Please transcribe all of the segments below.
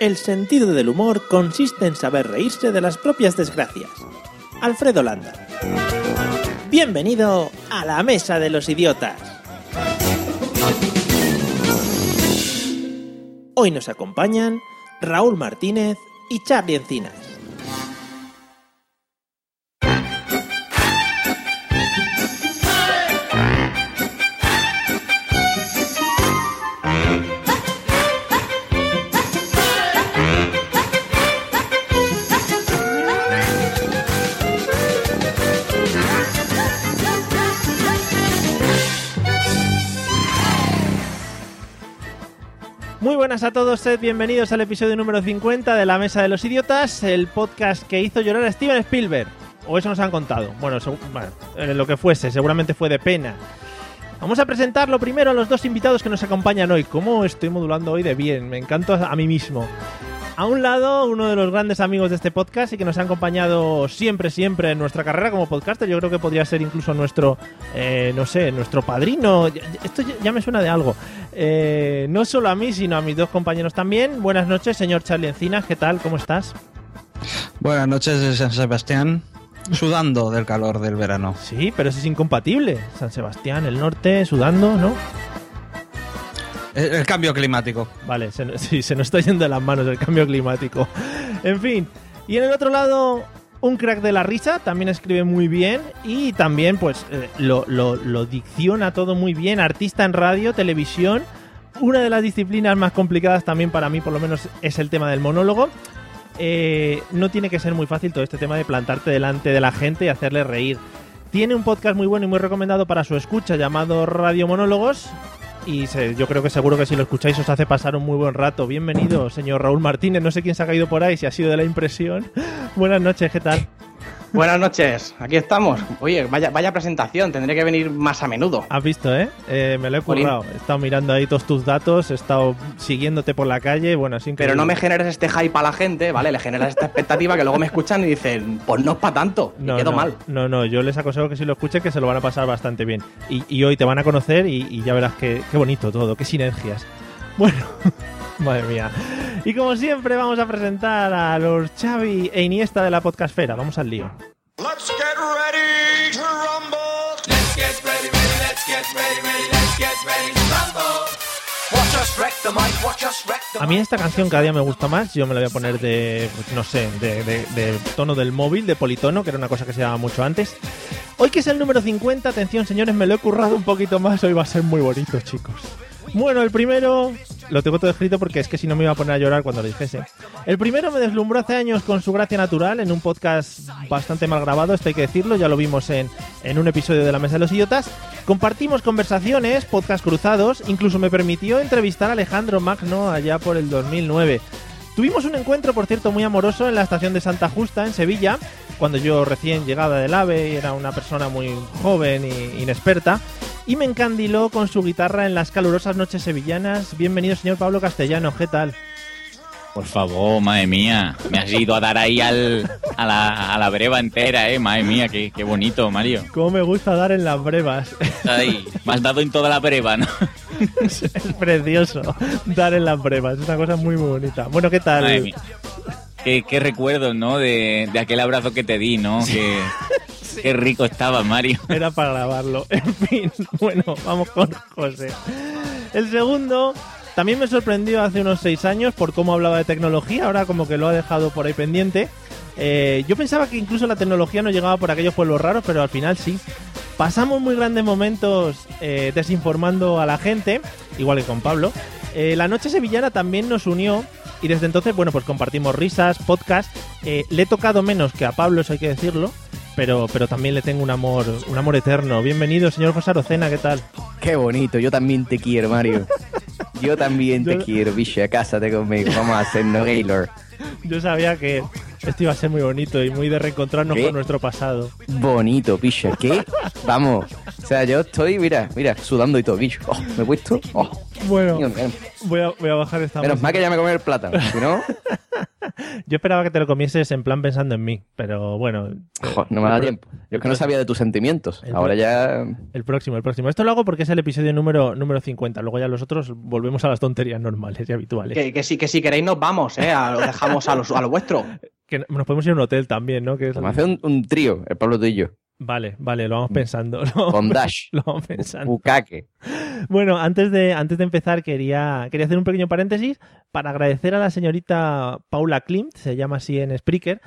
El sentido del humor consiste en saber reírse de las propias desgracias. Alfredo Landa. Bienvenido a la Mesa de los Idiotas. Hoy nos acompañan Raúl Martínez y Charlie Encinas. Buenas a todos, sed bienvenidos al episodio número 50 de La Mesa de los Idiotas, el podcast que hizo llorar a Steven Spielberg. O eso nos han contado. Bueno, bueno, eh, lo que fuese, seguramente fue de pena. Vamos a presentarlo primero a los dos invitados que nos acompañan hoy. ¿Cómo estoy modulando hoy de bien? Me encanto a mí mismo. A un lado, uno de los grandes amigos de este podcast y que nos ha acompañado siempre, siempre en nuestra carrera como podcaster. Yo creo que podría ser incluso nuestro, eh, no sé, nuestro padrino. Esto ya- ya me suena de algo. Eh, no solo a mí, sino a mis dos compañeros también. Buenas noches, señor Charlie Encinas. ¿Qué tal? ¿Cómo estás? Buenas noches de San Sebastián, sudando del calor del verano. Sí, pero eso es incompatible. San Sebastián, el norte, sudando, ¿no? El, cambio climático. Vale, se, sí, se nos está yendo de las manos el cambio climático. En fin, y en el otro lado, un crack de la risa, también escribe muy bien y también pues eh, lo dicciona todo muy bien, artista en radio, televisión. Una de las disciplinas más complicadas también para mí, por lo menos, es el tema del monólogo. Eh, no tiene que ser muy fácil todo este tema de plantarte delante de la gente y hacerle reír. Tiene un podcast muy bueno y muy recomendado para su escucha llamado Radio Monólogos. Y se- yo creo que seguro que si lo escucháis os hace pasar un muy buen rato. Bienvenido, señor Raúl Martínez. No sé quién se ha caído por ahí, si ha sido de la impresión. Buenas noches, ¿qué tal? Buenas noches, aquí estamos. Oye, vaya, vaya presentación, tendré que venir más a menudo. Has visto, ¿eh? Eh, me lo he currado. He estado mirando ahí todos tus datos, he estado siguiéndote por la calle. Bueno, es Pero no me generes este hype a la gente, ¿vale? Le generas esta expectativa que luego me escuchan y dicen, pues no es para tanto, y No, quedo no, mal. No, no, yo les aconsejo que si lo escuchen que se lo van a pasar bastante bien. Y, y hoy te van a conocer y, y ya verás qué, qué bonito todo, qué sinergias. Bueno, madre mía. Y como siempre vamos a presentar a los Xavi e Iniesta de la podcastfera. Vamos al lío. Let's get ready to rumble. Let's get ready, ready, let's get ready, ready, let's get ready to rumble. Watch us wreck the mic, watch us wreck the A mí esta canción cada día me gusta más. Yo me la voy a poner de, pues, no sé, de, de- de tono del móvil, de politono, que era una cosa que se llamaba mucho antes. Hoy que es el número 50, atención señores, me lo he currado un poquito más. Hoy va a ser muy bonito, chicos. Bueno, el primero lo tengo todo escrito porque es que si no me iba a poner a llorar cuando lo dijese. El primero me deslumbró hace años con su gracia natural en un podcast bastante mal grabado, esto hay que decirlo, ya lo vimos en, en un episodio de La Mesa de los Idiotas. Compartimos conversaciones, podcast cruzados, incluso me permitió entrevistar a Alejandro Magno allá por el 2009. Tuvimos un encuentro, por cierto, muy amoroso en la estación de Santa Justa, en Sevilla, cuando yo recién llegada del AVE y era una persona muy joven e inexperta, y me encandiló con su guitarra en las calurosas noches sevillanas. Bienvenido, señor Pablo Castellano, ¿qué tal? Por favor, madre mía. Me has ido a dar ahí al, a, la, a la breva entera, eh. Madre mía, qué, qué bonito, Mario. ¿Cómo me gusta dar en las brevas? Ahí, me has dado en toda la breva, ¿no? es precioso dar en las brevas, es una cosa muy, muy bonita. Bueno, ¿qué tal? Madre mía. Qué, qué recuerdos, ¿no? De, de aquel abrazo que te di, ¿no? Que, Qué rico estaba, Mario. Era para grabarlo. En fin, bueno, vamos con José. El segundo también me sorprendió hace unos seis años por cómo hablaba de tecnología, ahora como que lo ha dejado por ahí pendiente. Eh, yo pensaba que incluso la tecnología no llegaba por aquellos pueblos raros, pero al final sí. Pasamos muy grandes momentos eh, desinformando a la gente, igual que con Pablo. Eh, la noche sevillana también nos unió y desde entonces, bueno, pues compartimos risas, podcast. Eh, le he tocado menos que a Pablo, eso hay que decirlo, pero, pero también le tengo un amor, un amor eterno. Bienvenido, señor José Arocena, ¿qué tal? Qué bonito, yo también te quiero, Mario. Yo también te Yo- quiero, bicho. Cásate conmigo. Vamos a hacernos Gaylord. Yo sabía que esto iba a ser muy bonito y muy de reencontrarnos ¿Qué? con nuestro pasado. Bonito, bicho. ¿Qué? Vamos. O sea, yo estoy, mira, mira, sudando y todo, bicho. Oh, me he puesto. Oh, Bueno, Dios voy a, voy a bajar esta Menos mal que ya me comí el plátano. Si no, Yo esperaba que te lo comieses en plan pensando en mí, pero bueno. jo, no me da tiempo. Yo es que no sabía de tus sentimientos. El Ahora ya. El próximo, el próximo. Esto lo hago porque es el episodio número, número 50. Luego ya los otros volvemos a las tonterías normales y habituales. Que, que, sí, que si queréis nos vamos, ¿eh? A- Lo dejamos a, los, a lo vuestro. Que nos podemos ir a un hotel también, ¿no? Que es- Vamos a hacer un, un trío, el Pablo tú y yo. Vale, vale, lo vamos pensando. Lo, Con Dash. lo vamos pensando. Bukake. Bueno, antes de, antes de empezar quería, quería hacer un pequeño paréntesis para agradecer a la señorita Paula Klimt, se llama así en Spreaker,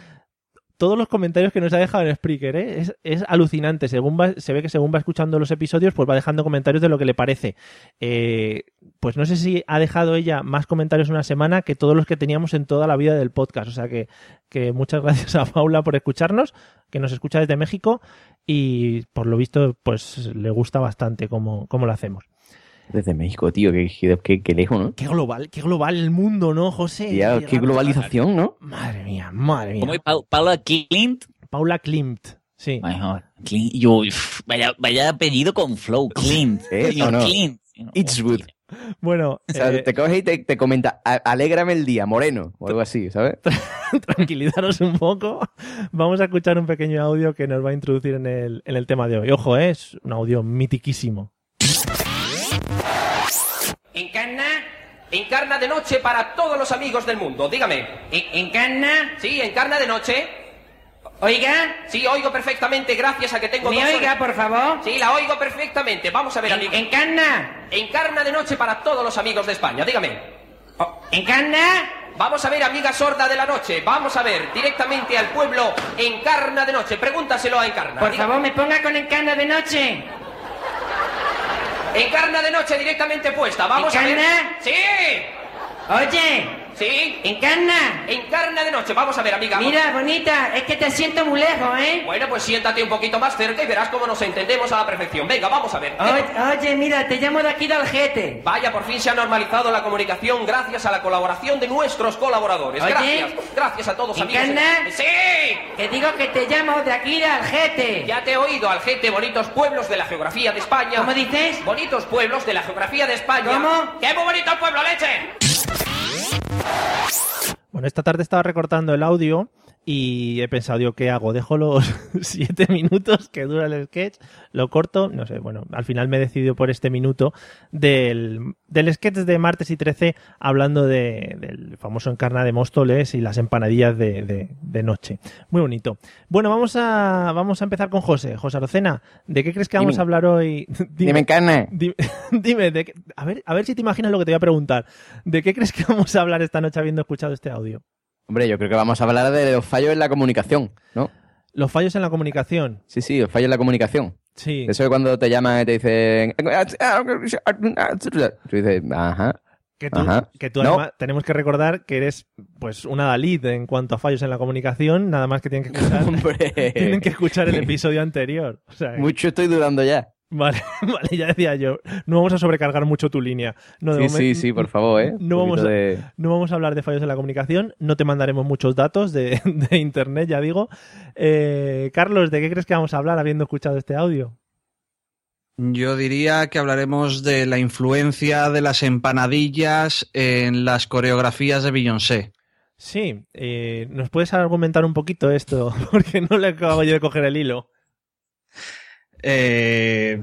todos los comentarios que nos ha dejado en Spreaker. ¿eh? Es, alucinante. Según va- se ve que según va escuchando los episodios, pues va dejando comentarios de lo que le parece. Eh, pues no sé si ha dejado ella más comentarios en una semana que todos los que teníamos en toda la vida del podcast. O sea que, que muchas gracias a Paula por escucharnos, que nos escucha desde México y por lo visto pues le gusta bastante cómo, cómo lo hacemos. Desde México, tío. Qué, qué, qué lejos, ¿no? Qué global, qué global el mundo, ¿no, José? Tía, qué globalización, ¿no? Madre mía, madre mía. ¿Cómo es Pa- Paula Clint? Paula Klimt, sí. Mejor. Clint. Yo, vaya, vaya apellido con flow. Clint. ¿Eh? Yo, ¿O no? Clint. Eastwood. Bueno, O sea, eh, te coge y te, te comenta, "A- alégrame el día, moreno, o algo así, ¿sabes? tranquilizaros un poco. Vamos a escuchar un pequeño audio que nos va a introducir en el, en el tema de hoy. Ojo, ¿eh? es un audio mitiquísimo. Encarna de noche para todos los amigos del mundo, dígame. ¿Encarna? Sí, encarna de noche. ¿Oiga? Sí, oigo perfectamente, gracias a que tengo ¿Me dos oiga, por favor? Sí, la oigo perfectamente. Vamos a ver, amigo. ¿Encarna? Encarna de noche para todos los amigos de España, dígame. ¿Encarna? Vamos a ver, amiga sorda de la noche. Vamos a ver, directamente al pueblo Encarna de noche. Pregúntaselo a Encarna. Por favor, me ponga con encarna de noche. Encarna de noche directamente puesta. Vamos a ver. Sí. Oye, Sí. encarna. Encarna de noche. Vamos a ver, amiga. Mira, bonita, es que te siento muy lejos, ¿eh? Bueno, pues siéntate un poquito más cerca y verás cómo nos entendemos a la perfección. Venga, vamos a ver. Oye, oye, mira, te llamo de aquí de Algete. Vaya, por fin se ha normalizado la comunicación gracias a la colaboración de nuestros colaboradores. Oye. Gracias. Gracias a todos, amigos. ¿Encarna? ¡Sí! Que digo que te llamo de aquí de Algete. Ya te he oído, Algete, bonitos pueblos de la geografía de España. ¿Cómo dices? Bonitos pueblos de la geografía de España. ¿Cómo? ¡Qué muy bonito el pueblo, leche! Bueno, esta tarde estaba recortando el audio y he pensado, yo, ¿qué hago? ¿Dejo los siete minutos que dura el sketch? ¿Lo corto? No sé, bueno, al final me he decidido por este minuto del, del sketch de martes y 13 hablando de- del famoso encarna de Móstoles y las empanadillas de, de- de noche. Muy bonito. Bueno, vamos a, vamos a empezar con José. José Arocena, ¿de qué crees que vamos Dime. a hablar hoy? Dime, Encarna. Dime, dime, de qué- a, ver, a ver si te imaginas lo que te voy a preguntar. ¿De qué crees que vamos a hablar esta noche habiendo escuchado este audio? Hombre, yo creo que vamos a hablar de los fallos en la comunicación, ¿no? Los fallos en la comunicación. Sí, sí, los fallos en la comunicación. Sí. Eso es cuando te llaman y te dicen... Tú dices, ajá. Que tú, Ajá. que tú No. además tenemos que recordar que eres pues una Dalid en cuanto a fallos en la comunicación, nada más que tienen que escuchar, tienen que escuchar el episodio anterior. O sea, Mucho estoy dudando ya. Vale, vale, ya decía yo. No vamos a sobrecargar mucho tu línea. No, Sí, sí, sí, por favor, ¿eh? No vamos, a, de- no vamos a hablar de fallos en la comunicación, no te mandaremos muchos datos de, de internet, ya digo. Eh, Carlos, ¿de qué crees que vamos a hablar habiendo escuchado este audio? Yo diría que hablaremos de la influencia de las empanadillas en las coreografías de Beyoncé. Sí, eh, ¿nos puedes argumentar un poquito esto? Porque no le acabo yo de coger el hilo. Eh,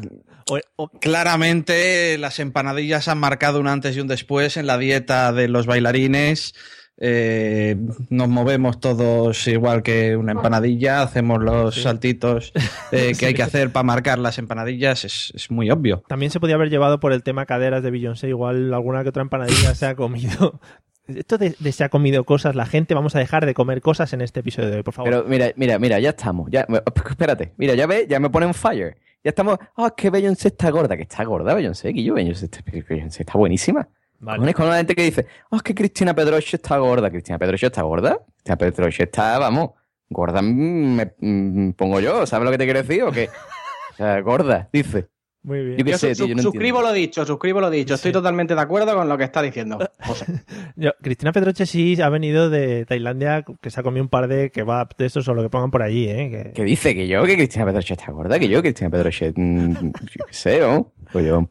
claramente las empanadillas han marcado un antes y un después en la dieta de los bailarines. Eh, nos movemos todos igual que una empanadilla, hacemos los Sí. saltitos eh, que hay que hacer para marcar las empanadillas, es, es muy obvio. También se podía haber llevado por el tema caderas de Beyoncé, igual alguna que otra empanadilla se ha comido. Esto de, de se ha comido cosas, la gente, vamos a dejar de comer cosas en este episodio de hoy, por favor. Pero mira, mira, mira, ya estamos. Ya, espérate, mira, ya ves, ya me ponen fire. Ya estamos. Ah, es que Beyoncé está gorda, que está gorda Beyoncé, que yo Beyoncé está, Beyoncé está buenísima. Vale. Con la gente que dice, ah, es que Cristina Pedroche está gorda. Cristina Pedroche está gorda. Cristina Pedroche está, vamos, gorda mm, me mm, pongo yo, ¿sabes lo que te quiero decir? O que, o sea, gorda, dice. Muy bien. Yo Yo sé, su- tío, yo no suscribo entiendo. lo dicho, suscribo lo dicho. Estoy Sí. totalmente de acuerdo con lo que está diciendo José. Yo- Cristina Pedroche sí ha venido de Tailandia, que se ha comido un par de kebab de estos o lo que pongan por allí, ¿eh? Que- ¿Qué dice? ¿Que yo? ¿Que Cristina Pedroche está gorda? ¿Que yo? ¿Que Cristina Pedroche? mm, yo qué sé, ¿no? Pues yo,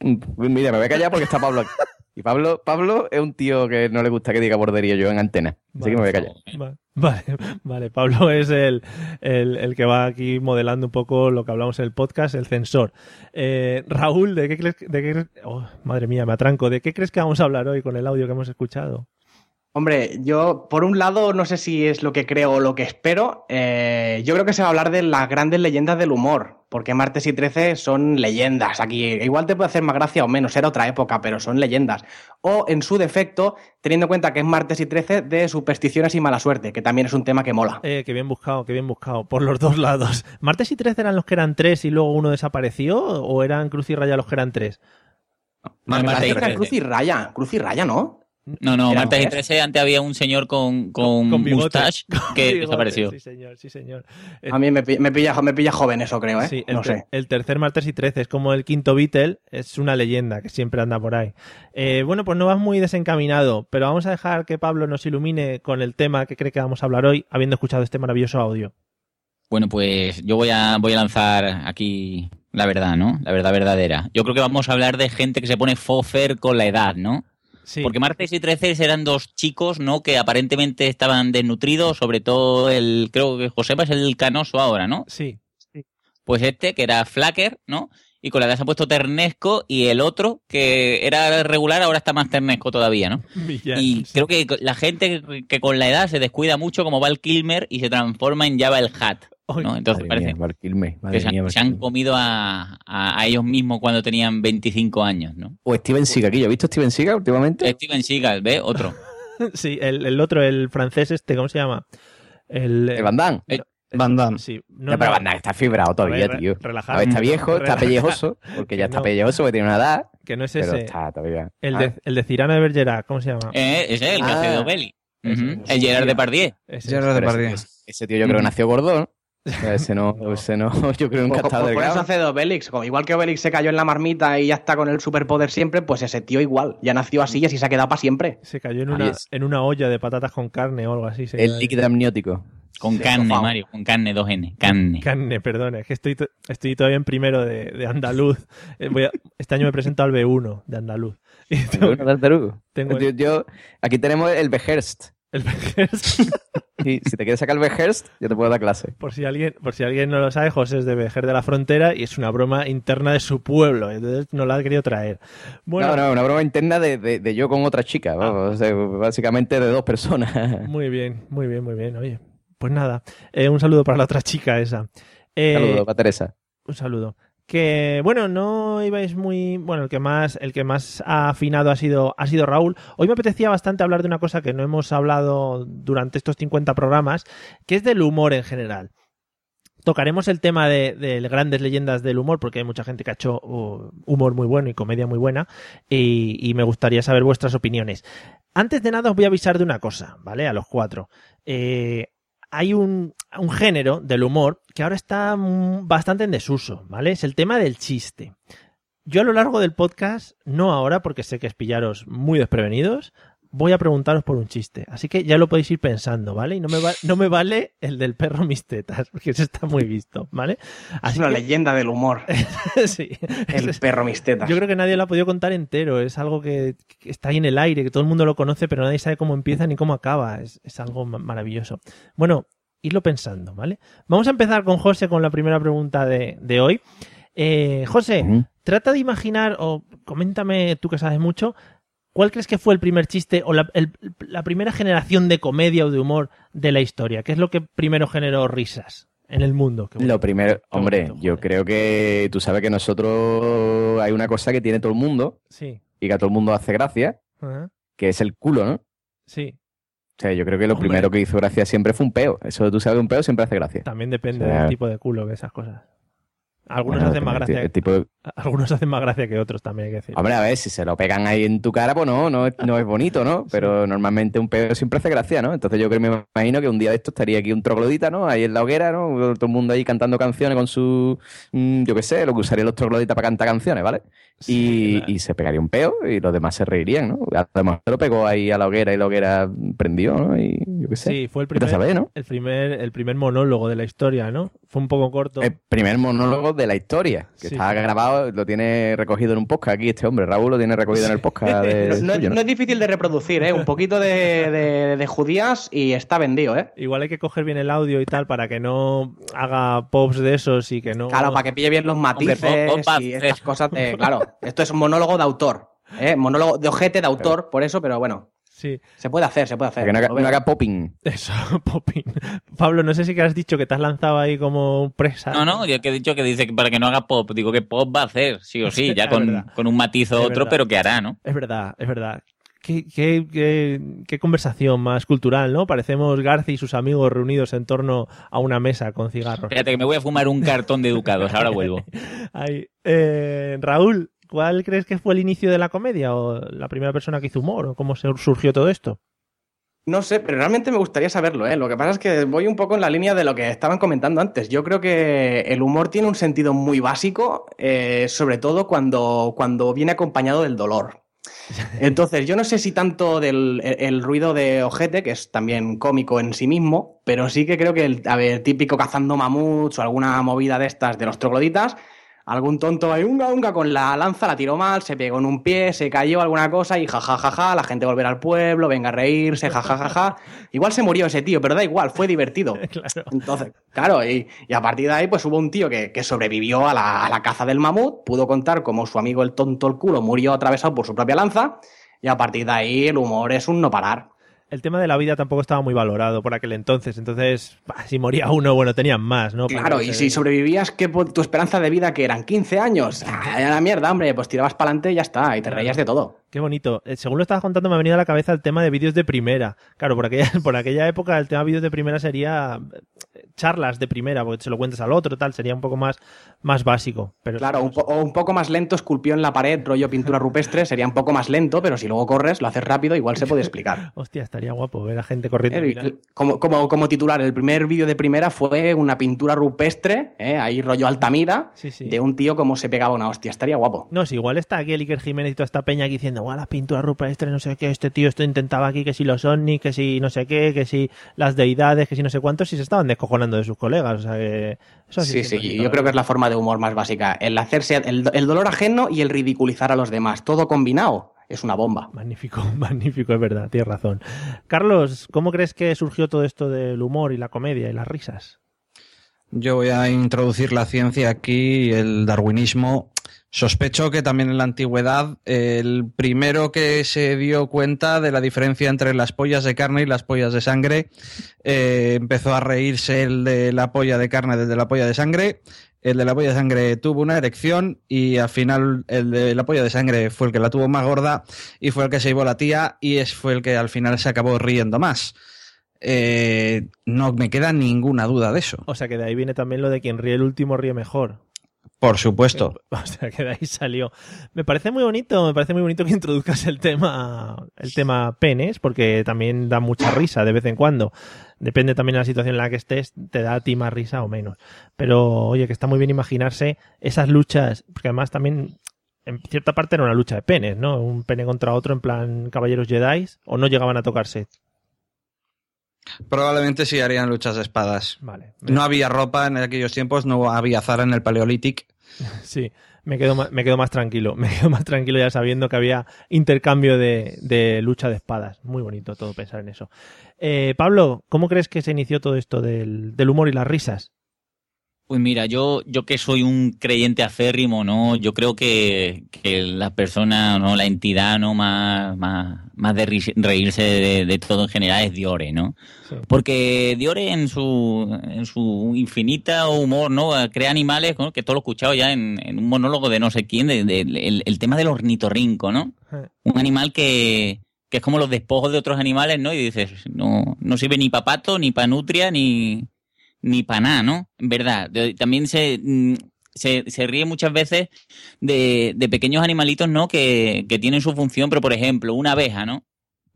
mira, me voy a callar porque está Pablo aquí. Y Pablo, Pablo es un tío que no le gusta que diga bordería yo en antena. Así que me voy a callar. Va- Vale, vale, Pablo es el, el, el que va aquí modelando un poco lo que hablamos en el podcast, el censor. Eh, Raúl, ¿de qué crees? De oh, madre mía, me atranco. ¿De qué crees que vamos a hablar hoy con el audio que hemos escuchado? Hombre, yo por un lado no sé si es lo que creo o lo que espero. eh, yo creo que se va a hablar de las grandes leyendas del humor, porque martes y 13 son leyendas. Aquí igual te puede hacer más gracia o menos, era otra época, pero son leyendas. O en su defecto, teniendo en cuenta que es martes y 13 de supersticiones y mala suerte, que también es un tema que mola. Eh, qué bien buscado, qué bien buscado. Por los dos lados. ¿Martes y 13 eran los que eran tres y luego uno desapareció? ¿O eran Cruz y Raya los que eran tres? No, martes y que era 13. Cruz y Raya, Cruz y Raya, ¿no? No, no, martes y tres. 13 antes había un señor con, con, mustache Con que bigote, desapareció. Sí, señor, sí, señor. Eh, A mí me, me pilla, me pilla joven eso, creo, ¿eh? Sí, el, no ter- sé. el tercer martes y 13 es como el quinto Beatle, es una leyenda que siempre anda por ahí. Eh, bueno, pues no vas muy desencaminado, pero vamos a dejar que Pablo nos ilumine con el tema que cree que vamos a hablar hoy, habiendo escuchado este maravilloso audio. Bueno, pues yo voy a, voy a lanzar aquí la verdad, ¿no? La verdad verdadera. Yo creo que vamos a hablar de gente que se pone fofer con la edad, ¿no? Sí, Porque martes y 13 eran dos chicos, ¿no? Que aparentemente estaban desnutridos, sobre todo el, creo que Josepa es el canoso ahora, ¿no? sí. Pues este, que era flacker, ¿no? Y con la edad se ha puesto ternesco y el otro, que era regular, ahora está más ternesco todavía, ¿no? Villano, Y sí. creo que la gente que- con la edad se descuida mucho como Val Kilmer y se transforma en Java el Hat, ¿no? Entonces Madre parece mía, Val Kilmer, madre que se, mía, han- Val se han Kilmer. comido a, a- a ellos mismos cuando tenían 25 años, ¿no? O Steven Seagal, aquí. ¿Yo he visto Steven Seagal últimamente? Steven Seagal, ¿ves? Otro. Sí, el, el otro, el francés este, ¿cómo se llama? El, El Van Damme. Eh, Van Damme. Sí, No, pero Van Damme está fibrado todavía, tío. ver, está viejo, está pellejoso, porque ya está no. pellejoso, porque tiene una edad, que no es pero ese, está todavía. el, Ah, de, el de Cirano de Bergerac, ¿cómo se llama? Eh, ese es el que Ah. hace de Obeli. Ese, Ujú. ese. El Gerard Depardieu. Ese. Gerard pero Depardieu. ese, ese tío yo creo que nació gordo, ¿no? Ese no, ese no, yo creo que Por, ha estado por- por eso hace de Obelix. Como- Igual que Obelix se cayó en la marmita y ya está con el superpoder siempre, pues ese tío igual. Ya nació así y así se ha quedado para siempre. Se cayó en una, en una olla de patatas con carne o algo así. se El cayó. líquido amniótico. Con Sí, carne. Mario. Con carne, 2N. Carne. Carne, perdón, es que estoy, to- estoy todavía en primero de, de andaluz. Eh, voy a- este año me presento al B1 de andaluz. Tengo, tengo Yo, yo- aquí tenemos el Behurst. El si te quieres sacar el Behurst, yo te puedo dar clase. Por si alguien, por si alguien no lo sabe, José es de Vejer de la Frontera y es una broma interna de su pueblo. Entonces no la ha querido traer. Bueno, Ah. no, no, una broma interna de, de- de yo con otra chica. vamos, o sea, básicamente de dos personas. muy bien, muy bien, muy bien. Oye, pues nada, eh, un saludo para la otra chica esa. Eh, Saludos para Teresa. Un saludo. Que bueno, no ibais muy. Bueno, el que más, el que más ha afinado ha sido, ha sido Raúl. Hoy me apetecía bastante hablar de una cosa que no hemos hablado durante estos 50 programas, que es del humor en general. Tocaremos el tema de, de grandes leyendas del humor, porque hay mucha gente que ha hecho uh, humor muy bueno y comedia muy buena, y, y me gustaría saber vuestras opiniones. Antes de nada os voy a avisar de una cosa, ¿vale? A los cuatro. Eh, hay un, género del humor que ahora está mm, bastante en desuso, ¿vale? Es el tema del chiste. Yo a lo largo del podcast, no ahora porque sé que es pillaros muy desprevenidos, voy a preguntaros por un chiste. Así que ya lo podéis ir pensando, ¿vale? Y no me, va- no me vale el del perro mis tetas, porque eso está muy visto, ¿vale? Es Así una que- leyenda del humor. sí. El Es- perro mis tetas. yo creo que nadie lo ha podido contar entero. Es algo que, que está ahí en el aire, que todo el mundo lo conoce, pero nadie sabe cómo empieza ni cómo acaba. Es, es algo ma- maravilloso. Bueno, irlo pensando, ¿vale? Vamos a empezar con José con la primera pregunta de, de hoy. Eh, José, trata de imaginar, o coméntame tú que sabes mucho, ¿cuál crees que fue el primer chiste o la, el- la primera generación de comedia o de humor de la historia? ¿Qué es lo que primero generó risas en el mundo? Lo primero, hombre, bonito, yo creo que tú sabes que nosotros hay una cosa que tiene todo el mundo Sí. y que a todo el mundo hace gracia, Ajá. que es el culo, ¿no? Sí. O sea, yo creo que lo Hombre. primero que hizo gracia siempre fue un peo. Eso tú sabes, un peo siempre hace gracia. También depende O sea- del tipo de culo que esas cosas. Algunos Bueno, hacen más gracia. el tipo- Algunos hacen más gracia que otros también hay que decir. Hombre, a ver, si se lo pegan ahí en tu cara, pues no, no, es- no es bonito, ¿no? Pero normalmente un pedo siempre hace gracia, ¿no? Entonces yo creo, me imagino que un día de esto estaría aquí un troglodita, ¿no? Ahí en la hoguera, ¿no? Todo el mundo ahí cantando canciones con su, mm, yo qué sé, lo que usarían los trogloditas para cantar canciones, ¿vale? Y, y se pegaría un peo y los demás se reirían, ¿no? Además se lo pegó ahí a la hoguera y la hoguera prendió, ¿no? Y yo qué sé. Sí, fue el primer, ¿no? el primer, el primer monólogo de la historia, ¿no? Fue un poco corto. El primer monólogo de la historia, que Sí. está grabado, lo tiene recogido en un podcast aquí este hombre, Raúl lo tiene recogido en el podcast de... No, no- suyo, no es difícil de reproducir, ¿eh? Un poquito de, de- de judías y está vendido, ¿eh? Igual hay que coger bien el audio y tal para que no haga pops de esos y que no. Claro, para que pille bien los matices Hombre, pop- pop- y estas cosas de... Claro, esto es un monólogo de autor, ¿eh? Monólogo de ojete de autor, por eso, pero bueno, Sí, se puede hacer, se puede hacer. Para que no haga, no haga popping. eso, popping. Pablo, no sé si que has dicho que te has lanzado ahí como presa. No, no, yo que he dicho que dice que para que no haga pop, digo que pop va a hacer, sí o sí, ya con, con un matiz o otro, pero que hará, ¿no? Es verdad, es verdad. Qué, qué, qué, qué conversación más cultural, ¿no? Parecemos Garci y sus amigos reunidos en torno a una mesa con cigarros. Fíjate que me voy a fumar un cartón de educados, ahora vuelvo. Ahí. Eh, Raúl, ¿cuál crees que fue el inicio de la comedia? ¿O la primera persona que hizo humor? ¿O cómo se surgió todo esto? No sé, pero realmente me gustaría saberlo, ¿eh? Lo que pasa es que voy un poco en la línea de lo que estaban comentando antes. Yo creo que el humor tiene un sentido muy básico, eh, sobre todo cuando, cuando viene acompañado del dolor. Entonces, yo no sé si tanto del el, el ruido de ojete, que es también cómico en sí mismo, pero sí que creo que el a ver, típico cazando mamuts o alguna movida de estas de los trogloditas, algún tonto ahí, unga, unga, con la lanza, la tiró mal, se pegó en un pie, se cayó alguna cosa y jajajaja, la gente volverá al pueblo, venga a reírse, jajajaja. Igual se murió ese tío, pero da igual, fue divertido. Claro. Entonces, claro, y, y a partir de ahí, pues hubo un tío que, que sobrevivió a la, a la caza del mamut, pudo contar cómo su amigo el tonto el culo murió atravesado por su propia lanza, y a partir de ahí el humor es un no parar. El tema de la vida tampoco estaba muy valorado por aquel entonces. Entonces, bah, si moría uno, bueno, tenían más, ¿no? Para Claro, y si sobrevivías, ¿qué tu esperanza de vida que eran 15 años? Ah, la mierda, hombre, pues tirabas para adelante y ya está, y te reías de todo. Qué bonito. Eh, Según lo estabas contando, me ha venido a la cabeza el tema de vídeos de primera. Claro, por aquella, por aquella época el tema de vídeos de primera sería charlas de primera, porque se lo cuentas al otro, tal, sería un poco más, más básico. Pero Claro, un po- o un poco más lento, esculpió en la pared, rollo pintura rupestre, sería un poco más lento, pero si luego corres, lo haces rápido, igual se puede explicar. Hostia, estaría guapo ver a gente corriendo. Eh. Como, como, como titular, el primer vídeo de primera fue una pintura rupestre, eh, ahí rollo Altamira, Sí, sí. de un tío como se pegaba una hostia. Estaría guapo. No, si igual está aquí el Iker Jiménez y toda esta peña aquí diciendo, guau, las pinturas rupestres, no sé qué, este tío esto intentaba aquí, que si los ovnis, que si no sé qué, que si las deidades, que si no sé cuántos, y se estaban descojonando de sus colegas. O sea que. Eso Sí, sí, es yo creo que es la forma de humor más básica. El hacerse el, el dolor ajeno y el ridiculizar a los demás. Todo combinado es una bomba. Magnífico, magnífico, es verdad, tienes razón. Carlos, ¿cómo crees que surgió todo esto del humor y la comedia y las risas? Yo voy a introducir la ciencia aquí, el darwinismo. Sospecho que también en la antigüedad el primero que se dio cuenta de la diferencia entre las pollas de carne y las pollas de sangre eh, empezó a reírse el de la polla de carne del de la polla de sangre. El de la polla de sangre tuvo una erección y al final el de la polla de sangre fue el que la tuvo más gorda y fue el que se llevó la tía y es, fue el que al final se acabó riendo más. Eh, no me queda ninguna duda de eso. O sea que de ahí viene también lo de quien ríe el último ríe mejor. Por supuesto. O sea que de ahí salió. Me parece muy bonito, me parece muy bonito que introduzcas el tema, el tema penes, porque también da mucha risa de vez en cuando. Depende también de la situación en la que estés, te da a ti más risa o menos. Pero oye, que está muy bien imaginarse esas luchas, porque además también en cierta parte era una lucha de penes, ¿no? Un pene contra otro en plan caballeros Jedi, o no llegaban a tocarse. Probablemente sí harían luchas de espadas. Vale. No había ropa en aquellos tiempos, no había Zara en el Paleolítico. Sí, me quedo, más, me quedo más tranquilo. Me quedo más tranquilo ya sabiendo que había intercambio de, de lucha de espadas. Muy bonito todo pensar en eso. Eh, Pablo, ¿cómo crees que se inició todo esto del, del humor y las risas? Pues mira, yo, yo que soy un creyente aférrimo, ¿no? Yo creo que, que la persona, ¿no? La entidad, ¿no? Más, más, más de reírse de, de todo en general es Diore, ¿no? Sí. Porque Diore en su, en su infinita humor, ¿no? Crea animales, ¿no? Que todo lo he escuchado ya en, en un monólogo de no sé quién, de, de- el, el tema del ornitorrinco, ¿no? Un animal que, que es como los despojos de otros animales, ¿no? Y dices, no, no sirve ni para pato, ni para nutria, ni, ni para nada, ¿no? En verdad. También se, mm, se, se ríe muchas veces de, de pequeños animalitos, ¿no? Que, que tienen su función, pero por ejemplo, una abeja, ¿no?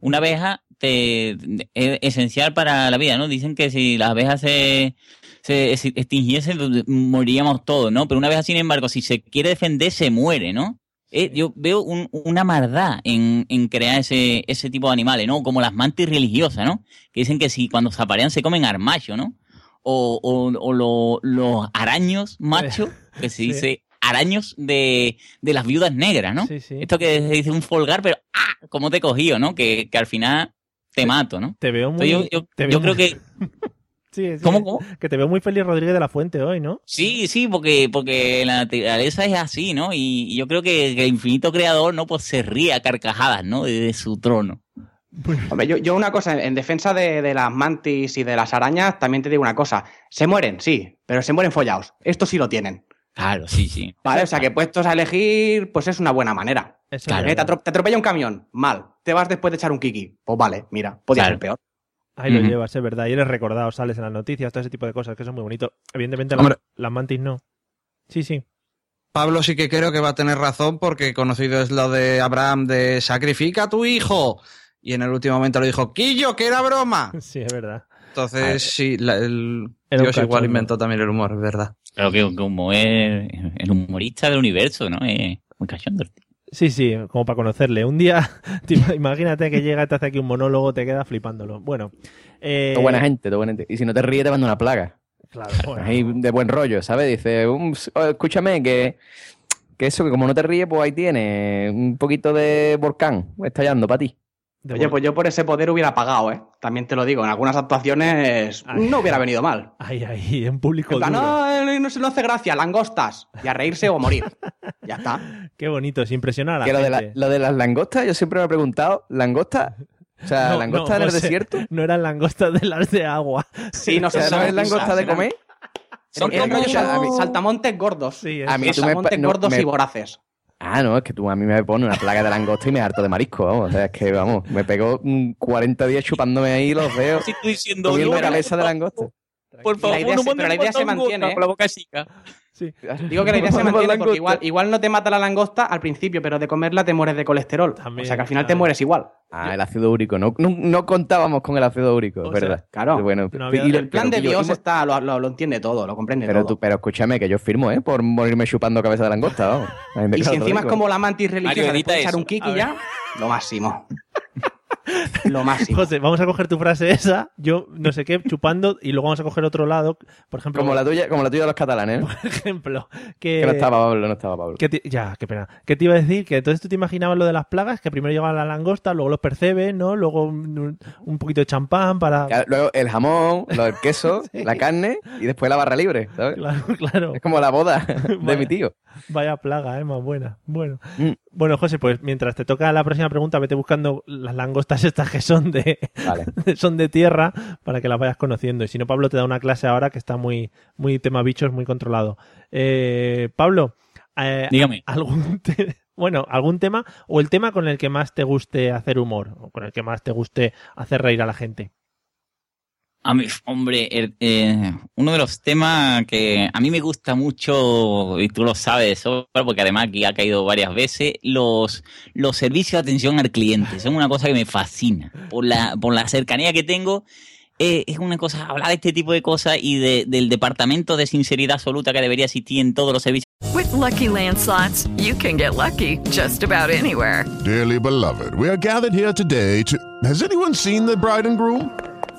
Una abeja te, es esencial para la vida, ¿no? Dicen que si las abejas se, se extinguiesen, pues, moriríamos todos, ¿no? Pero una abeja, sin embargo, si se quiere defender, se muere, ¿no? Eh, yo veo un- una maldad en, en crear ese, ese tipo de animales, ¿no? Como las mantis religiosas, ¿no? Que dicen que si cuando se aparean se comen armacho, ¿no? O, o, o lo- los araños machos, que se Sí. dice araños de, de las viudas negras, ¿no? Sí, sí. Esto que se dice un folgar, pero ¡ah! ¿Cómo te he cogido, no? Que, que al final te mato, ¿no? Te veo muy. Entonces yo, yo- te yo veo creo muy- que Sí, sí, ¿Cómo, cómo? Que te veo muy feliz Rodríguez de la Fuente hoy, ¿no? Sí, sí, porque, porque la naturaleza es así, ¿no? Y, y yo creo que, que el infinito creador, ¿no? Pues se ríe a carcajadas, ¿no? Desde su trono. Hombre, yo, yo una cosa, en defensa de, de las mantis y de las arañas, también te digo una cosa. Se mueren, sí, pero se mueren follados. Esto sí lo tienen. Claro, sí, sí. Vale, o sea que puestos a elegir, pues es una buena manera. Eso Claro. es Eh, te, atropella un camión, mal. Te vas después de echar un kiki. Pues vale, mira, podía Claro. ser peor. Ahí lo llevas, es verdad. Y eres recordado, sales en las noticias, todo ese tipo de cosas, que eso es muy bonito. Evidentemente, las, las mantis no. Sí, sí. Pablo sí que creo que va a tener razón porque conocido es lo de Abraham de sacrifica a tu hijo. Y en el último momento le dijo, Quillo, que era broma. Sí, es verdad. Entonces, sí, la- el Dios igual inventó también el humor, es verdad. Creo que como es el humorista del universo, ¿no? Es muy cachondo. Sí, sí, como para conocerle. Un día, te ima- imagínate que llega y te hace aquí un monólogo, te quedas flipándolo. Bueno. Eh, Todo buena gente, todo buena gente. Y si no te ríes, te manda una plaga. Claro, bueno. Ahí de buen rollo, ¿sabes? Dice, "Um, escúchame, que, que eso, que como no te ríes, pues ahí tienes un poquito de volcán estallando para ti. De Oye, pues yo por ese poder hubiera pagado, ¿eh? También te lo digo, en algunas actuaciones Ay. no hubiera venido mal. Ahí, ahí, en público. En plan, duro. no, eh, no se no hace gracia, langostas. Y a reírse o morir. Ya está. Qué bonito, es impresionar a la Que lo de, la- gente. lo de las langostas, yo siempre me he preguntado, ¿langosta? O sea, No, ¿langosta no, en el José, desierto? No eran langostas de las de agua. Sí, no O sé, sea, ¿no es langosta de comer? Son Eran como- rollos sal- saltamontes gordos. Sí, A mí tú me no, gordos me- y voraces. Ah, no, es que tú a mí me pones una plaga de langosta y me harto de marisco, vamos. O sea, es que, vamos, me pegó mm, 40 días chupándome ahí los dedos, Si estoy diciendo comiendo cabeza de langosta. Por favor, La idea no se- pero la idea se mantiene, ¿eh? Con la boca chica. Sí. Digo que la idea se mantiene porque igual, igual no te mata la langosta al principio, pero de comerla te mueres de colesterol. También, o sea que al final te mueres igual. Ah, el ácido úrico. No, no, no contábamos con el ácido úrico, O sea, ¿verdad? claro. Bueno, No y El plan de Dios está, lo, lo- lo entiende todo, lo comprende Pero, todo. tú, pero escúchame, que yo firmo, ¿eh? Por morirme chupando cabeza de langosta, Y si encima es como la mantis religiosa de echar un kiki ya, lo máximo. lo máximo. José, vamos a coger tu frase esa, yo no sé qué, chupando, y luego vamos a coger otro lado, por ejemplo, Como la tuya, como la tuya de los catalanes, ¿eh? por ejemplo, que, Que no estaba Pablo, no estaba Pablo. que te- ya, qué pena. ¿Qué te iba a decir? Que entonces tú te imaginabas lo de las plagas, que primero llegaba la langosta, luego los percebes, ¿no? Luego un, un poquito de champán para... Luego el jamón, lo del queso, Sí. la carne y después la barra libre, ¿sabes? Claro, claro. Es como la boda de mi tío. Vaya plaga, ¿eh? Más buena. Bueno. Mm. Bueno, José, pues mientras te toca la próxima pregunta, vete buscando las langostas estas que son de, Vale. son de tierra para que las vayas conociendo. Y si no, Pablo te da una clase ahora que está muy, muy tema bichos, muy controlado. Eh, Pablo, eh, Dígame. algún te- bueno, algún tema o el tema con el que más te guste hacer humor o con el que más te guste hacer reír a la gente. A mí, hombre, el- eh, uno de los temas que a mí me gusta mucho, y tú lo sabes, porque además aquí ha caído varias veces, los, los servicios de atención al cliente. Son una cosa que me fascina. Por la, por la cercanía que tengo, eh, es una cosa, hablar de este tipo de cosas y de- del departamento de sinceridad absoluta que debería existir en todos los servicios. With Lucky Land slots, you can get lucky just about anywhere. Dearly beloved, we are gathered here today to. Has anyone seen the bride and groom?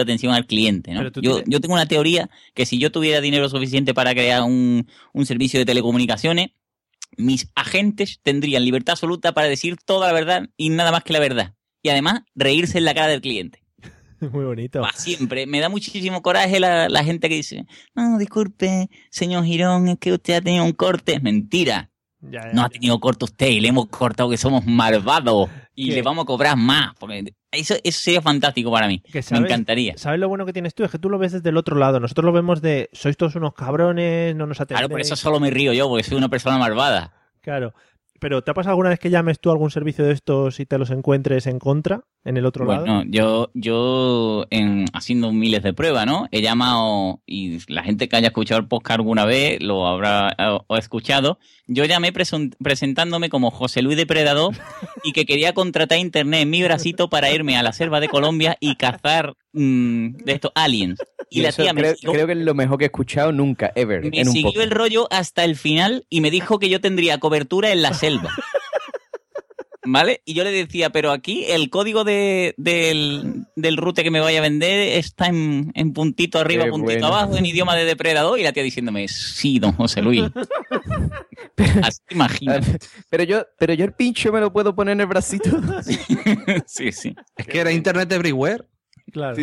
Atención al cliente. ¿no? Yo, tienes- yo tengo una teoría que si yo tuviera dinero suficiente para crear un, un servicio de telecomunicaciones, mis agentes tendrían libertad absoluta para decir toda la verdad y nada más que la verdad. Y además, reírse en la cara del cliente. Muy bonito. Pa' siempre. Me da muchísimo coraje la, la gente que dice, no, disculpe, señor Girón, es que usted ha tenido un corte. Mentira. Ya, ya, No ha tenido corte usted y le hemos cortado que somos malvados y ¿Qué? le vamos a cobrar más. Porque eso, eso sería fantástico para mí. Que Me encantaría. ¿Sabes lo bueno que tienes tú? Es que tú lo ves desde el otro lado. Nosotros lo vemos de, sois todos unos cabrones, no nos atendéis. Claro, por eso solo me río yo, porque soy una persona malvada. Claro. Pero ¿te ha pasado alguna vez que llames tú a algún servicio de estos y te los encuentres en contra, en el otro lado? Bueno, yo, yo en, haciendo miles de pruebas, ¿no? He llamado, y la gente que haya escuchado el podcast alguna vez lo habrá o, o escuchado. Yo llamé presentándome como José Luis Depredador y que quería contratar internet en mi bracito para irme a la selva de Colombia y cazar mm, de estos aliens. Y, la eso tía me creo, siguió- creo que es lo mejor que he escuchado nunca, ever, me en un siguió el rollo hasta el final y me dijo que yo tendría cobertura en la selva. ¿Vale? Y yo le decía, pero aquí el código de, del, del rute que me vaya a vender está en, en puntito arriba, Qué puntito bueno. abajo, en idioma de depredador, y la tía diciéndome, sí, don José Luis. Así te imaginas. Pero yo, pero yo el pincho me lo puedo poner en el bracito. sí, sí. Es que era Internet Everywhere. Claro.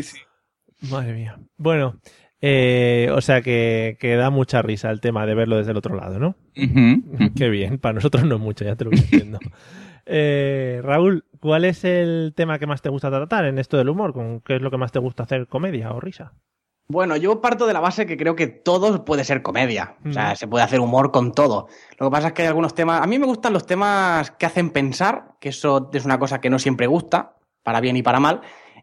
Madre mía. Bueno, eh, o sea que, que da mucha risa el tema de verlo desde el otro lado, ¿no? Qué bien. Para nosotros no es mucho, ya te lo voy diciendo. Eh, Raúl, ¿cuál es el tema que más te gusta tratar en esto del humor? ¿Con ¿Qué es lo que más te gusta hacer? ¿Comedia o risa? Bueno, yo parto de la base que creo que todo puede ser comedia. O sea, se puede hacer humor con todo. Lo que pasa es que hay algunos temas. A mí me gustan los temas que hacen pensar, que eso es una cosa que no siempre gusta, para bien y para mal.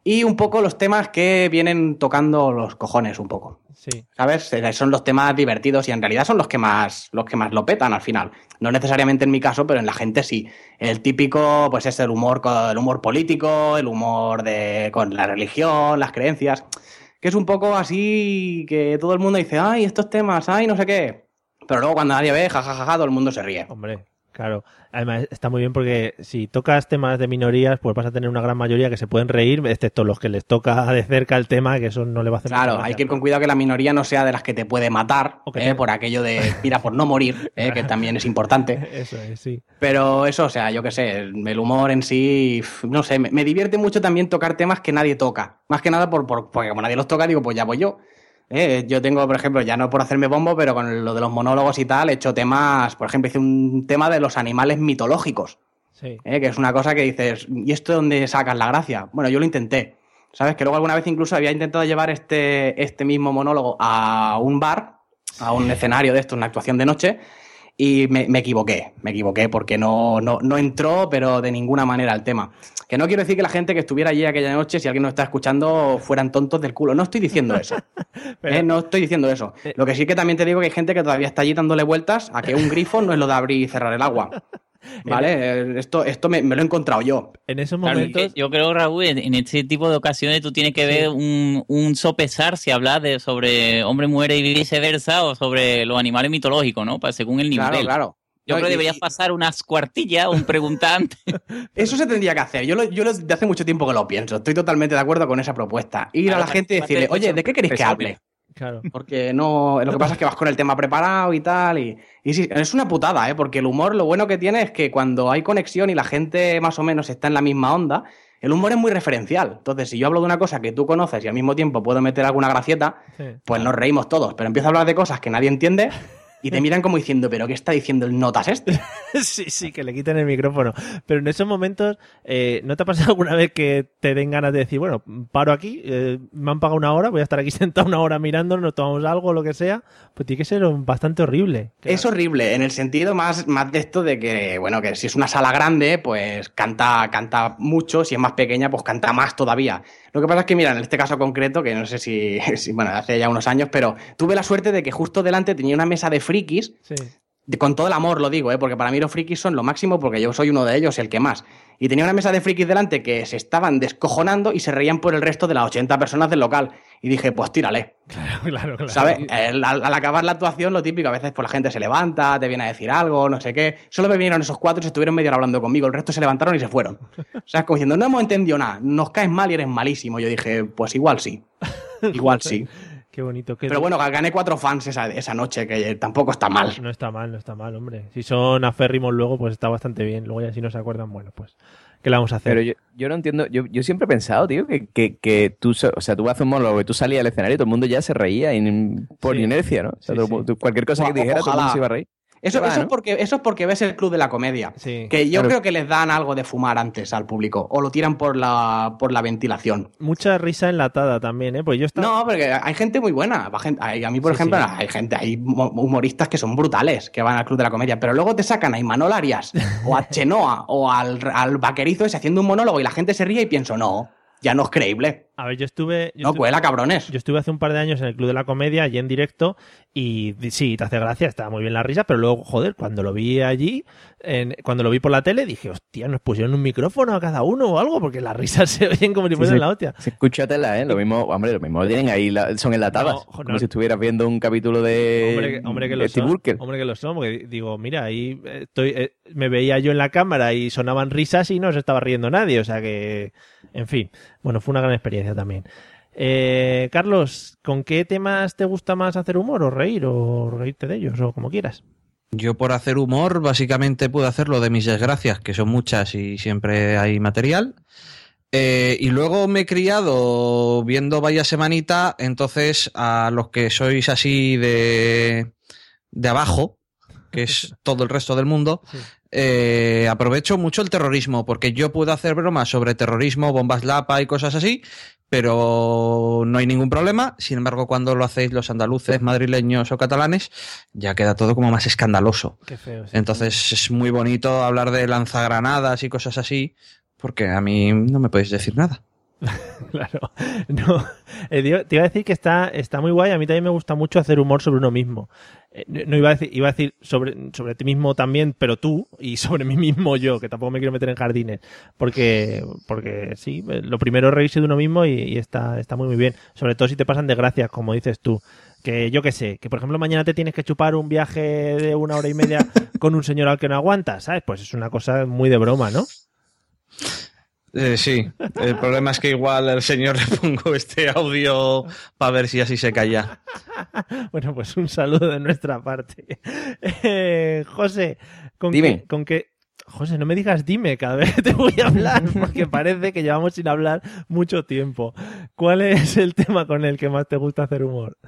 Y un poco los temas que vienen tocando los cojones un poco. Sí. ¿Sabes? Son los temas divertidos y en realidad son los que más, los que más lo petan al final. No necesariamente en mi caso, pero en la gente sí. El típico, pues es el humor, el humor político, el humor de, con la religión, las creencias. Que es un poco así que todo el mundo dice, ay, estos temas, ay, no sé qué. Pero luego cuando nadie ve, jajajaja, todo el mundo se ríe. Hombre, claro. Además, está muy bien porque si tocas temas de minorías, pues vas a tener una gran mayoría que se pueden reír, excepto los que les toca de cerca el tema, que eso no le va a hacer Claro, hay que ir con cuidado que la minoría no sea de las que te puede matar, eh, por aquello de, mira, por no morir, eh, que también es importante. Eso es, sí. Pero eso, o sea, yo qué sé, el humor en sí, no sé, me, me divierte mucho también tocar temas que nadie toca. Más que nada por, por- porque como nadie los toca, digo, pues ya voy yo. Eh, yo tengo, por ejemplo, ya no por hacerme bombo, pero con lo de los monólogos y tal, he hecho temas, por ejemplo, hice un tema de los animales mitológicos, Sí. eh, que es una cosa que dices, ¿y esto de dónde sacas la gracia? Bueno, yo lo intenté. ¿Sabes? Que luego alguna vez incluso había intentado llevar este, este mismo monólogo a un bar, a un escenario de esto, una actuación de noche, y me, me equivoqué, me equivoqué porque no, no, no entró, pero de ninguna manera el tema. Que no quiero decir que la gente que estuviera allí aquella noche, si alguien nos está escuchando, fueran tontos del culo. No estoy diciendo eso. ¿eh? No estoy diciendo eso. Lo que sí que también te digo que hay gente que todavía está allí dándole vueltas a que un grifo no es lo de abrir y cerrar el agua. ¿Vale? Eh, Esto, esto me, me lo he encontrado yo. En esos momentos... que yo creo, Raúl, en en este tipo de ocasiones tú tienes que ver un, un sopesar si hablas de sobre hombre, mujer y viceversa o sobre los animales mitológicos, ¿no? Para, según el nivel. Claro, claro. Yo No, creo que deberías y- pasar unas cuartillas, un preguntante. Eso se tendría que hacer. Yo, lo, yo lo- de hace mucho tiempo que lo pienso. Estoy totalmente de acuerdo con esa propuesta. Ir a la gente y decirle, de oye, ¿de qué queréis que hable? Claro. Porque no. Lo que pasa es que vas con el tema preparado y tal. Y, y sí, es una putada, ¿eh? Porque el humor, lo bueno que tiene es que cuando hay conexión y la gente más o menos está en la misma onda, el humor es muy referencial. Entonces, si yo hablo de una cosa que tú conoces y al mismo tiempo puedo meter alguna gracieta, Sí. pues nos reímos todos. Pero empiezo a hablar de cosas que nadie entiende y te miran como diciendo, ¿pero qué está diciendo el notas este? sí, sí, que le quiten el micrófono. Pero en esos momentos, eh, ¿no te ha pasado alguna vez que te den ganas de decir, bueno, paro aquí, eh, me han pagado una hora, voy a estar aquí sentado una hora mirando, nos tomamos algo, lo que sea? Pues tiene que ser bastante horrible. Es horrible, en el sentido más, más de esto de que, bueno, que si es una sala grande, pues canta, canta mucho, si es más pequeña, pues canta más todavía. Lo que pasa es que, mira, en este caso concreto, que no sé si, si, bueno, hace ya unos años, pero tuve la suerte de que justo delante tenía una mesa de frikis, Sí. con todo el amor lo digo, ¿eh? porque para mí los frikis son lo máximo, porque yo soy uno de ellos, el que más. Y tenía una mesa de frikis delante que se estaban descojonando y se reían por el resto de las 80 personas del local. Y dije, pues tírale. claro, claro. ¿Sabes? El- al, al acabar la actuación, lo típico, a veces pues la gente se levanta, te viene a decir algo, no sé qué. Solo me vinieron esos cuatro y se estuvieron media hora hablando conmigo. El resto se levantaron y se fueron. O sea, como diciendo, no hemos entendido nada, nos caes mal y eres malísimo. Yo dije, pues igual sí. Igual sí. Qué bonito. qué Pero bueno, gané cuatro fans esa, esa noche, que tampoco está mal. No está mal, no está mal, hombre. Si son aférrimos luego, pues está bastante bien. Luego ya si no se acuerdan, bueno, pues, ¿qué le vamos a hacer? Pero yo, yo no entiendo, yo, yo siempre he pensado, tío, que, que, que tú, so- o sea, tú haces un monólogo y tú salías al escenario y todo el mundo ya se reía y- por Sí. inercia, ¿no? O sea, Sí, todo el mundo- tú- cualquier cosa que O- dijera, todo el mundo se iba a reír. Eso, Va, eso, ¿no? es porque, eso es porque ves el club de la comedia. Sí. Que yo Claro. creo que les dan algo de fumar antes al público. O lo tiran por la, por la ventilación. Mucha risa enlatada también, ¿eh? Pues yo estaba... No, porque hay gente muy buena. A mí, por Sí, ejemplo, sí. hay gente, hay mo- humoristas que son brutales, que van al club de la comedia. Pero luego te sacan a Imanol Arias, o a Chenoa, o al, al vaquerizo ese haciendo un monólogo y la gente se ríe y pienso, no, ya no es creíble. A ver, yo estuve... yo No estu- cuela, cabrones. Yo estuve hace un par de años en el Club de la Comedia, allí en directo, y sí, te hace gracia, estaba muy bien la risa, pero luego, joder, cuando lo vi allí, en- cuando lo vi por la tele, dije, hostia, nos pusieron un micrófono a cada uno o algo, porque las risas se oyen como si Sí, fueran sí. la hostia. Se escucha tela, ¿eh? Lo mismo, hombre, lo mismo tienen ahí, la- son enlatadas. No, como no. si estuvieras viendo un capítulo de, Hombre, que- hombre que lo Steve son. Hombre que lo son, porque digo, mira, ahí eh, estoy, eh, me veía yo en la cámara y sonaban risas y no se estaba riendo nadie, o sea que, en fin, bueno, fue una gran experiencia también. Eh, Carlos, ¿con qué temas te gusta más hacer humor o reír o reírte de ellos o como quieras? Yo por hacer humor básicamente puedo hacerlo de mis desgracias, que son muchas y siempre hay material. Eh, y luego me he criado viendo Vaya Semanita, entonces a los que sois así de, de abajo, que es todo el resto del mundo, eh, aprovecho mucho el terrorismo, porque yo puedo hacer bromas sobre terrorismo, bombas lapa y cosas así, pero no hay ningún problema. Sin embargo, cuando lo hacéis los andaluces, madrileños o catalanes, ya queda todo como más escandaloso. Qué feo. sí. Entonces es muy bonito hablar de lanzagranadas y cosas así, porque a mí no me podéis decir nada. Claro. No, eh, te iba a decir que está, está muy guay. A mí también me gusta mucho hacer humor sobre uno mismo. Eh, no no iba a decir, iba a decir sobre, sobre ti mismo también, pero tú, y sobre mí mismo yo, que tampoco me quiero meter en jardines. Porque, porque sí, eh, lo primero es reírse de uno mismo y, y está, está muy, muy bien. Sobre todo si te pasan desgracias, como dices tú. Que yo qué sé, que por ejemplo mañana te tienes que chupar un viaje de una hora y media con un señor al que no aguantas, ¿sabes? Pues es una cosa muy de broma, ¿no? Eh, sí, el problema es que igual al señor le pongo este audio para ver si así se calla. Bueno, pues un saludo de nuestra parte. Eh, José, ¿con Dime. qué, con qué- José, no me digas dime cada vez que te voy a hablar, porque parece que llevamos sin hablar mucho tiempo. ¿Cuál es el tema con el que más te gusta hacer humor?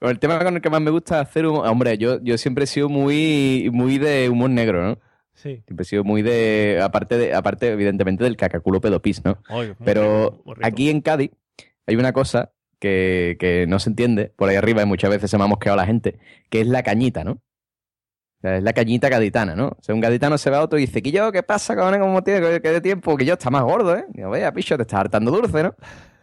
El tema con el que más me gusta hacer humor, hombre, yo, yo siempre he sido muy, muy de humor negro, ¿no? Sí. Siempre he sido muy de, aparte de, aparte evidentemente del cacaculo pedopis, ¿no? Pero rico, muy rico. aquí en Cádiz hay una cosa que, que no se entiende por ahí arriba y muchas veces se me ha mosqueado la gente, que es la cañita, ¿no? O sea, es la cañita gaditana, ¿no? O sea, un gaditano se va a otro y dice, que yo, ¿qué pasa, cabrón? ¿Cómo tiene que de tiempo? Que yo está más gordo, ¿eh? Digo, vaya, picho, te estás hartando dulce, ¿no?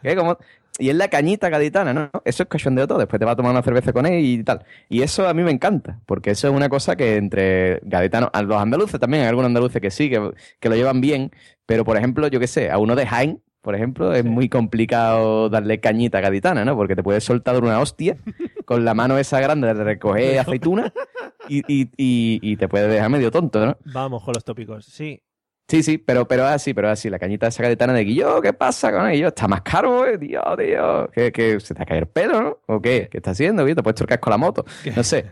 ¿Qué? ¿Cómo? Y es la cañita gaditana, ¿no? Eso es cachondeo todo. Después te vas a tomar una cerveza con él y tal. Y eso a mí me encanta, porque eso es una cosa que entre gaditanos, a los andaluces también, hay algunos andaluces que sí, que, que lo llevan bien, pero por ejemplo, yo qué sé, a uno de Jaén, por ejemplo, es muy complicado darle cañita gaditana, ¿no? Porque te puedes soltar una hostia con la mano esa grande de recoger aceituna y, y, y, y te puede dejar medio tonto, ¿no? Vamos con los tópicos. Sí, Sí, sí, pero, pero así, pero así. La cañita esa gaditana de Guillo, ¿qué pasa con ello? Está más caro, eh, tío, tío. ¿Qué, qué, se te ha caído el pelo, no? ¿O qué? ¿Qué está haciendo? tío? ¿Te el casco a la moto? No sé.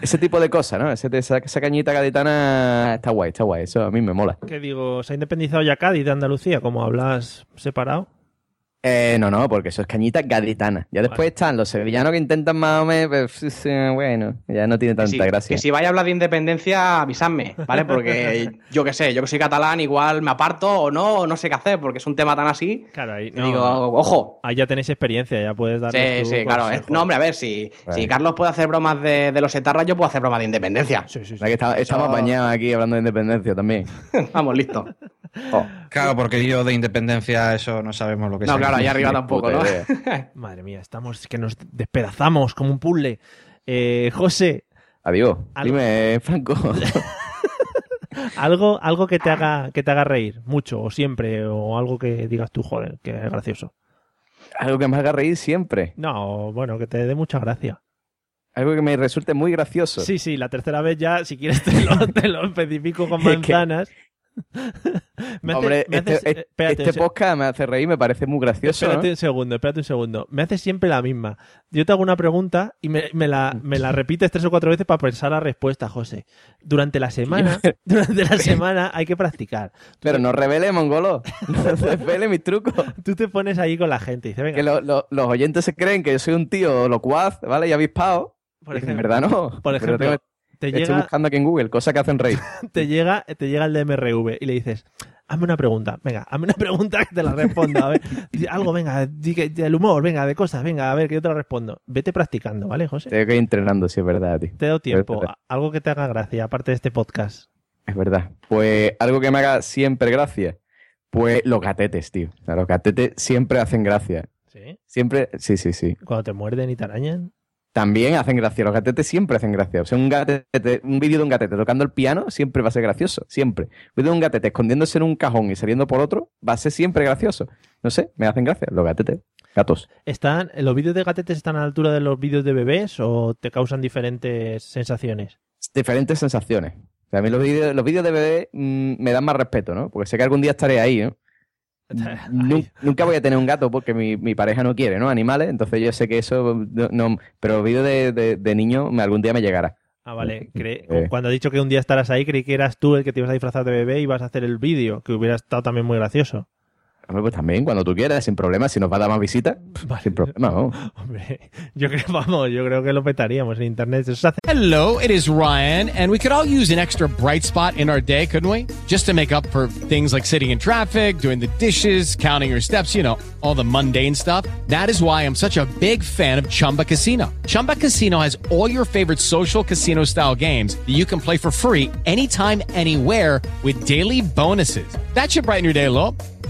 Ese tipo de cosas, ¿no? Ese, esa, esa cañita gaditana está guay, está guay. Eso a mí me mola. que digo, se ha independizado ya Cádiz de Andalucía, como hablas separado. Eh, no, no, porque eso es cañita gaditana. Ya después están los sevillanos que intentan más o menos, pues, bueno, ya no tiene Que tanta si, gracia. que si vais a hablar de independencia, avisadme, ¿vale? Porque yo que sé, yo que soy catalán, igual me aparto o no, o no sé qué hacer, porque es un tema tan así. Claro, ahí que digo, ojo. Ahí ya tenéis experiencia, ya puedes dar. Sí, sí, claro. es- no, hombre, a ver, si, si Carlos puede hacer bromas de, de los etarras, yo puedo hacer bromas de independencia. Sí, sí, La que está- estamos Eso- bañados aquí hablando de independencia también. Vamos, listo. Claro, porque yo de independencia eso no sabemos lo que No, es. claro, allá arriba tampoco, ¿no? Madre mía, estamos que nos despedazamos como un puzzle. Eh, José, Adiós. Algo- Dime, Franco. algo, algo que te haga, que te haga reír mucho o siempre, o algo que digas tú, joder, que es gracioso. Algo que me haga reír siempre. No, bueno, que te dé mucha gracia. Algo que me resulte muy gracioso. Sí, sí, la tercera vez ya, si quieres, te lo, te lo especifico con manzanas. Me hace- Hombre, me este, haces- este- eh, espérate, este podcast me hace reír, me parece muy gracioso. Espérate ¿no? un segundo, espérate un segundo. Me haces siempre la misma. Yo te hago una pregunta y me, me la, me la repites tres o cuatro veces para pensar la respuesta, José. Durante la semana, durante la semana hay que practicar. Pero no revele, mongolo. No revele mis trucos. Tú te pones ahí con la gente y dices, venga, Que lo- lo- los oyentes se creen que yo soy un tío locuaz, ¿vale? Y avispado. Por en verdad no. por ejemplo, te estoy llega- buscando aquí en Google cosas que hacen reír. te llega, te llega el DMRV y le dices, hazme una pregunta, venga, hazme una pregunta que te la responda, a ver, algo, venga, del humor, venga, de cosas, venga, a ver, que yo te la respondo. Vete practicando, ¿vale, José? Tengo que ir entrenando, sí, es verdad, tío. Te doy tiempo, verdad. algo que te haga gracia, aparte de este podcast. Es verdad. Pues algo que me haga siempre gracia. Pues los gatetes, tío. Los gatetes siempre hacen gracia. ¿Sí? Siempre, sí, sí, sí. Cuando te muerden y te arañan. También hacen gracia. Los gatetes siempre hacen gracia. O sea, un gatete, un vídeo de un gatete tocando el piano siempre va a ser gracioso. Siempre. Un vídeo de un gatete escondiéndose en un cajón y saliendo por otro va a ser siempre gracioso. No sé, me hacen gracia. Los gatetes. Gatos. ¿Están, ¿Los vídeos de gatetes están a la altura de los vídeos de bebés o te causan diferentes sensaciones? Diferentes sensaciones. O sea, a mí los vídeos, los vídeos de bebé mm, me dan más respeto, ¿no? Porque sé que algún día estaré ahí, ¿no? Nu- Nunca voy a tener un gato porque mi, mi pareja no quiere, ¿no? Animales, entonces yo sé que eso no, no- pero vídeo de, de, de niño algún día me llegará. Ah, vale. Cre- Eh. Cuando has dicho que un día estarás ahí, creí que eras tú el que te ibas a disfrazar de bebé y ibas a hacer el vídeo, que hubiera estado también muy gracioso. Pues también, cuando tú quieras, sin problema, si nos va a dar más visitas, sin problema, vamos. Hombre, yo creo, vamos, yo creo que lo petaríamos en internet. Hello, it is Ryan, and we could all use an extra bright spot in our day, couldn't we? Just to make up for things like sitting in traffic, doing the dishes, counting your steps, you know, all the mundane stuff. That is why I'm such a big fan of Chumba Casino. Chumba Casino has all your favorite social casino style games that you can play for free anytime, anywhere with daily bonuses. That should brighten your day a little.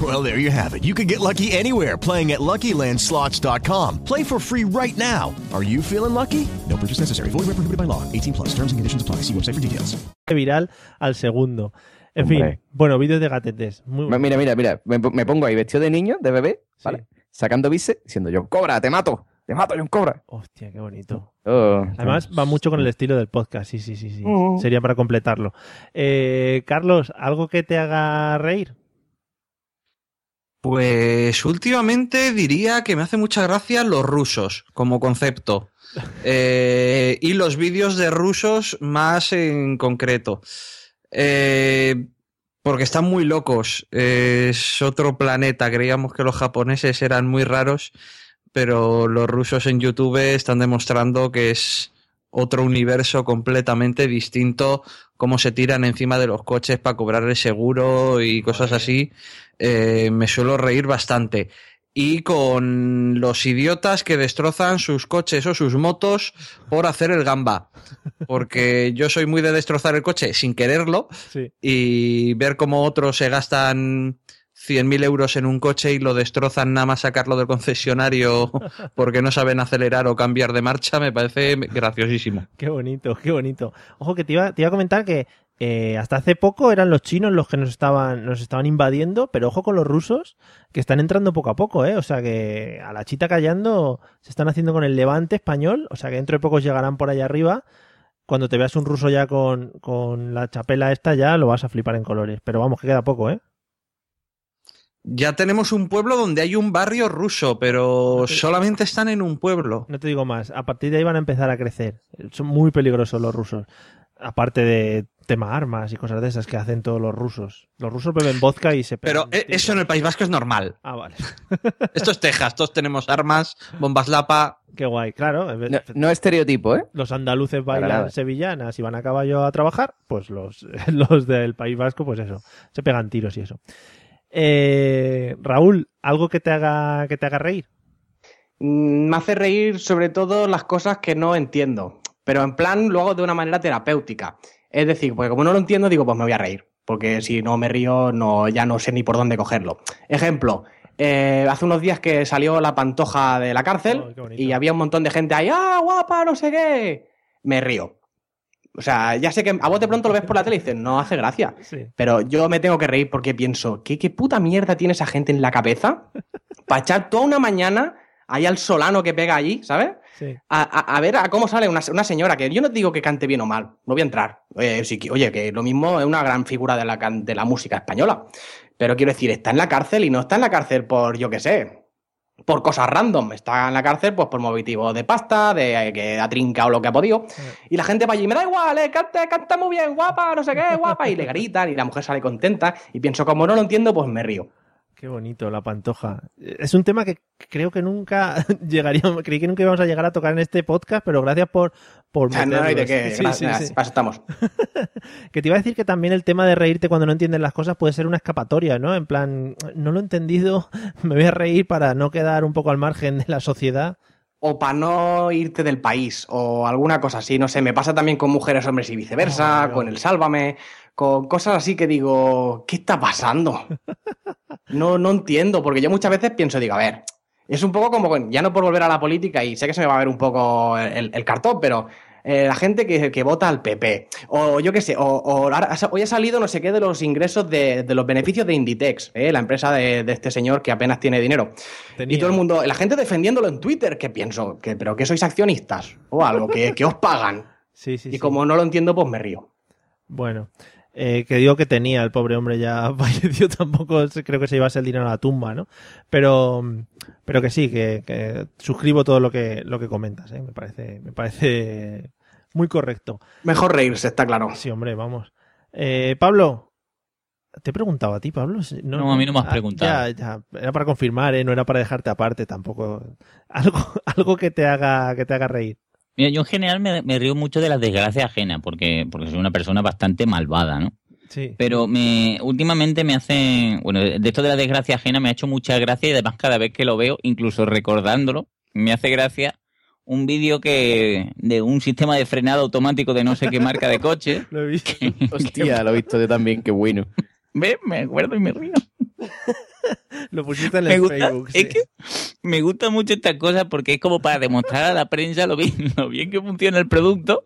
Well, there you have it. You can get lucky anywhere playing at LuckyLandSlots.com. Play for free right now. Are you feeling lucky? No purchase necessary. Void where prohibited by law. 18 plus. Terms and conditions apply. See website for details. viral al segundo. En fin, Hombre. bueno, vídeos de gatetes. Muy Mira, mira, mira, me, me pongo ahí vestido de niño, de bebé, ¿vale? Sacando bíceps, diciendo yo, cobra, te mato, te mato, yo cobra. Hostia, qué bonito. Oh, Además, va mucho con el estilo del podcast, sí, sí, sí, sí. Ujú. Sería para completarlo. Eh, Carlos, ¿algo que te haga reír? Pues últimamente diría que me hace mucha gracia los rusos como concepto. Eh, y los vídeos de rusos más en concreto. Eh, porque están muy locos. Es otro planeta. Creíamos que los japoneses eran muy raros, pero los rusos en YouTube están demostrando que es otro universo completamente distinto. Cómo se tiran encima de los coches para cobrar el seguro y cosas así. Eh, me suelo reír bastante. Y con los idiotas que destrozan sus coches o sus motos por hacer el gamba. Porque yo soy muy de destrozar el coche sin quererlo Sí. y ver cómo otros se gastan 100.000 euros en un coche y lo destrozan nada más sacarlo del concesionario porque no saben acelerar o cambiar de marcha me parece graciosísimo. Qué bonito, qué bonito. Ojo que te iba, te iba a comentar que eh, hasta hace poco eran los chinos los que nos estaban, nos estaban invadiendo, pero ojo con los rusos que están entrando poco a poco, ¿eh? O sea que a la chita callando se están haciendo con el levante español, o sea que dentro de pocos llegarán por allá arriba. Cuando te veas un ruso ya con, con la chapela esta ya lo vas a flipar en colores. Pero vamos, que queda poco, ¿eh? Ya tenemos un pueblo donde hay un barrio ruso, pero solamente están en un pueblo. No te digo más. A partir de ahí van a empezar a crecer. Son muy peligrosos los rusos. Aparte de tema armas y cosas de esas que hacen todos los rusos. Los rusos beben vodka y se Pero eh, eso en el País Vasco es normal. Ah, vale. Esto es Texas, todos tenemos armas, bombas lapa. Qué guay, claro. No, no estereotipo, ¿eh? Los andaluces bailan sevillanas y van a caballo a trabajar, pues los, los del País Vasco, pues eso, se pegan tiros y eso. Eh, Raúl, ¿algo que te haga que te haga reír? mm, me hace reír sobre todo las cosas que no entiendo, pero en plan luego de una manera terapéutica. Es decir, porque como no lo entiendo, digo, pues me voy a reír, porque si no me río, no, ya no sé ni por dónde cogerlo. Ejemplo, eh, hace unos días que salió la pantoja de la cárcel y había un montón de gente ahí, ¡ah, guapa, no sé qué! Me río. O sea, ya sé que a vos de pronto lo ves por la tele y dices, no hace gracia. Pero yo me tengo que reír porque pienso, ¿qué, qué puta mierda tiene esa gente en la cabeza? Para echar toda una mañana ahí al solano que pega allí, ¿sabes? Sí. A, a- a ver a cómo sale una, una señora, que yo no digo que cante bien o mal, no voy a entrar. Oye, sí que- oye, que lo mismo es una gran figura de la, de la música española. Pero quiero decir, está en la cárcel y no está en la cárcel por, yo qué sé, por cosas random. Está en la cárcel pues por motivos de pasta, de eh, que ha trincado lo que ha podido. Y la gente va allí, me da igual, eh, canta, canta muy bien, guapa, no sé qué, guapa. Y le gritan y la mujer sale contenta. Y pienso, como no lo entiendo, pues me río. Qué bonito, la pantoja. Es un tema que creo que nunca llegaríamos, creí que nunca íbamos a llegar a tocar en este podcast, pero gracias por, por sea, no hay de qué, Sí, estamos. Que te iba a decir que también el tema de reírte cuando no entiendes las cosas puede ser una escapatoria, ¿no? En plan, no lo he entendido, me voy a reír para no quedar un poco al margen de la sociedad. O para no irte del país, o alguna cosa así, no sé, me pasa también con mujeres, hombres y viceversa, con el Sálvame, con cosas así que digo, ¿qué está pasando? No, no entiendo, porque yo muchas veces pienso, digo, a ver, es un poco como, ya no por volver a la política, y sé que se me va a ver un poco el, el cartón, pero eh, la gente que, que vota al PP, o yo qué sé, o, o hoy ha salido no sé qué de los ingresos de, de los beneficios de Inditex, ¿eh? la empresa de, de este señor que apenas tiene dinero. Y todo el mundo, la gente defendiéndolo en Twitter, que pienso, que, pero que sois accionistas o algo, que, que os pagan. Sí, sí, y sí. como no lo entiendo, pues me río. Bueno, eh, que digo que tenía, el pobre hombre ya falleció, tampoco creo que se llevase el dinero a la tumba, ¿no? Pero, pero que sí, que, que suscribo todo lo que, lo que comentas, ¿eh? Me parece, me parece muy correcto. Mejor reírse, está claro. Sí, hombre, vamos. Eh, Pablo, te he preguntado a ti, Pablo. No, a mí no me has Ah, preguntado. Ya, ya, era para confirmar, ¿eh? No era para dejarte aparte tampoco. Algo, algo que te haga, que te haga reír. Mira, yo en general me, me río mucho de las desgracias ajenas, porque, porque soy una persona bastante malvada, ¿no? Sí. Pero me, últimamente me hace, bueno, de esto de la desgracia ajena me ha hecho mucha gracia y además cada vez que lo veo, incluso recordándolo, me hace gracia un vídeo que de un sistema de frenado automático de no sé qué marca de coche. Lo he visto. Hostia, lo he visto yo también, qué bueno. ¿Ves? Me acuerdo y me río. Lo pusiste en Me el gusta, Facebook. es sí. que me gusta mucho estas cosas porque es como para demostrar a la prensa lo bien, lo bien que funciona el producto.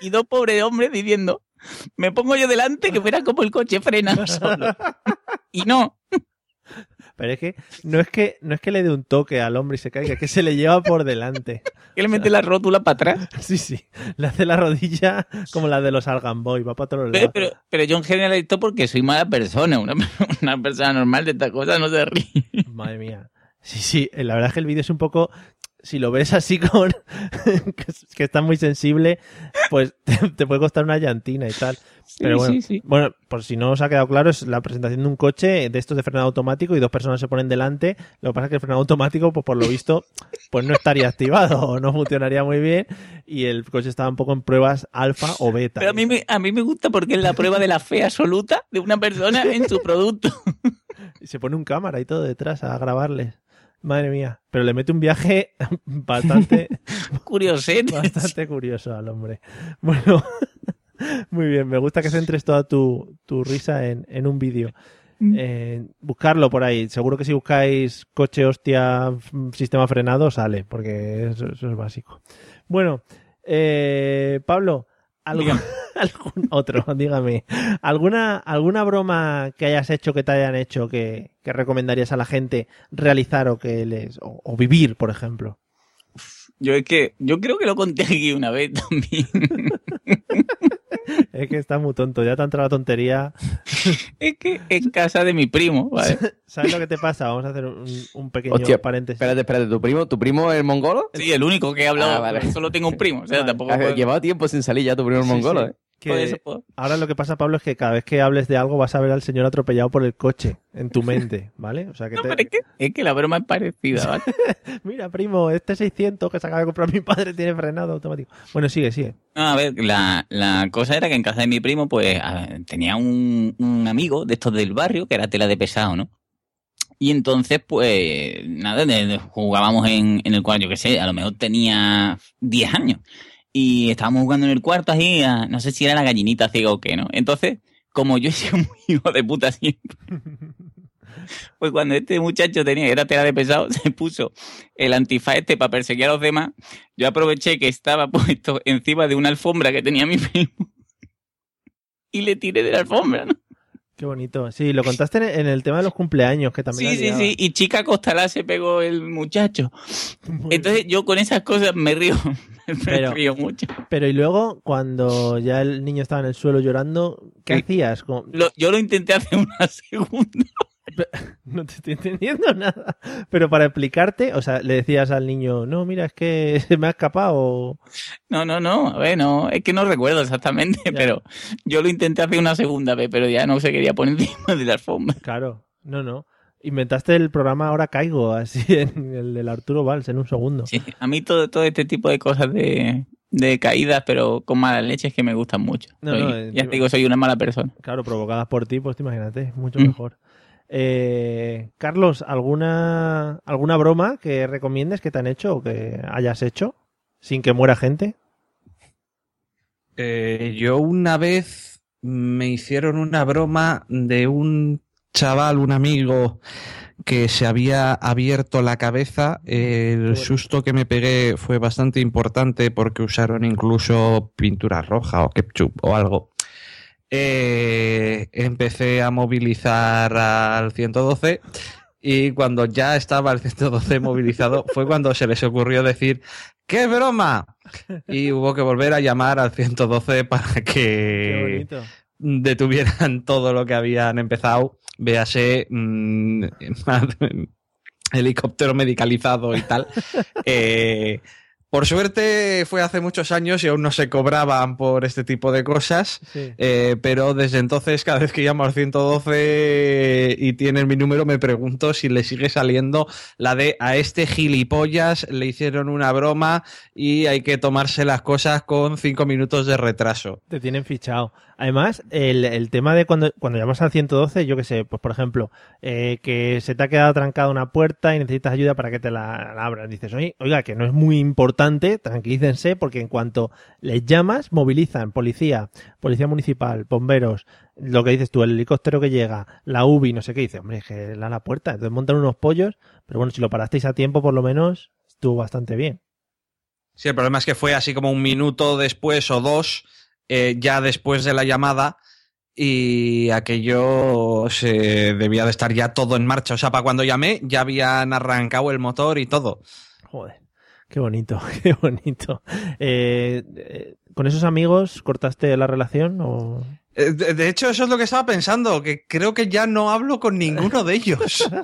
Y dos pobres hombres diciendo, me pongo yo delante que verás como el coche frena solo. Y no, Pero es que no es que no es que le dé un toque al hombre y se caiga, es que se le lleva por delante. que le mete la rótula para atrás. Sí, sí. Le hace la rodilla como la de los Algan Boy, va para todos Pero, lados. pero, pero yo en general esto porque soy mala persona. Una, una persona normal de estas cosas no se ríe. Madre mía. Sí, sí, la verdad es que el vídeo es un poco. Si lo ves así con. que, es- que está muy sensible, pues te, te puede costar una llantina y tal. Pero bueno, sí, sí. bueno, por si no os ha quedado claro, es la presentación de un coche de estos de frenado automático y dos personas se ponen delante. Lo que pasa es que el frenado automático, pues por lo visto, pues no estaría activado o no funcionaría muy bien. Y el coche estaba un poco en pruebas alfa o beta. Pero a mí, me, a mí me gusta porque es la prueba de la fe absoluta de una persona en su producto. Y se pone un cámara y todo detrás a grabarles. Madre mía. Pero le mete un viaje bastante, Curiosete. bastante curioso al hombre. Bueno, muy bien. Me gusta que centres toda tu, tu risa en, en un vídeo. Eh, buscarlo por ahí. Seguro que si buscáis coche hostia f- sistema frenado sale, porque eso, eso es básico. Bueno, eh, Pablo, ¿algo- algún otro, dígame. ¿Alguna, ¿Alguna broma que hayas hecho, que te hayan hecho, que, que recomendarías a la gente realizar o que les o, o vivir, por ejemplo? Yo es que, yo creo que lo conté aquí una vez también. Es que está muy tonto, ya te ha entrado la tontería. es que en casa de mi primo, ¿vale? ¿Sabes lo que te pasa? Vamos a hacer un, un pequeño Hostia, paréntesis. espérate, espérate, ¿tu primo, tu primo es el mongolo? Sí, el único que he hablado, Ah, vale. solo tengo un primo, o sea, tampoco puedo- llevado tiempo sin salir ya tu primo el Sí, mongolo, sí. ¿eh? Que ahora lo que pasa, Pablo, es que cada vez que hables de algo vas a ver al señor atropellado por el coche en tu mente, ¿vale? O sea que No, te- pero es que, es que la broma es parecida, ¿vale? Mira, primo, este 600 que se acaba de comprar mi padre tiene frenado automático. Bueno, sigue, sigue. No, a ver, la, la cosa era que en casa de mi primo, pues ver, tenía un, un amigo de estos del barrio que era tela de pesado, ¿no? Y entonces, pues, nada, jugábamos en, en el cuarto, yo qué sé, a lo mejor tenía 10 años. Y estábamos jugando en el cuarto así, a- no sé si era la gallinita ciega o qué, ¿no? Entonces, como yo he sido muy hijo de puta siempre, pues cuando este muchacho tenía, era tela de pesado, se puso el antifaz este para perseguir a los demás, yo aproveché que estaba puesto encima de una alfombra que tenía mi primo y le tiré de la alfombra, ¿no? Qué bonito. Sí, lo contaste en- el tema de los cumpleaños, que también Sí, sí, sí. Y chica Costalá se pegó el muchacho. Entonces yo con esas cosas me río. Me Pero- río mucho. Pero y luego, cuando ya el niño estaba en el suelo llorando, ¿qué Sí. hacías? Como- Lo- yo lo intenté hace una segunda. No te estoy entendiendo nada. Pero para explicarte, o sea, le decías al niño, no, mira, es que se me ha escapado. No, no, no. A ver, no. Es que no recuerdo exactamente, pero yo lo intenté hace una segunda vez, pero ya no se quería poner encima de la alfombra. Claro, no, no. Inventaste el programa Ahora Caigo, así en el del Arturo Valls, en un segundo. Sí, a mí todo, todo este tipo de cosas de, de caídas, pero con malas leches que me gustan mucho. No, Soy- no, ya te digo, soy una mala persona. Claro, provocadas por ti, pues te imagínate, mucho Mm. mejor. Eh, Carlos, ¿alguna, ¿alguna broma que recomiendes que te han hecho o que hayas hecho sin que muera gente? Eh, yo una vez me hicieron una broma de un chaval, un amigo que se había abierto la cabeza. El susto que me pegué fue bastante importante porque usaron incluso pintura roja o ketchup o algo. Empecé a movilizar al 112 y cuando ya estaba el 112 movilizado fue cuando se les ocurrió decir ¡qué broma! y hubo que volver a llamar al 112 para que detuvieran todo lo que habían empezado. Véase mm, helicóptero medicalizado y tal. Eh, por suerte fue hace muchos años y aún no se cobraban por este tipo de cosas, Sí. eh, pero desde entonces cada vez que llamo al 112 y tienen mi número me pregunto si le sigue saliendo la de a este gilipollas le hicieron una broma y hay que tomarse las cosas con cinco minutos de retraso. Te tienen fichado. Además, el, el tema de cuando, cuando llamas al 112, yo qué sé, pues por ejemplo, eh, que se te ha quedado trancada una puerta y necesitas ayuda para que te la, la abran. Dices, oye, oiga, que no es muy importante, tranquilícense, porque en cuanto les llamas, movilizan policía, policía municipal, bomberos, lo que dices tú, el helicóptero que llega, la UBI, no sé qué, dice, hombre, que la, la puerta, entonces montan unos pollos, pero bueno, si lo parasteis a tiempo, por lo menos, estuvo bastante bien. Sí, el problema es que fue así como un minuto después o dos, eh, ya después de la llamada, y aquello se debía de estar ya todo en marcha. O sea, para cuando llamé ya habían arrancado el motor y todo. Joder, qué bonito, qué bonito. Eh, eh, ¿Con esos amigos cortaste la relación o...? Eh, De, de hecho, eso es lo que estaba pensando, que creo que ya no hablo con ninguno de ellos.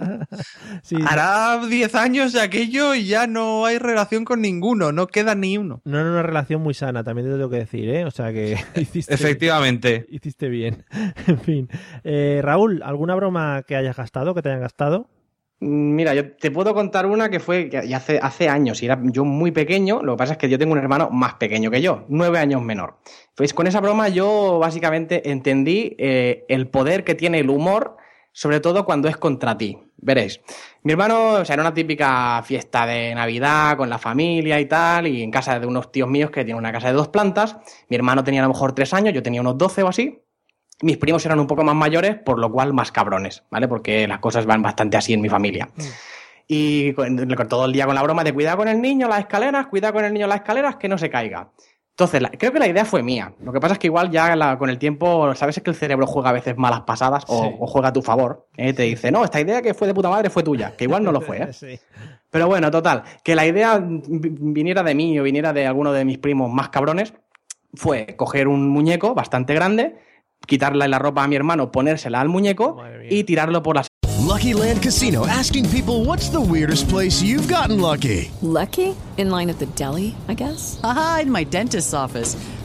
Sí, Hará 10 años de aquello y ya no hay relación con ninguno, no queda ni uno. no era una relación muy sana, también te tengo que decir, ¿eh? O sea que hiciste, Efectivamente. hiciste bien. en fin. Eh, Raúl, ¿alguna broma que hayas gastado, que te hayan gastado? Mira, yo te puedo contar una que fue hace años, y era yo muy pequeño, lo que pasa es que yo tengo un hermano más pequeño que yo, nueve años menor. Pues con esa broma yo básicamente entendí eh, el poder que tiene el humor, sobre todo cuando es contra ti. Veréis, mi hermano, o sea, era una típica fiesta de Navidad con la familia y tal, y en casa de unos tíos míos que tienen una casa de dos plantas. Mi hermano tenía a lo mejor tres años, yo tenía unos doce o así. Mis primos eran un poco más mayores, por lo cual más cabrones, ¿vale? Porque las cosas van bastante así en mi familia. Y con- con todo el día con la broma de cuidado con el niño, las escaleras, cuidado con el niño, las escaleras, que no se caiga. Entonces, la- creo que la idea fue mía. Lo que pasa es que igual ya la- con el tiempo, sabes que el cerebro juega a veces malas pasadas o, Sí. o juega a tu favor. ¿eh? Te dice, no, esta idea que fue de puta madre fue tuya, que igual no lo fue. ¿eh? Sí. Pero bueno, total, que la idea vi- viniera de mí o viniera de alguno de mis primos más cabrones fue coger un muñeco bastante grande, quitarle la ropa a mi hermano, ponérsela al muñeco y tirarlo por las Lucky Land Casino asking people what's the weirdest place you've gotten lucky? Lucky? In line at the deli, I guess? Aha, in my dentist's office.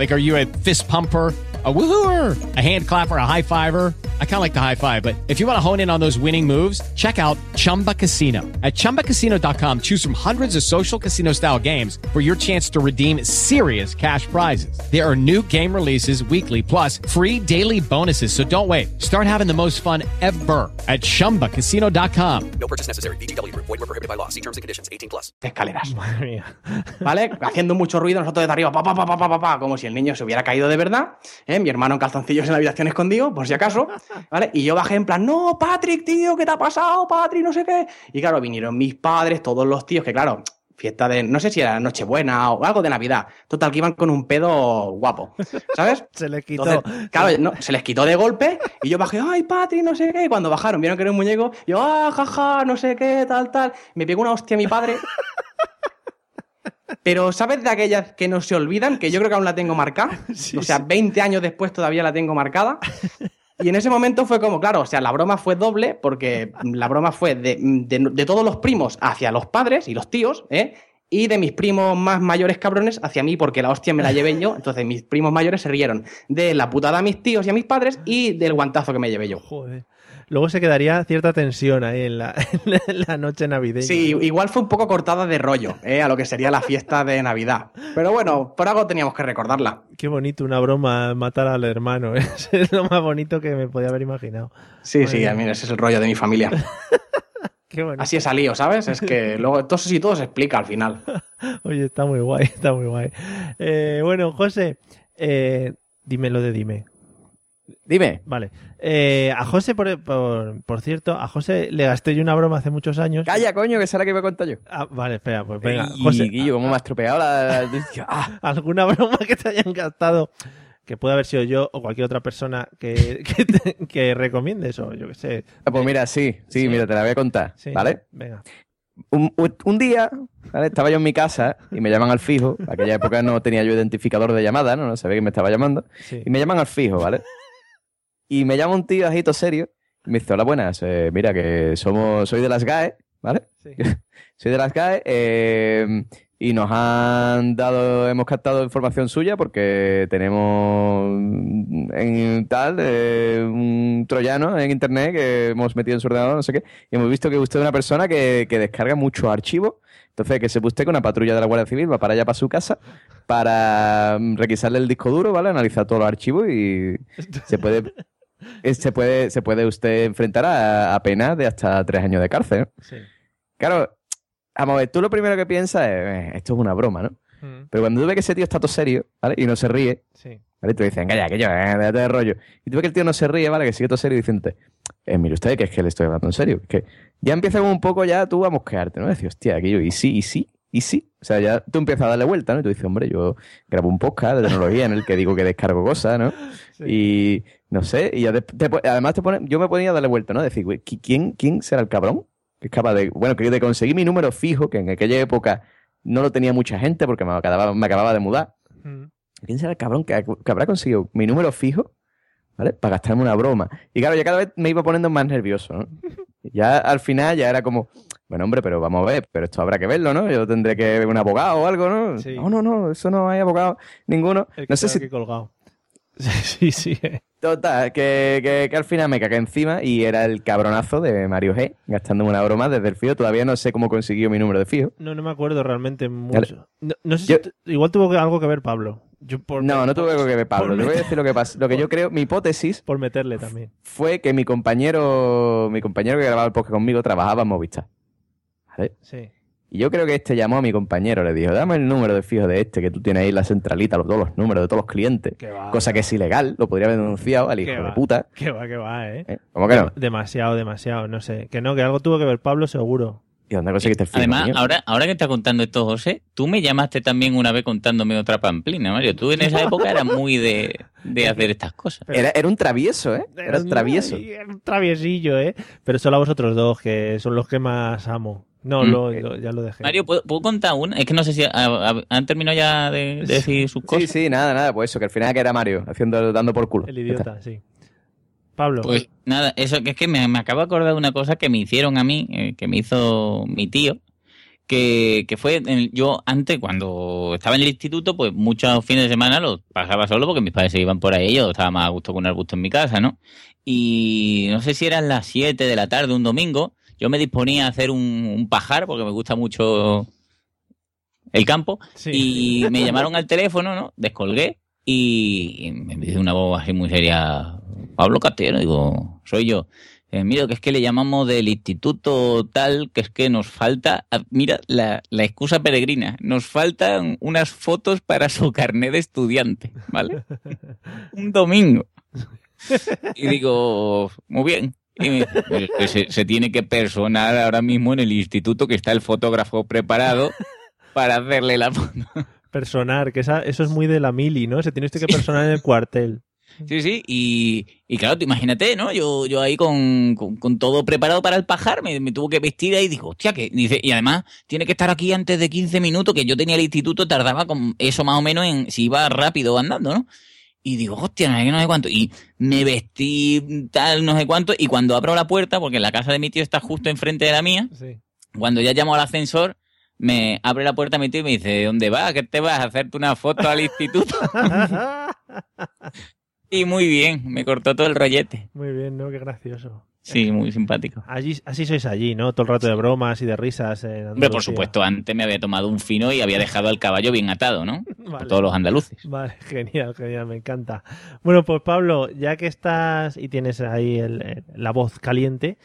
Like, are you a fist pumper? A woohooer, a hand clapper, a high fiver. I kind of like the high five, but if you want to hone in on those winning moves, check out Chumba Casino. At chumbacasino.com, choose from hundreds of social casino style games for your chance to redeem serious cash prizes. There are new game releases weekly, plus free daily bonuses. So don't wait. Start having the most fun ever at chumbacasino.com. No purchase necessary. VGW Group. Void were prohibited by law. See terms and conditions. 18 plus. escaleras. Madre mía. ¿Vale? Haciendo mucho ruido nosotros desde arriba, pa, pa, pa, pa, pa, pa, pa, como si el niño se hubiera caído de verdad. ¿eh? Mi hermano en calzoncillos en la habitación escondido, por si acaso. ¿Vale? Y yo bajé en plan, no, Patrick, tío, ¿qué te ha pasado, Patrick? No sé qué. Y claro, vinieron mis padres, todos los tíos, que claro, fiesta de, no sé si era Nochebuena o algo de Navidad. Total, que iban con un pedo guapo, ¿sabes? Se les quitó. Entonces, claro, no, se les quitó de golpe y yo bajé, ay, Patrick, no sé qué. Y cuando bajaron, vieron que era un muñeco, yo, ah, jaja, no sé qué, tal, tal. Me pegó una hostia a mi padre. Pero, ¿sabes de aquellas que no se olvidan? Que yo creo que aún la tengo marcada. o sea, 20 años después todavía la tengo marcada. Y en ese momento fue como, claro, o sea, la broma fue doble, porque la broma fue de, de- de todos los primos hacia los padres y los tíos, ¿eh? Y de mis primos más mayores cabrones hacia mí, porque la hostia me la llevé yo. Entonces mis primos mayores se rieron de la putada a mis tíos y a mis padres y del guantazo que me llevé yo. Joder. Luego se quedaría cierta tensión ahí en la, en la noche navideña. Sí, igual fue un poco cortada de rollo, ¿eh? a lo que sería la fiesta de Navidad. Pero bueno, por algo teníamos que recordarla. Qué bonito una broma matar al hermano. ¿eh? Es lo más bonito que me podía haber imaginado. Sí, sí, a mí ese es el rollo de mi familia. Qué. Así es lío, ¿sabes? Es que luego todo y todo se explica al final. Oye, está muy guay, está muy guay. Eh, bueno, José, eh, dime lo de dime. Dime. Vale. Eh, a José, por, por, por cierto, a José le gasté yo una broma hace muchos años. Calla, coño, que será que iba a contar yo. Ah, vale, espera, pues venga. Ey, José, Guillo, cómo me has tropeado la... la- Ah, ¿Alguna broma que te hayan gastado que pueda haber sido yo o cualquier otra persona que, que, te- que recomiendes o yo qué sé? pues mira, sí, sí, mira, te la voy a contar, Sí, ¿vale? Venga. Un día, ¿vale? Estaba yo en mi casa y me llaman al fijo. En aquella época no tenía yo identificador de llamada, ¿no? No sabía que me estaba llamando. Sí. Y me llaman al fijo, ¿vale? Y me llama un tío ajito serio y me dice, hola, buenas, eh, mira que somos, soy de las GAE, ¿vale? soy de las GAE eh, y nos han dado, hemos captado información suya porque tenemos en tal eh, un troyano en internet que hemos metido en su ordenador, no sé qué, y hemos visto que usted es una persona que, que descarga muchos archivos. Entonces, que se usted con una patrulla de la Guardia Civil va para allá, para su casa, para requisarle el disco duro, ¿vale? Analizar todos los archivos y se puede, se puede, se puede usted enfrentar a, a penas de hasta tres años de cárcel. ¿no? Sí. Claro, vamos a ver, tú lo primero que piensas es, "Eh, esto es una broma, ¿no? Mm, Pero cuando tú ves que ese tío está todo serio, ¿vale? Y no se ríe, Sí. ¿vale? Tú dices, calla, que yo, eh, déjate de rollo. Y tú ves que el tío no se ríe, ¿vale? Que sigue todo serio diciéndote, eh, mire usted, que es que le estoy hablando en serio. Es que ya empieza como un poco ya tú a mosquearte, ¿no? Decir, hostia, aquello, y sí, y sí, y sí. O sea, ya tú empiezas a darle vuelta, ¿no? Y tú dices, hombre, yo grabo un podcast de tecnología en el que digo que descargo cosas, ¿no? Y no sé, y ya te po- además te pone, yo me ponía a darle vuelta, ¿no? Decir, güey, ¿qui- ¿quién, ¿quién será el cabrón? Que es capaz de, bueno, que de conseguir mi número fijo, que en aquella época no lo tenía mucha gente porque me acababa, me acababa de mudar. mm. ¿Quién será el cabrón que, que habrá conseguido mi número fijo, ¿vale? Para gastarme una broma. Y claro, ya cada vez me iba poniendo más nervioso, ¿no? Ya al final ya era como, bueno, hombre, pero vamos a ver, pero esto habrá que verlo, ¿no? Yo tendré que ver un abogado o algo, ¿no? Sí. No, no, no, eso no hay abogado ninguno. El que No sé si colgado. Sí, sí, sí. Total, que, que, que al final me cagué encima y era el cabronazo de Mario G, gastándome una broma desde el fijo. Todavía no sé cómo consiguió mi número de fijo. No, no me acuerdo realmente mucho. No, no sé Yo- si tu- igual tuvo algo que ver Pablo. Yo por No, no tuve algo que ver, Pablo. Te voy a decir lo que pasa. Lo que yo creo, mi hipótesis Por meterle también. fue que mi compañero, mi compañero que grababa el podcast conmigo trabajaba en Movistar. ¿Vale? Sí. Y yo creo que este llamó a mi compañero, le dijo, dame el número de fijo de este, que tú tienes ahí la centralita, los- todos los números de todos los clientes. Va. Cosa que es ilegal, lo podría haber denunciado al hijo de puta. Que va, que va, ¿eh? ¿Eh? ¿Cómo que no? Dem- Demasiado, demasiado. No sé. Que no, que algo tuvo que ver Pablo, seguro. ¿Y dónde conseguiste el fijo? Además, ahora, ahora que está contando esto José, tú me llamaste también una vez contándome otra pamplina, Mario. Tú en esa época eras muy de, de hacer estas cosas. Era, era un travieso, ¿eh? Era un travieso. Ay, un traviesillo, ¿eh? Pero solo a vosotros dos, que son los que más amo. No, Mm. lo- lo- ya lo dejé. Mario, ¿puedo, puedo contar una? Es que no sé si ha- ha- han terminado ya de, de decir sus Sí, cosas. sí, nada, nada, pues eso, que al final que era Mario, haciendo, dando por culo. El está. idiota, sí. Pablo. Pues nada, eso que es que me, me acabo de acordar de una cosa que me hicieron a mí, eh, que me hizo mi tío, que, que fue en- yo antes cuando estaba en el instituto pues muchos fines de semana los pasaba solo porque mis padres se iban por ahí yo estaba más a gusto con el gusto en mi casa no y no sé si eran las 7 de la tarde un domingo yo me disponía a hacer un, un pajar porque me gusta mucho el campo y me llamaron al teléfono no descolgué y, me dice una voz así muy seria Pablo Catero digo soy yo eh, mira, que es que le llamamos del instituto tal, que es que nos falta, mira, la, la excusa peregrina, nos faltan unas fotos para su carnet de estudiante, ¿vale? Un domingo. Y digo, muy bien. Y me dice, "Pues es que se, se tiene que personar ahora mismo en el instituto que está el fotógrafo preparado para hacerle la foto. Personar, que esa- eso es muy de la mili, ¿no? Se tiene usted que personar en el cuartel. Sí, sí, y, y claro, tú imagínate, ¿no? Yo, yo ahí con, con, con todo preparado para el pajar, me, me tuvo que vestir ahí y digo, hostia, que dice, y además tiene que estar aquí antes de 15 minutos, que yo tenía el instituto, tardaba con eso más o menos en si iba rápido andando, ¿no? Y digo, hostia, no sé no sé cuánto. Y me vestí tal, no sé cuánto, y cuando abro la puerta, porque la casa de mi tío está justo enfrente de la mía, cuando ya llamo al ascensor, me abre la puerta mi tío y me dice, ¿dónde vas? ¿Qué te vas a hacerte una foto al instituto? y muy bien, me cortó todo el rollete. Muy bien, ¿no? Qué gracioso. Sí, muy simpático. Allí, así sois allí, ¿no? Todo el rato de bromas y de risas. en Hombre, por supuesto, antes me había tomado un fino y había dejado al caballo bien atado, ¿no? Por Vale. todos los andaluces. Vale, genial, genial, me encanta. Bueno, pues Pablo, ya que estás y tienes ahí el- el- la voz caliente,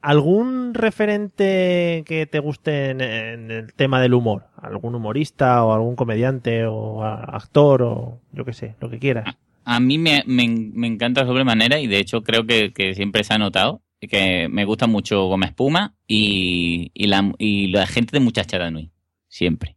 ¿algún referente que te guste en, en el tema del humor? ¿Algún humorista o algún comediante o actor o yo qué sé, lo que quieras? A mí me, me, me encanta sobremanera y de hecho creo que, que siempre se ha notado que me gusta mucho Goma Espuma y, y, la, y la gente de Muchachada Nui. Siempre.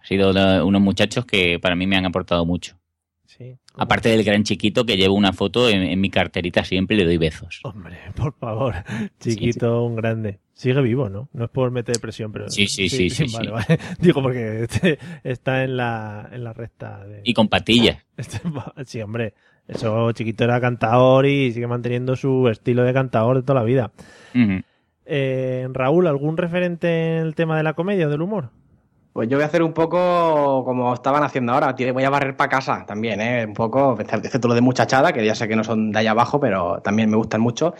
Ha sido la- unos muchachos que para mí me han aportado mucho. Sí. Aparte del gran chiquito que llevo una foto en, en mi carterita siempre y le doy besos. Hombre, por favor, chiquito, un grande. Sigue vivo, ¿no? No es por meter presión, pero... Sí, sí, sí, sí, Vale, sí. vale. Digo porque este está en la, en la recta de... Y con patillas. Este- Sí, hombre. Eso, chiquito era cantador y sigue manteniendo su estilo de cantador de toda la vida. Eh, Raúl, ¿algún referente en el tema de la comedia o del humor? Pues yo voy a hacer un poco como estaban haciendo ahora. Voy a barrer para casa también, ¿eh? Un poco, excepto lo de muchachada, que ya sé que no son de allá abajo, pero también me gustan mucho.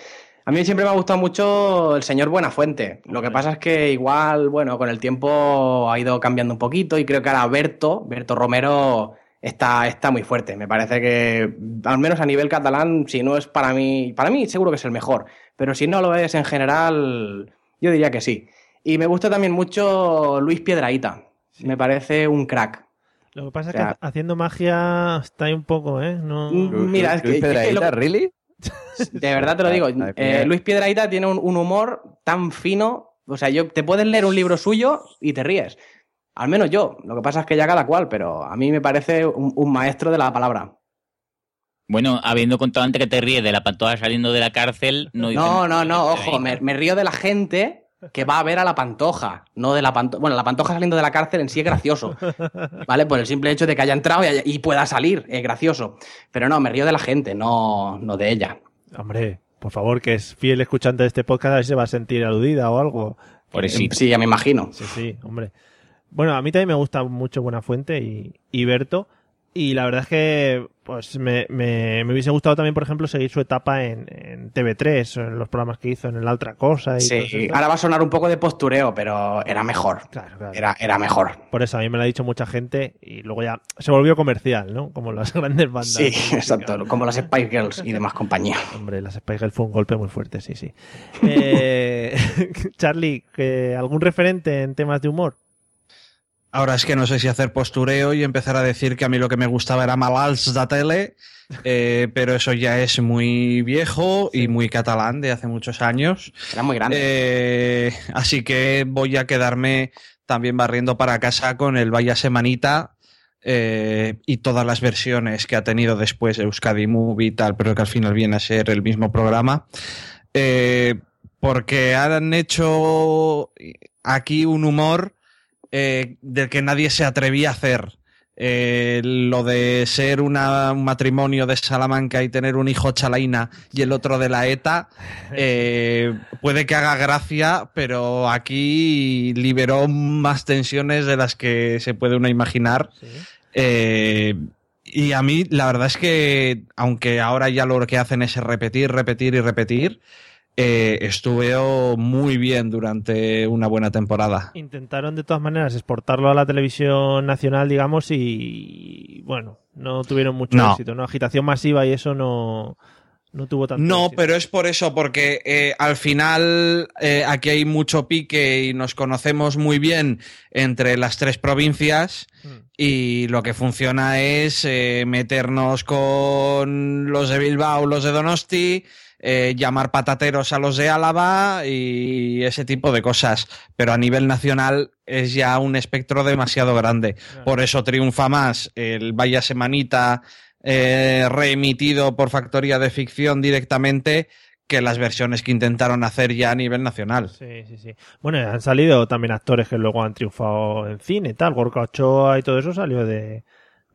A mí siempre me ha gustado mucho el señor Buenafuente. Lo que pasa es que igual, bueno, con el tiempo ha ido cambiando un poquito y creo que ahora Berto, Berto Romero, está, está muy fuerte. Me parece que, al menos a nivel catalán, si no es para mí, para mí seguro que es el mejor, pero si no lo es en general, yo diría que sí. Y me gusta también mucho Luis Piedraíta. Me parece un crack. Lo que pasa O sea- es que haciendo magia está ahí un poco, ¿eh? No... Mm, Mira, es que, es que lo- ¿really? De verdad te lo digo. Eh. Luis Piedraíta tiene un, un humor tan fino. O sea, yo te puedes leer un libro suyo y te ríes. Al menos yo. Lo que pasa es que ya cada cual, pero a mí me parece un, un maestro de la palabra. Bueno, habiendo contado antes que te ríes de la pantoja saliendo de la cárcel, no No, no, no, ojo, me, me río de la gente que va a ver a la pantoja, no de la pantoja. Bueno, la pantoja saliendo de la cárcel en sí es gracioso, ¿vale? Por el simple hecho de que haya entrado y, haya- y pueda salir, es gracioso. Pero no, me río de la gente, no, no de ella. Hombre, por favor, que es fiel escuchante de este podcast, a ver si se va a sentir aludida o algo. Pobrecito. Sí, ya me imagino. Sí, sí, hombre. Bueno, a mí también me gusta mucho Buenafuente y, y Berto. Y la verdad es que pues me, me, me hubiese gustado también, por ejemplo, seguir su etapa en, en TV3, en los programas que hizo en el Altra Cosa. Y Sí, ahora va a sonar un poco de postureo, pero era mejor. Era, era mejor. Por eso a mí me lo ha dicho mucha gente y luego ya se volvió comercial, ¿no? Como las grandes bandas. Sí, exacto, como las Spice Girls y demás compañía. Hombre, las Spice Girls fue un golpe muy fuerte, sí, sí. Eh, Charlie, ¿que ¿algún referente en temas de humor? Ahora es que no sé si hacer postureo y empezar a decir que a mí lo que me gustaba era Malals da tele, eh, pero eso ya es muy viejo y muy catalán de hace muchos años. Era muy grande. Eh, así que voy a quedarme también barriendo para casa con el Vaya Semanita eh, y todas las versiones que ha tenido después Euskadi Movie y tal, pero que al final viene a ser el mismo programa. Porque han hecho aquí un humor eh, del que nadie se atrevía a hacer. eh, lo de ser una- un matrimonio de Salamanca y tener un hijo chalaina y el otro de la ETA, eh, puede que haga gracia, pero aquí liberó más tensiones de las que se puede uno imaginar. Eh, y a mí, la verdad es que, aunque ahora ya lo que hacen es repetir, repetir y repetir, eh, estuve muy bien durante una buena temporada. Intentaron de todas maneras exportarlo a la televisión nacional, digamos, y bueno, no tuvieron mucho No. éxito, ¿no? Agitación masiva y eso no, no tuvo tanto No, éxito. pero es por eso, porque eh, al final eh, aquí hay mucho pique y nos conocemos muy bien entre las tres provincias y lo que funciona es eh, meternos con los de Bilbao, los de Donosti, eh, llamar patateros a los de Álava y ese tipo de cosas. Pero a nivel nacional es ya un espectro demasiado grande. Por eso triunfa más el Vaya Semanita eh, reemitido por Factoría de Ficción directamente que las versiones que intentaron hacer ya a nivel nacional. Sí, sí, sí. Bueno, han salido también actores que luego han triunfado en cine, tal. Gorka Ochoa y todo eso salió de,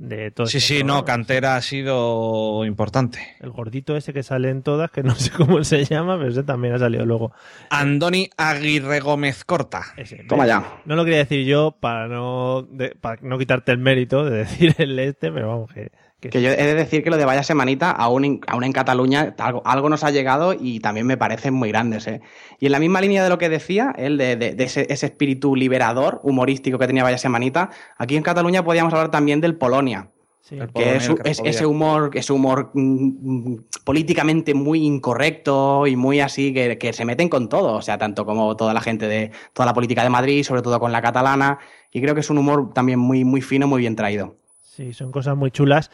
de todo Sí, este sí, no. Cantera ha sido importante. El gordito ese que sale en todas, que no sé cómo se llama, pero ese también ha salido luego. Andoni Aguirre Gómez Corta. Toma ya. No lo quería decir yo para no, de- para no quitarte el mérito de decir el este, pero vamos, que, que Que yo he de decir que lo de Vaya Semanita, aún en, aún en Cataluña, algo, algo nos ha llegado y también me parecen muy grandes. ¿eh? Y en la misma línea de lo que decía, él de, de- de ese, ese espíritu liberador, humorístico que tenía Vaya Semanita, aquí en Cataluña podíamos hablar también del Polonia. El que es, Polonia, el es- que ese humor, ese humor mm, mm, políticamente muy incorrecto y muy así, que, que se meten con todo, o sea, tanto como toda la gente de toda la política de Madrid, sobre todo con la catalana, y creo que es un humor también muy, muy fino, muy bien traído. Sí, son cosas muy chulas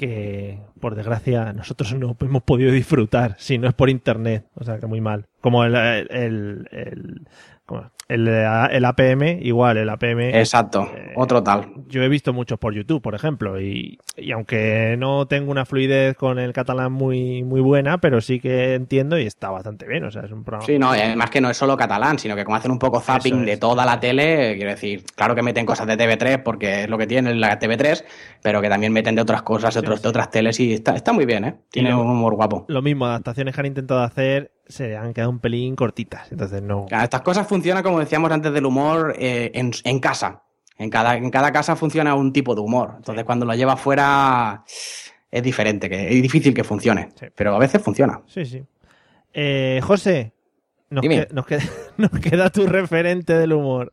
que, por desgracia, nosotros no hemos podido disfrutar si no es por internet. O sea, que muy mal. Como el, el, el, el- APM, igual, el APM. Exacto, otro tal. Yo he visto muchos por YouTube, por ejemplo, y, y aunque no tengo una fluidez con el catalán muy, muy buena, pero sí que entiendo y está bastante bien. O sea, es un programa. Sí, no, además que no es solo catalán, sino que como hacen un poco zapping es. de toda la tele, quiero decir, claro que meten cosas de TV3 porque es lo que tiene la TV3, pero que también meten de otras cosas, de, otros, de otras teles y está, está muy bien, ¿eh? Tiene lo- un humor guapo. Lo mismo, adaptaciones que han intentado hacer se han quedado un pelín cortitas. Entonces no. Claro, Estas cosas funcionan, como decíamos antes del humor, eh, en, en casa. En cada, en cada casa funciona un tipo de humor. Entonces, cuando lo lleva fuera es diferente, que es difícil que funcione. Pero a veces funciona. Sí, sí. Eh, José, nos, que- nos queda, nos queda tu referente del humor.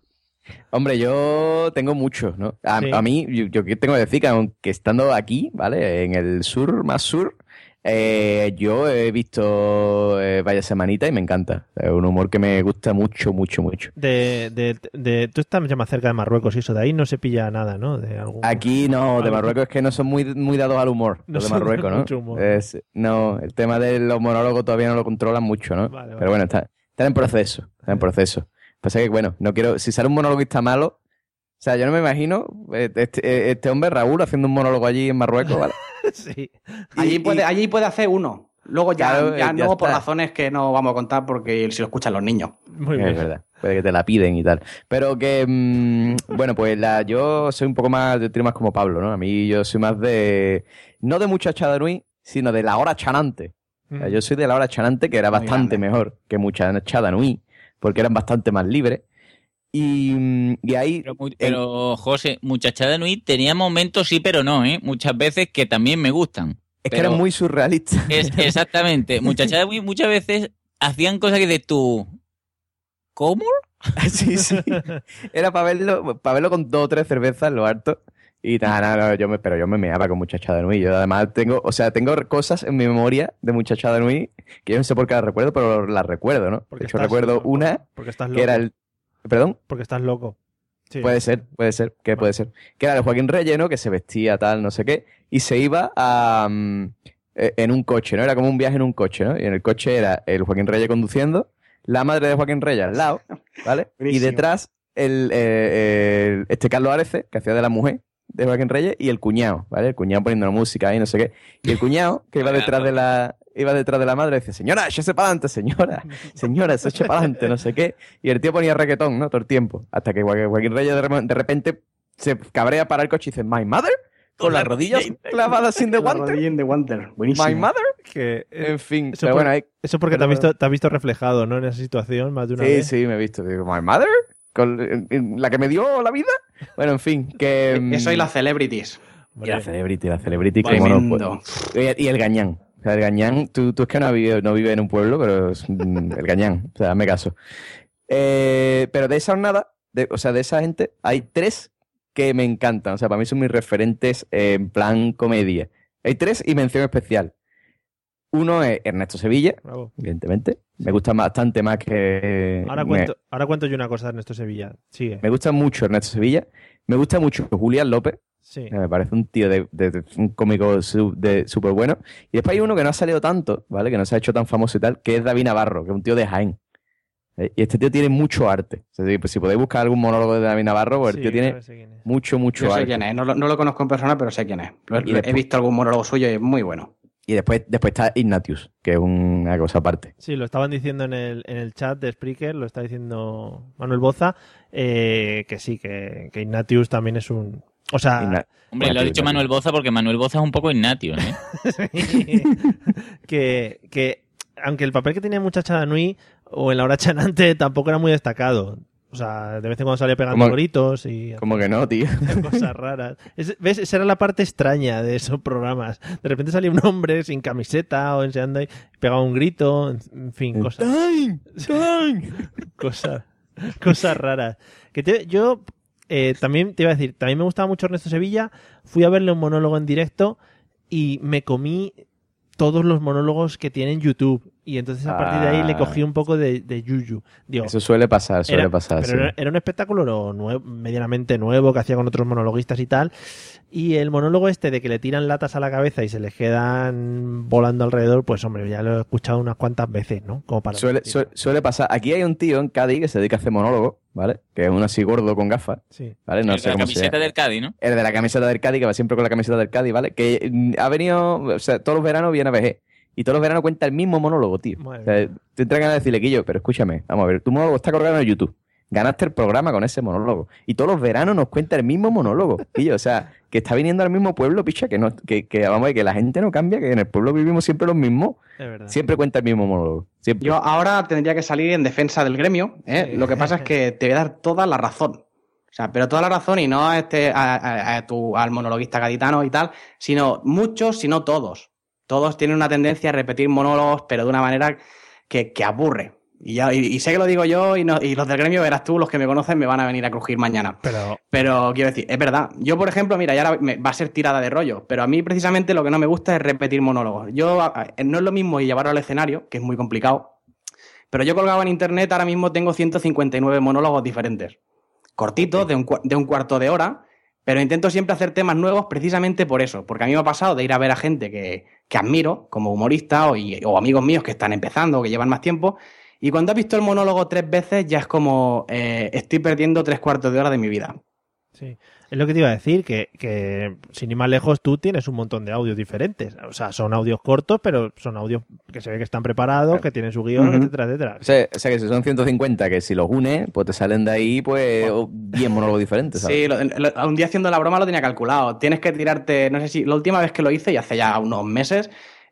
Hombre, yo tengo muchos, ¿no? A, Sí. a mí, yo, yo tengo que decir que aunque estando aquí, ¿vale? En el sur, más sur, eh, yo he visto eh, Vaya Semanita y me encanta. Es un humor que me gusta mucho, mucho, mucho. De, de, de- tú estás ya más cerca de Marruecos y eso, de ahí no se pilla nada, ¿no? De algún... Aquí no, de Marruecos es que no son muy, muy dados al humor, No los de Marruecos, ¿no? mucho humor. Es- no, el tema de los monólogos todavía no lo controlan mucho, ¿no? Vale, vale. Pero bueno, está, está en proceso, está en proceso. Pasa que, bueno, no quiero, si sale un está malo, o sea, yo no me imagino eh, este, este hombre, Raúl, haciendo un monólogo allí en Marruecos, ¿vale? sí. Allí puede, allí puede hacer uno. Luego ya, Claro, ya ya no por razones que no vamos a contar porque si lo escuchan los niños. Muy Es verdad, puede que te la piden y tal. Pero que, mm, bueno, pues la, yo soy un poco más, yo tiro más como Pablo, ¿no? A mí yo soy más de, no de muchachada nui, sino de la hora chanante. O sea, yo soy de la hora chanante que era Muy bastante mejor que muchachada nui, porque eran bastante más libres. Y, y ahí... Pero, José, Muchachada Nui tenía momentos sí, pero no, ¿eh? Muchas veces que también me gustan. Es que Pero eran muy surrealistas. es- exactamente. Muchachada Nui muchas veces hacían cosas que de tú... ¿Cómo? sí, sí. Era para verlo, para verlo con dos o tres cervezas, lo harto. Y nada, nada, yo me, pero yo me meaba con Muchachada Nui. Yo además tengo, o sea, tengo cosas en mi memoria de Muchachada Nui que yo no sé por qué las recuerdo, pero las recuerdo, ¿no? de hecho, estás- recuerdo una Porque estás loco. que era el. ¿Perdón? Porque estás loco. Sí. Puede ser, puede ser, que puede ser. Que era el Joaquín Relleno, que se vestía tal, no sé qué, y se iba a, mm, eh, en un coche, ¿no? Era como un viaje en un coche, ¿no? Y en el coche era el Joaquín Reyes conduciendo, la madre de Joaquín Reyes al lado, ¿vale? y detrás el, eh, el- este Carlos Arece, que hacía de la mujer de Joaquín Reyes, y el cuñado, ¿vale? El cuñado poniendo la música ahí, no sé qué. Y el cuñado, que iba detrás de la, iba detrás de la madre, decía, señora, échese para adelante, señora, señora, se eche para adelante, no sé qué. Y el tío ponía reggaetón, ¿no? Todo el tiempo. Hasta que Joaquín Reyes de repente se cabrea para el coche y dice, My mother, con las rodillas clavadas sin de Wanter. Buenísimo. My mother. Que, En fin, eso pero por- bueno, hay- eso porque te has, visto, te has visto reflejado, ¿no? En esa situación más de una Sí, vez. sí, me he visto. Digo, My mother, con en- en la que me dio la vida. Bueno, en fin, que. mm, Eso y las celebrities. Y la celebrity, la celebrity, como no. Y y el gañán. Sea, el gañán, tú, tú es que no vives no vive en un pueblo, pero es mm, el gañán. O sea, hazme caso. Eh, pero de esa nada, de, o sea, de esa gente, hay tres que me encantan. O sea, para mí son mis referentes en plan comedia. Hay tres y mención especial. Uno es Ernesto Sevilla, Bravo. evidentemente. Me gusta bastante más que. Ahora me- cuento, ahora cuento yo una cosa de Ernesto Sevilla. Sigue. me gusta mucho Ernesto Sevilla. Me gusta mucho Julián López. Sí. Me parece un tío de, de- de- un cómico su- súper bueno. Y después hay uno que no ha salido tanto, ¿vale? Que no se ha hecho tan famoso y tal, que es David Navarro, que es un tío de Jaén. Eh, Y este tío tiene mucho arte. O sea, si- pues si podéis buscar algún monólogo de David Navarro, pues el tío tiene mucho, mucho Yo sé arte. quién es. No lo, no lo conozco en persona, pero sé quién es. Lo- he visto algún monólogo suyo y es muy bueno. Y después, después está Ignatius, que es una cosa aparte. Sí, lo estaban diciendo en el, en el chat de Spreaker, lo está diciendo Manuel Boza, eh, que sí, que, que Ignatius también es un... O sea, Hombre, lo ha dicho Manuel Boza porque Manuel Boza es un poco Ignatio, ¿eh? que, que aunque el papel que tenía Muchacha Nui o en la hora chanante tampoco era muy destacado. O sea, de vez en cuando salía pegando ¿Cómo- gritos y Como que no, tío. cosas raras. Es- ¿Ves? Esa era la parte extraña de esos programas. De repente salía un hombre sin camiseta o enseñando ahí, pegaba un grito, en- en fin, cosas. cosas, cosas raras. Que te- yo eh, también te iba a decir, también me gustaba mucho Ernesto Sevilla. Fui a verle un monólogo en directo y me comí todos los monólogos que tiene en YouTube. Y entonces a partir de ahí le Ah. cogí un poco de, de yuyu. Digo, Eso suele pasar, suele era- pasar. pero sí. era, era un espectáculo nue- medianamente nuevo que hacía con otros monologuistas y tal. Y el monólogo este de que le tiran latas a la cabeza y se les quedan volando alrededor, pues hombre, ya lo he escuchado unas cuantas veces, ¿no? Como para Suele, suele, suele pasar. Aquí hay un tío en Cádiz que se dedica a hacer monólogo, ¿vale? Que es un así gordo con gafas. Sí. ¿Vale? No El de la camiseta del Cádiz, ¿no? El de la camiseta del Cádiz, que va siempre con la camiseta del Cádiz, ¿vale? Que mm, ha venido, o sea, todos los veranos viene a VG. Y todos los veranos cuenta el mismo monólogo, tío. O sea, te entra ganas de decirle, Quillo, pero escúchame, vamos a ver, tu monólogo está colgado en YouTube. Ganaste el programa con ese monólogo. Y todos los veranos nos cuenta el mismo monólogo. Quillo, o sea, que está viniendo al mismo pueblo, picha, que no, que, que, vamos a ver, que la gente no cambia, que en el pueblo vivimos siempre los mismos. Siempre cuenta el mismo monólogo. Siempre. Yo ahora tendría que salir en defensa del gremio. ¿eh? Lo que pasa es que te voy a dar toda la razón. O sea, pero toda la razón y no a este, a, a- a tu- al monologuista gaditano y tal, sino muchos, sino todos. Todos tienen una tendencia a repetir monólogos, pero de una manera que, que aburre. Y, ya, y, y sé que lo digo yo y, no- y los del gremio, verás tú, los que me conocen me van a venir a crujir mañana. Pero, Pero quiero decir, es verdad. Yo, por ejemplo, mira, ya va a ser tirada de rollo, pero a mí precisamente lo que no me gusta es repetir monólogos. Yo, a- no es lo mismo llevarlo al escenario, que es muy complicado, pero yo colgado en internet ahora mismo tengo 159 monólogos diferentes. Cortitos, de un, de un cuarto de hora, pero intento siempre hacer temas nuevos precisamente por eso, porque a mí me ha pasado de ir a ver a gente que, que admiro, como humorista o, amigos míos que están empezando o que llevan más tiempo, y cuando has visto el monólogo tres veces ya es como eh, estoy perdiendo tres cuartos de hora de mi vida. Sí. Es lo que te iba a decir, que, que sin ir más lejos tú tienes un montón de audios diferentes. O sea, son audios cortos, pero son audios que se ve que están preparados, que tienen su guion, Ujú. etcétera, etcétera. O sea, o sea, que si son 150, que si los unes, pues te salen de ahí, pues, 10 monólogos diferentes, ¿sabes? Sí, lo- lo- un día haciendo la broma lo tenía calculado. Tienes que tirarte, no sé si, la última vez que lo hice, y hace ya unos meses,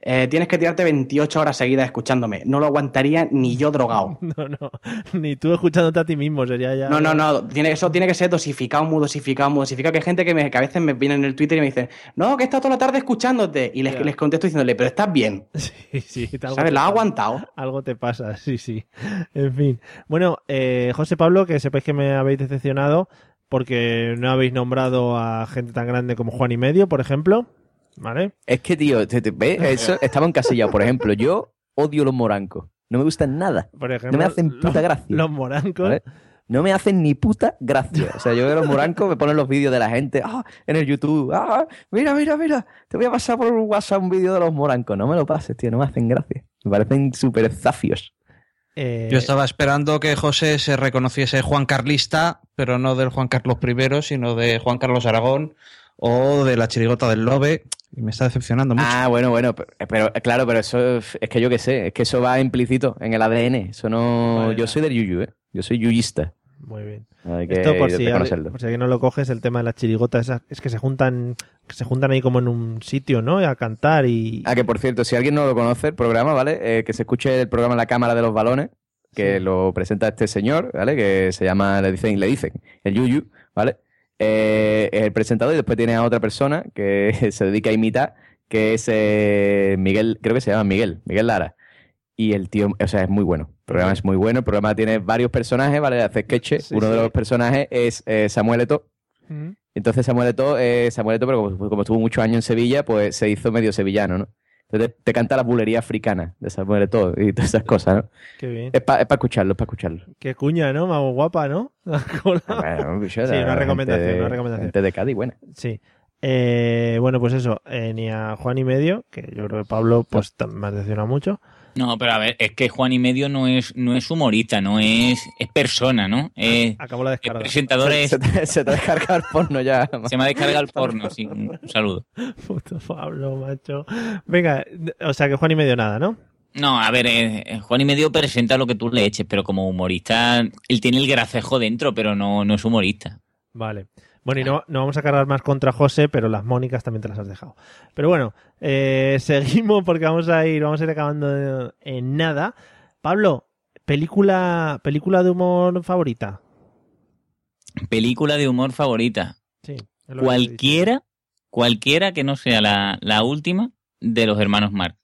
eh, tienes que tirarte 28 horas seguidas escuchándome. No lo aguantaría ni yo drogado. No, no. Ni tú escuchándote a ti mismo sería ya. No, no, no. Tiene, eso tiene que ser dosificado, muy dosificado, muy dosificado. Que hay gente que, me, que a veces me viene en el Twitter y me dice, no, que he estado toda la tarde escuchándote. Y les, les contesto diciéndole, pero estás bien. Sí, sí. algo ¿Sabes? La ha aguantado. Algo te pasa, sí, sí. En fin. Bueno, eh, José Pablo, que sepáis que me habéis decepcionado porque no habéis nombrado a gente tan grande como Juan y Medio, por ejemplo. ¿Vale? Es que, tío, te- te- ¿ves? Eso estaba encasillado. Por ejemplo, yo odio los morancos. No me gustan nada. Por ejemplo, no me hacen puta los- gracia. Los morancos. ¿vale? No me hacen ni puta gracia. O sea, yo veo los morancos, me ponen los vídeos de la gente ah, en el YouTube. Ah, mira, mira, mira. Te voy a pasar por WhatsApp un vídeo de los morancos. No me lo pases, tío. No me hacen gracia. Me parecen súper zafios. Eh, Yo estaba esperando que José se reconociese Juan Carlista, pero no del Juan Carlos I, sino de Juan Carlos Aragón o de la chirigota del Lobe. Y me está decepcionando mucho. Ah, bueno, bueno, pero, pero, claro, pero eso es que yo qué sé, es que eso va implícito en el ADN. Eso no. Vale. Yo soy del yuyu, ¿eh? Yo soy yuyista. Muy bien. Hay que Esto por si, por si alguien no lo coges, el tema de las chirigotas esas, es que se juntan que se juntan ahí como en un sitio, ¿no? A cantar y... Ah, que por cierto, si alguien no lo conoce, el programa, ¿vale? Eh, que se escuche el programa La Cámara de los Balones, que lo presenta este señor, ¿vale? Que se llama, le dicen, le dicen, el Yuyu, ¿vale? Eh, es el presentador y después tiene a otra persona que se dedica a imitar, que es eh, Miguel, creo que se llama Miguel, Miguel Lara. Y el tío, o sea, es muy bueno. El programa es muy bueno. El programa tiene varios personajes, ¿vale? Hace sketches. Uno de los personajes es eh, Samuel. Ujú. Entonces Samuel Eto'o, eh, Samuel Eto'o, pero como, como estuvo muchos años en Sevilla, pues se hizo medio sevillano, ¿no? Entonces te canta la bulería africana de Samuel Eto'o y todas esas cosas, ¿no? Qué bien. Es para escucharlo, es para escucharlo. Qué cuña, ¿no? Más guapa, ¿no? Bueno, bicho, Sí, la una recomendación, de- una recomendación. Gente de Cádiz, buena. Sí. Eh, bueno, pues eso, eh, ni a Juan y medio, que yo creo que Pablo pues tam- me ha decepcionado mucho. No, pero a ver, es que Juan y medio no es, no es humorista, no es, es persona, ¿no? Es, Acabó la el descarga. presentador es, Se te, se te ha descargado el porno ya. se me ha descargado el porno, sí, un saludo. Puto Pablo, macho. Venga, o sea que Juan y medio nada, ¿no? No, a ver, eh, Juan y medio presenta lo que tú le eches, pero como humorista, él tiene el gracejo dentro, pero no, no es humorista. Vale. Bueno, y no, no vamos a cargar más contra José, pero las Mónicas también te las has dejado. Pero bueno, eh, seguimos porque vamos a ir, vamos a ir acabando en nada. Pablo, película, película de humor favorita. Película de humor favorita. Sí. que Cualquiera, cualquiera que no sea la, la última de los hermanos Marx.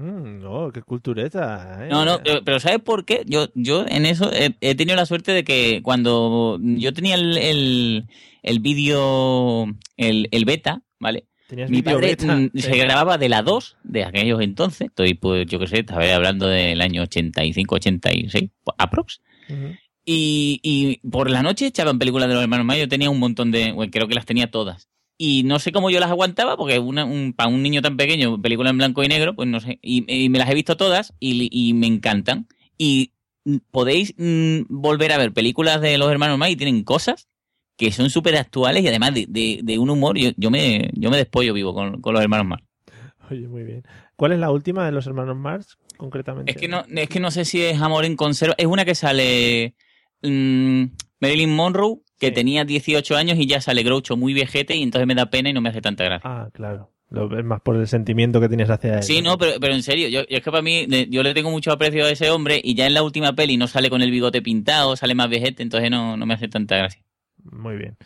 Mm, no, qué cultureta. ¿eh? No, no, pero, pero ¿sabes por qué? Yo, yo en eso he, he tenido la suerte de que cuando yo tenía el, el, el vídeo, el, el beta, ¿vale? Mi padre beta, mm, se grababa de la 2 de aquellos entonces. Estoy, pues, yo qué sé, estaba hablando del año 85, 86, aprox. Ujú. Y, y por la noche echaban películas de los hermanos Marx. Yo tenía un montón de. bueno, creo que las tenía todas. Y no sé cómo yo las aguantaba, porque una, un, para un niño tan pequeño, película en blanco y negro, pues no sé. Y, y me las he visto todas y, y me encantan. Y podéis mm, volver a ver películas de los hermanos Marx y tienen cosas que son súper actuales y además de, de- de un humor. Yo, yo, me, yo me despollo vivo con, con los hermanos Marx. Oye, muy bien. ¿Cuál es la última de los hermanos Marx, concretamente? Es que no, es que no sé si es Amor en conserva. Es una que sale mm, Marilyn Monroe, que tenía 18 años y ya sale Groucho muy viejete y entonces me da pena y no me hace tanta gracia. Ah, claro. Lo ves más por el sentimiento que tienes hacia él. Sí, no, pero, pero en serio, yo, yo es que para mí, yo le tengo mucho aprecio a ese hombre y ya en la última peli no sale con el bigote pintado, sale más viejete, entonces no, no me hace tanta gracia. Muy bien.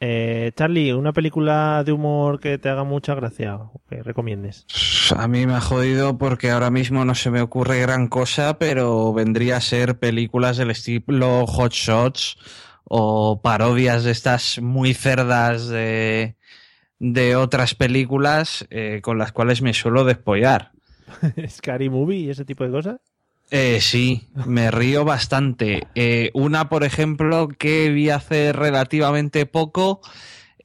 Eh, Charlie, una película de humor que te haga mucha gracia o que recomiendes. A mí me ha jodido porque ahora mismo no se me ocurre gran cosa, pero vendría a ser películas del estilo Hot Shots o parodias de estas muy cerdas de, de otras películas eh, con las cuales me suelo despollar. Scary Movie y ese tipo de cosas. Eh, sí, me río bastante. Eh, una, por ejemplo, que vi hace relativamente poco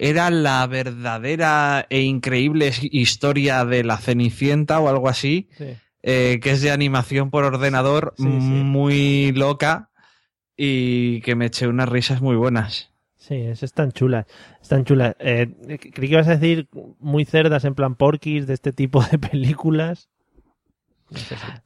era la verdadera e increíble historia de la Cenicienta o algo así, Sí. eh, que es de animación por ordenador muy loca y que me eché unas risas muy buenas. Sí, es, es tan chula. Es tan chula. Eh, creí que ibas a decir muy cerdas en plan porquis de este tipo de películas.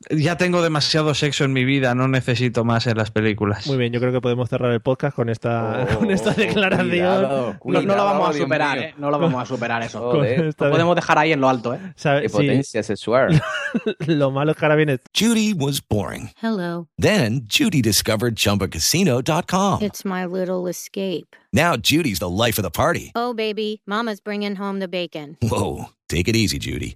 Ya tengo demasiado sexo en mi vida, no necesito más en las películas. Muy bien, yo creo que podemos cerrar el podcast con esta, con esta declaración. No, no lo vamos a superar, ¿eh? No lo vamos a superar eso. Joder. Lo podemos dejar ahí en lo alto, ¿eh? ¿Sabe- sí, Potencia sexual. lo malo es que ahora viene Judy was boring. Hello. Then Judy discovered ChumbaCasino.com. It's my little escape. Now Judy's the life of the party. Oh, baby, Mama's bringing home the bacon. Whoa, take it easy, Judy.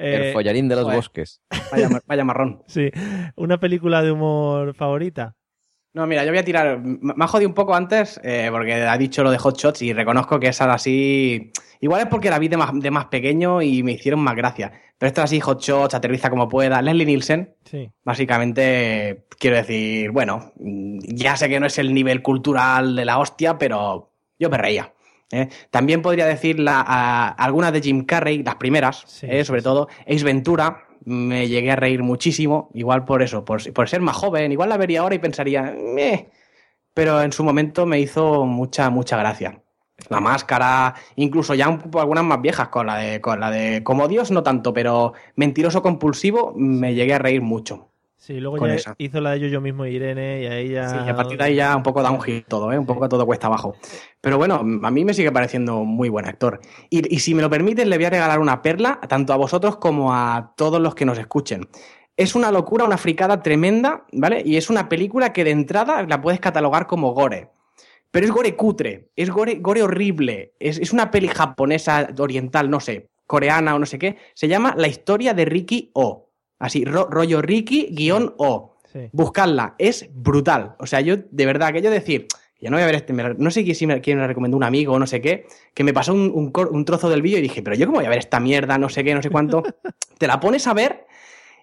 Eh, El follarín de los joder. bosques. Vaya, ma- vaya marrón. Sí. ¿Una película de humor favorita? No, mira, yo voy a tirar. Me ha jodido un poco antes eh, porque ha dicho lo de Hot Shots y reconozco que esa así. Igual es porque la vi de más, de más pequeño y me hicieron más gracia. Pero esta así, Hot Shots, aterriza como pueda. Leslie Nielsen, Sí. básicamente, quiero decir, bueno, ya sé que no es el nivel cultural de la hostia, pero yo me reía. ¿Eh? También podría decir la, a- algunas de Jim Carrey, las primeras, ¿eh? sobre todo Ace Ventura, me llegué a reír muchísimo, igual por eso, por, por ser más joven, igual la vería ahora y pensaría, "Meh", pero en su momento me hizo mucha, mucha gracia. La máscara, incluso ya un poco algunas más viejas, con la de, con la de Como Dios no tanto, pero Mentiroso Compulsivo me llegué a reír mucho. Sí, luego ya esa. hizo la de yo, yo mismo Irene y ahí ya... Sí, y a partir de ahí ya un poco downhill todo, ¿eh? un poco todo cuesta abajo. Pero bueno, a mí me sigue pareciendo muy buen actor. Y, y si me lo permites, le voy a regalar una perla tanto a vosotros como a todos los que nos escuchen. Es una locura, una fricada tremenda, ¿vale? Y es una película que de entrada la puedes catalogar como gore. Pero es gore cutre, es gore, gore horrible. Es, es una peli japonesa, oriental, no sé, coreana o no sé qué. Se llama La historia de Ricky O. Así, ro- rollo Ricky guion O. Buscadla, es brutal. O sea, yo, de verdad, aquello de decir, ya no voy a ver este, me no sé quién, si me, quién me la recomendó un amigo o no sé qué, que me pasó un, un trozo del vídeo y dije, pero yo cómo voy a ver esta mierda, no sé qué, no sé cuánto. Te la pones a ver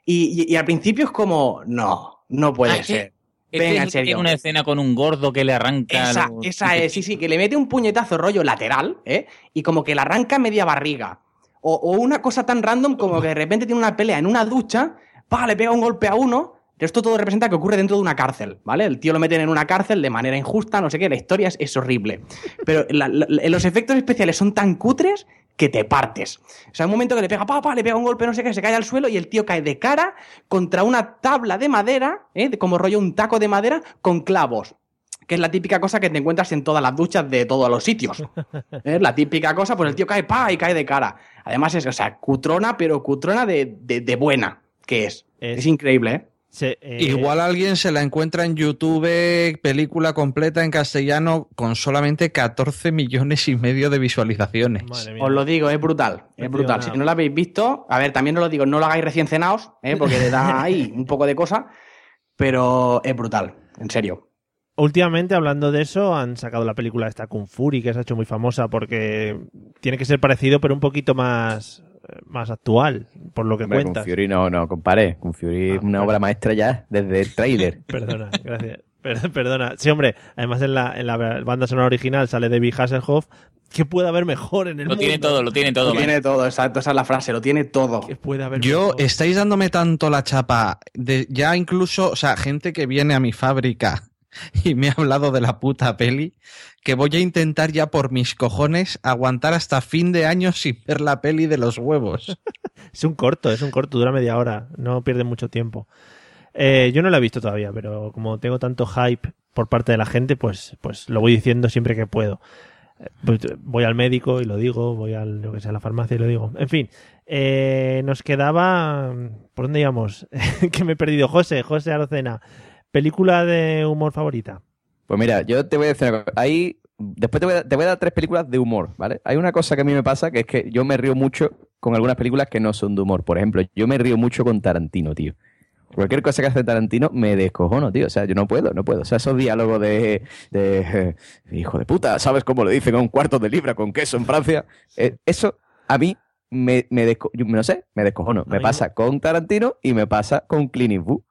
y, y- y al principio es como, no, no puede Ah, es que- ser. Este Venga, es en serio. Tiene una escena con un gordo que le arranca. Esa, los- esa es, sí, sí, que le mete un puñetazo rollo lateral, ¿eh? Y como que le arranca media barriga. O, o una cosa tan random como que de repente tiene una pelea en una ducha, pa, le pega un golpe a uno. Esto todo representa que ocurre dentro de una cárcel, ¿vale? El tío lo meten en una cárcel de manera injusta, no sé qué, la historia es, es horrible. Pero la- la- los efectos especiales son tan cutres que te partes. O sea, un momento que le pega, pa, pa, le pega un golpe, no sé qué, se cae al suelo y el tío cae de cara contra una tabla de madera, ¿eh? como rollo un taco de madera, con clavos. Que es la típica cosa que te encuentras en todas las duchas de todos los sitios. Es la típica cosa, pues el tío cae, pa, y cae de cara. Además es, o sea, cutrona, pero cutrona de, de- de buena que es. Es, increíble, ¿eh? Igual alguien se la encuentra en YouTube, película completa en castellano, con solamente 14 millones y medio de visualizaciones. Os lo digo, es brutal. Es brutal. Si no lo habéis visto, a ver, también os lo digo, no lo hagáis recién cenados, ¿eh? porque le da ahí un poco de cosa, pero es brutal, en serio. Últimamente, hablando de eso, han sacado la película esta Kung Fury, que se ha hecho muy famosa porque tiene que ser parecido, pero un poquito más, eh, más actual, por lo que Hombre, con cuentas. Fury no, no, compare. Con Fury es una obra maestra ya desde el trailer. Perdona, gracias. Per- Perdona. Sí, hombre, además en la, en la banda sonora original sale David Hasselhoff. ¿Qué puede haber mejor en el Lo mundo? tiene todo, lo tiene todo. Lo tiene todo, exacto, esa es la frase, lo tiene todo. puede haber Yo, estáis dándome tanto la chapa, de ya incluso, o sea, gente que viene a mi fábrica y me ha hablado de la puta peli, que voy a intentar ya por mis cojones aguantar hasta fin de año sin ver la peli de los huevos. Es un corto, es un corto, dura media hora, no pierde mucho tiempo. Eh, yo no lo he visto todavía, pero como tengo tanto hype por parte de la gente, pues, pues lo voy diciendo siempre que puedo. Pues, voy al médico y lo digo, voy al, yo que sé, a la farmacia y lo digo. En fin, eh, nos quedaba... ¿Por dónde íbamos? que me he perdido. José, José Arocena. ¿Película de humor favorita? Pues mira, yo te voy a decir una cosa. Hay, después te voy, a, te voy a dar tres películas de humor, ¿vale? Hay una cosa que a mí me pasa, que es que yo me río mucho con algunas películas que no son de humor. Por ejemplo, yo me río mucho con Tarantino, tío. Cualquier cosa que hace Tarantino me descojono, tío. O sea, yo no puedo, no puedo. O sea, esos diálogos de, de eh, hijo de puta, ¿sabes cómo lo dicen a un cuarto de libra con queso en Francia? Eh, eso a mí me, me desco- yo no sé, me descojono. Me pasa con Tarantino y me pasa con Clint Eastwood.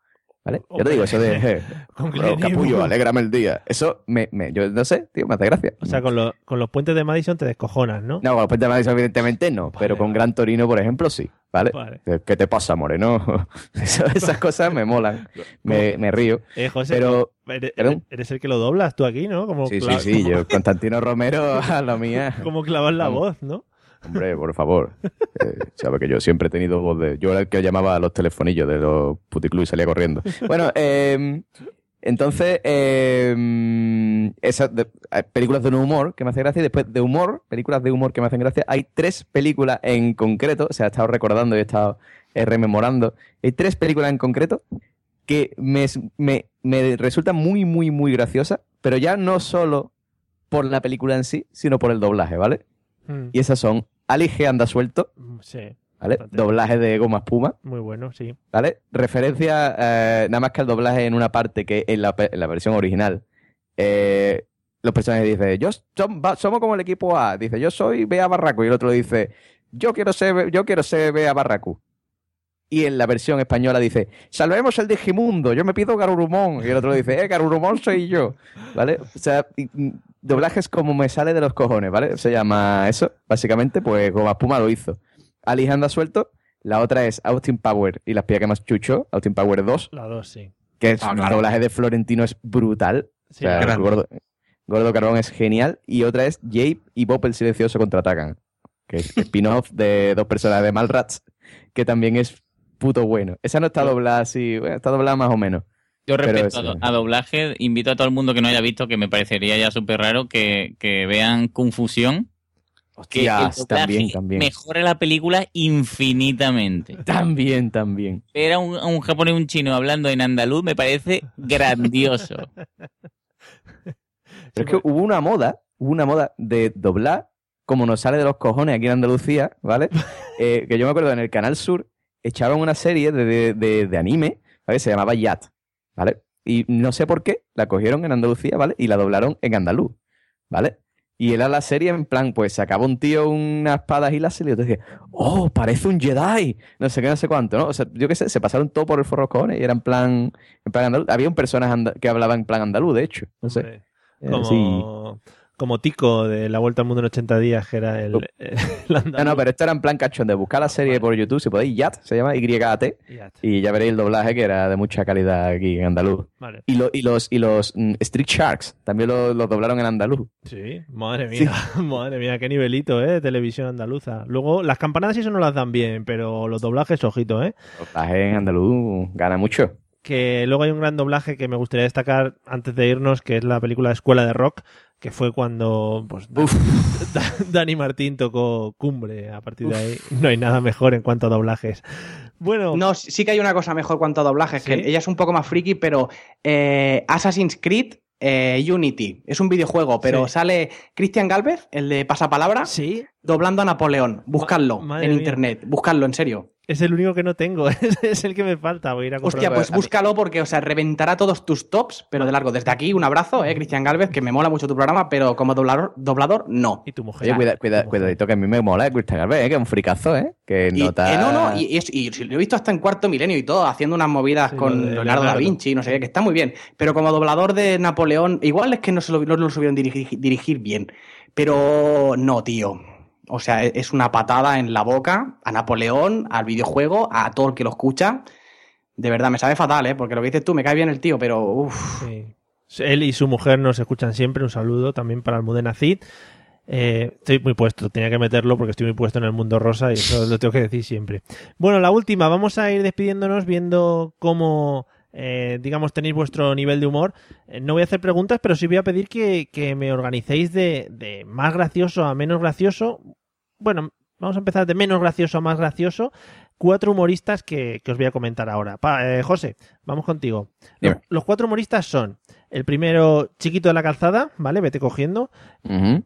¿Vale? Yo te digo, eso de eh, bro, capullo, alégrame el día. Eso me, me, yo no sé, tío, me hace gracia. O sea, con, lo- con los puentes de Madison te descojonas, ¿no? No, con los puentes de Madison, evidentemente no, pero con Gran Torino, por ejemplo, sí, ¿vale? Vale. ¿Qué- ¿Qué te pasa, Moreno? Esas cosas me molan, me, me río. Eh, José, pero, eres, el que lo doblas tú aquí, ¿no? Como Sí, sí, sí, yo, Constantino Romero, a la mía. Como clavas la voz, ¿no? Hombre, por favor. Eh, que yo siempre he tenido voz de... Yo era el que llamaba a los telefonillos de los puticlubs y salía corriendo. Bueno, eh, entonces, eh, películas de no humor que me hacen gracia y después de humor, películas de humor que me hacen gracia, hay tres películas en concreto, o sea, he estado recordando y he estado eh, rememorando, hay tres películas en concreto que me, me, me resultan muy, muy, muy graciosas, pero ya no solo por la película en sí, sino por el doblaje, ¿vale? Mm. Y esas son Ali G anda suelto Sí. ¿vale? Doblaje de Goma Espuma, Muy bueno, sí. ¿vale? Referencia, eh, nada más que al doblaje en una parte que en la, en la versión original, eh, los personajes dicen, yo somos como el equipo A, dice, yo soy Bea Barracu, y el otro dice, yo quiero ser, yo quiero ser Bea Barracu. Y en la versión española dice, salvemos el Digimundo, yo me pido Garurumón. Y el otro dice, eh, Garurumón soy yo. ¿Vale? O sea, y doblajes como me sale de los cojones, ¿vale? Se llama eso, básicamente, pues Goma Puma lo hizo. Ali anda suelto, la otra es Austin Power y las pía que más chucho, Austin Power 2, La dos, sí. que es Ah, claro. doblaje de Florentino es brutal. Sí, o sea, grande. Gordo, Gordo Carbón es genial. Y otra es Jape y Bob el Silencioso contraatacan. Que es spin-off de dos personas de Malrats, que también es puto bueno. Esa no está doblada así, bueno, está doblada más o menos. Yo respecto es- a, do- a doblaje, invito a todo el mundo que no haya visto, que me parecería ya súper raro, que, que vean Confusión. Que el Hostias, también, también. mejora la película infinitamente. También, también. Ver a un, un japonés y un chino hablando en andaluz me parece grandioso. Pero es que hubo una moda, hubo una moda de doblar, como nos sale de los cojones aquí en Andalucía, ¿vale? Eh, que yo me acuerdo en el Canal Sur echaban una serie de, de- de- de anime, ¿vale? Se llamaba Yat, ¿vale? Y no sé por qué la cogieron en Andalucía, ¿vale? Y la doblaron en andaluz, ¿vale? Y era la serie en plan, pues sacaba un tío una espada y la y yo te decía, oh, parece un Jedi, no sé qué, no sé cuánto, ¿no? O sea, yo qué sé, se pasaron todo por el forro cojones y era en plan, en plan andaluz. Había un personaje que hablaba en plan andaluz, de hecho, no sé. Eh, Como, sí. Como Tico de La Vuelta al Mundo en 80 días, que era el, el No, no, pero esto era en plan cachón de buscar la serie por YouTube, si podéis, Yat, se llama Y-A-T, Yat. y ya veréis el doblaje que era de mucha calidad aquí en andaluz. Vale. Y, lo- y los, y los mm, Street Sharks también lo, lo doblaron en andaluz. Sí, madre mía, madre mía, qué nivelito, ¿eh? de Televisión andaluza. Luego, las campanadas eso no las dan bien, pero los doblajes, ojito, ¿eh? Doblaje en andaluz gana mucho. Que luego hay un gran doblaje que me gustaría destacar antes de irnos, que es la película Escuela de Rock, que fue cuando pues, Da- Da- Dani Martín tocó cumbre. A partir de ahí no hay nada mejor en cuanto a doblajes. Bueno, No, sí que hay una cosa mejor cuanto a doblajes, ¿Sí? que ella es un poco más friki, pero eh, Assassin's Creed eh, Unity es un videojuego, pero Sí. sale Cristian Galvez, el de Pasapalabra, doblando a Napoleón. Buscadlo en mía. internet, buscadlo, en serio. Es el único que no tengo, es, el que me falta. Voy a ir a Hostia, pues búscalo porque, o sea, reventará todos tus tops, pero de largo. Desde aquí, un abrazo, eh, Cristian Galvez, que me mola mucho tu programa, pero como doblador, doblador no. Y tu mujer. Oye, cuida, cuida- cuidadito que a mí me mola Cristian Galvez, ¿eh? que es un fricazo, ¿eh? Que Y, nota... eh, no, no, y, y y lo he visto hasta en cuarto milenio y todo, haciendo unas movidas Sí, con Leonardo, da. Vinci, no sé qué, que está muy bien. Pero como doblador de Napoleón, igual es que no, se lo, no lo supieron dirigir, dirigir bien. Pero no, tío. O sea, e- es una patada en la boca a Napoleón, al videojuego, a todo el que lo escucha. De verdad, me sabe fatal, ¿eh? Porque lo que dices tú, me cae bien el tío, pero uff. Sí. Él y su mujer nos escuchan siempre. Un saludo también para Almudena Cid. Eh, estoy muy puesto, tenía que meterlo porque estoy muy puesto en el mundo rosa y eso lo tengo que decir siempre. Bueno, la última, vamos a ir despidiéndonos viendo cómo, eh, digamos, tenéis vuestro nivel de humor. Eh, no voy a hacer preguntas, pero sí voy a pedir que, que me organicéis de, de más gracioso a menos gracioso. Bueno, vamos a empezar de menos gracioso a más gracioso. Cuatro humoristas que, que os voy a comentar ahora. Pa- eh, José, vamos contigo. Los, cuatro humoristas son el primero, Chiquito de la Calzada, ¿vale? Vete cogiendo.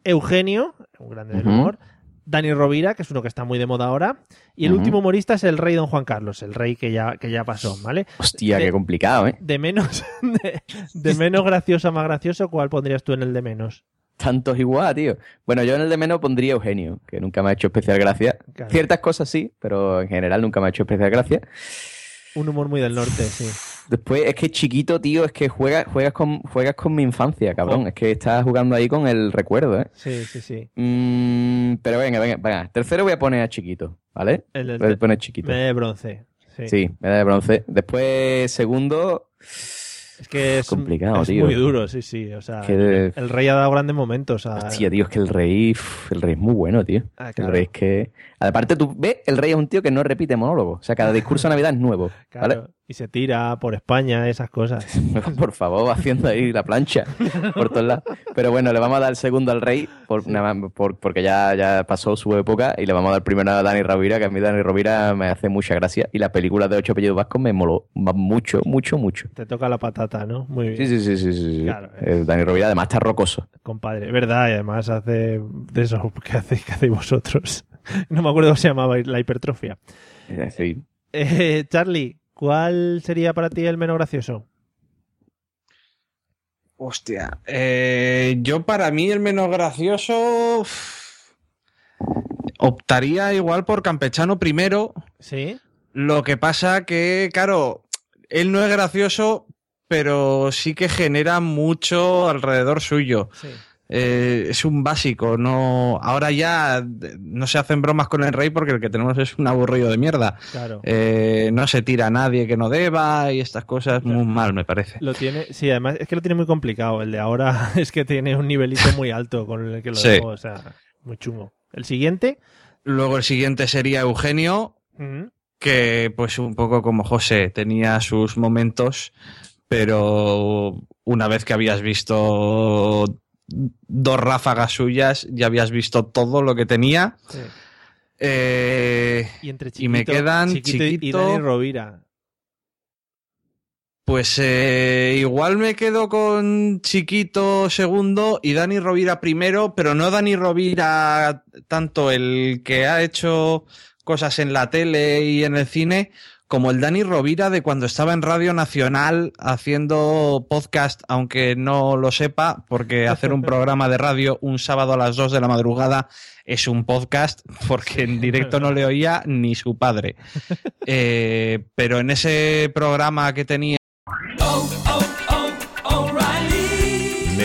Eugenio, un grande del humor. Dani Rovira, que es uno que está muy de moda ahora. Y el último humorista es el rey Don Juan Carlos, el rey que ya, que ya pasó, ¿vale? Hostia, de, qué complicado, ¿eh? de menos, de, de menos gracioso a más gracioso, ¿cuál pondrías tú en el de menos? Tantos igual, tío. Bueno, yo en el de menos pondría Eugenio, que nunca me ha hecho especial gracia. Claro. Ciertas cosas sí, pero en general nunca me ha hecho especial gracia. Un humor muy del norte, sí. Después, es que chiquito, tío, es que juegas, juegas, con, juegas con mi infancia, cabrón. Oh. Es que estás jugando ahí con el recuerdo, ¿eh? Sí, sí, sí. Mm, pero venga, venga, venga. Tercero voy a poner a chiquito, ¿vale? El del- voy a poner chiquito. Me de bronce. Sí. Sí, medalla de bronce. Después, segundo. Es que es, complicado, es tío. muy duro, sí, sí. O sea, el, rey ha dado grandes momentos. a- Hostia, tío, es que el rey, el rey es muy bueno, tío. Ah, claro. El rey es que. Aparte, tú ves, el rey es un tío que no repite monólogo. O sea, cada discurso de Navidad es nuevo. ¿Vale? Claro, Y se tira por España, esas cosas. Por favor, haciendo ahí la plancha por todos lados. Pero bueno, le vamos a dar el segundo al rey, por, nada más por- porque ya, ya pasó su época, y le vamos a dar primero a Dani Rovira, que a mí Dani Rovira me hace mucha gracia, y la película de Ocho Apellidos Vascos me moló mucho, mucho, mucho. Te toca la patata, ¿no? Muy bien. Sí, sí, sí, sí, sí. sí. Claro, Eh, Dani Rovira además está rocoso. Compadre, es verdad, y además hace de eso que hacéis, que hacéis vosotros. No me acuerdo cómo se llamaba la hipertrofia. Sí. Eh, Charlie, ¿cuál sería para ti el menos gracioso? Hostia. eh, yo para mí el menos gracioso uf, optaría igual por Campechano primero. Sí. Lo que pasa que, claro, él no es gracioso, pero sí que genera mucho alrededor suyo. Eh, es un básico, no. Ahora ya no se hacen bromas con el rey porque el que tenemos es un aburrido de mierda. Claro. Eh, no se tira a nadie que no deba y estas cosas muy mal, me parece. Lo tiene, sí, además es que lo tiene muy complicado. El de ahora es que tiene un nivelito muy alto con el que lo Sí. dejo, o sea, muy chungo. El siguiente, Luego el siguiente sería Eugenio, que pues un poco como José, tenía sus momentos, pero una vez que habías visto dos ráfagas suyas, ya habías visto todo lo que tenía. Sí. Eh, y entre y me Chiquito- quedan Chiquito y- Chiquito, y Dani Rovira. Pues eh, igual me quedo con Chiquito segundo y Dani Rovira primero, pero no Dani Rovira tanto el que ha hecho cosas en la tele y en el cine, como el Dani Rovira de cuando estaba en Radio Nacional haciendo podcast, aunque no lo sepa, porque hacer un programa de radio un sábado a las 2 de la madrugada es un podcast, porque en directo no le oía ni su padre. Eh, pero en ese programa que tenía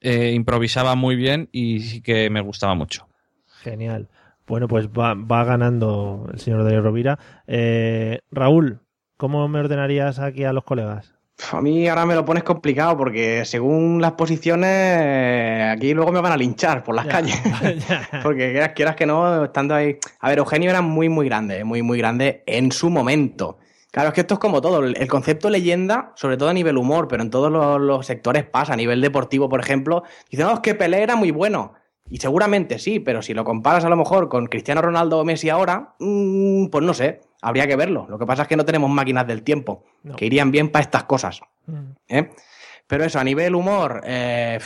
eh, improvisaba muy bien y sí que me gustaba mucho. Genial. Bueno, pues va, va ganando el señor Dani Rovira. Eh, Raúl, ¿cómo me ordenarías aquí a los colegas? A mí ahora me lo pones complicado porque según las posiciones, eh, aquí luego me van a linchar por las calles. porque quieras, quieras que no, estando ahí. A ver, Eugenio era muy, muy grande, muy, muy grande en su momento. Claro, es que esto es como todo. El concepto leyenda, sobre todo a nivel humor, pero en todos los, los sectores pasa. A nivel deportivo, por ejemplo, dicen, no, es que Pelé era muy bueno. Y seguramente sí, pero si lo comparas a lo mejor con Cristiano Ronaldo o Messi ahora, mm, pues no sé, habría que verlo. Lo que pasa es que no tenemos máquinas del tiempo No. que irían bien para estas cosas. ¿eh? Pero eso, a nivel humor, eh,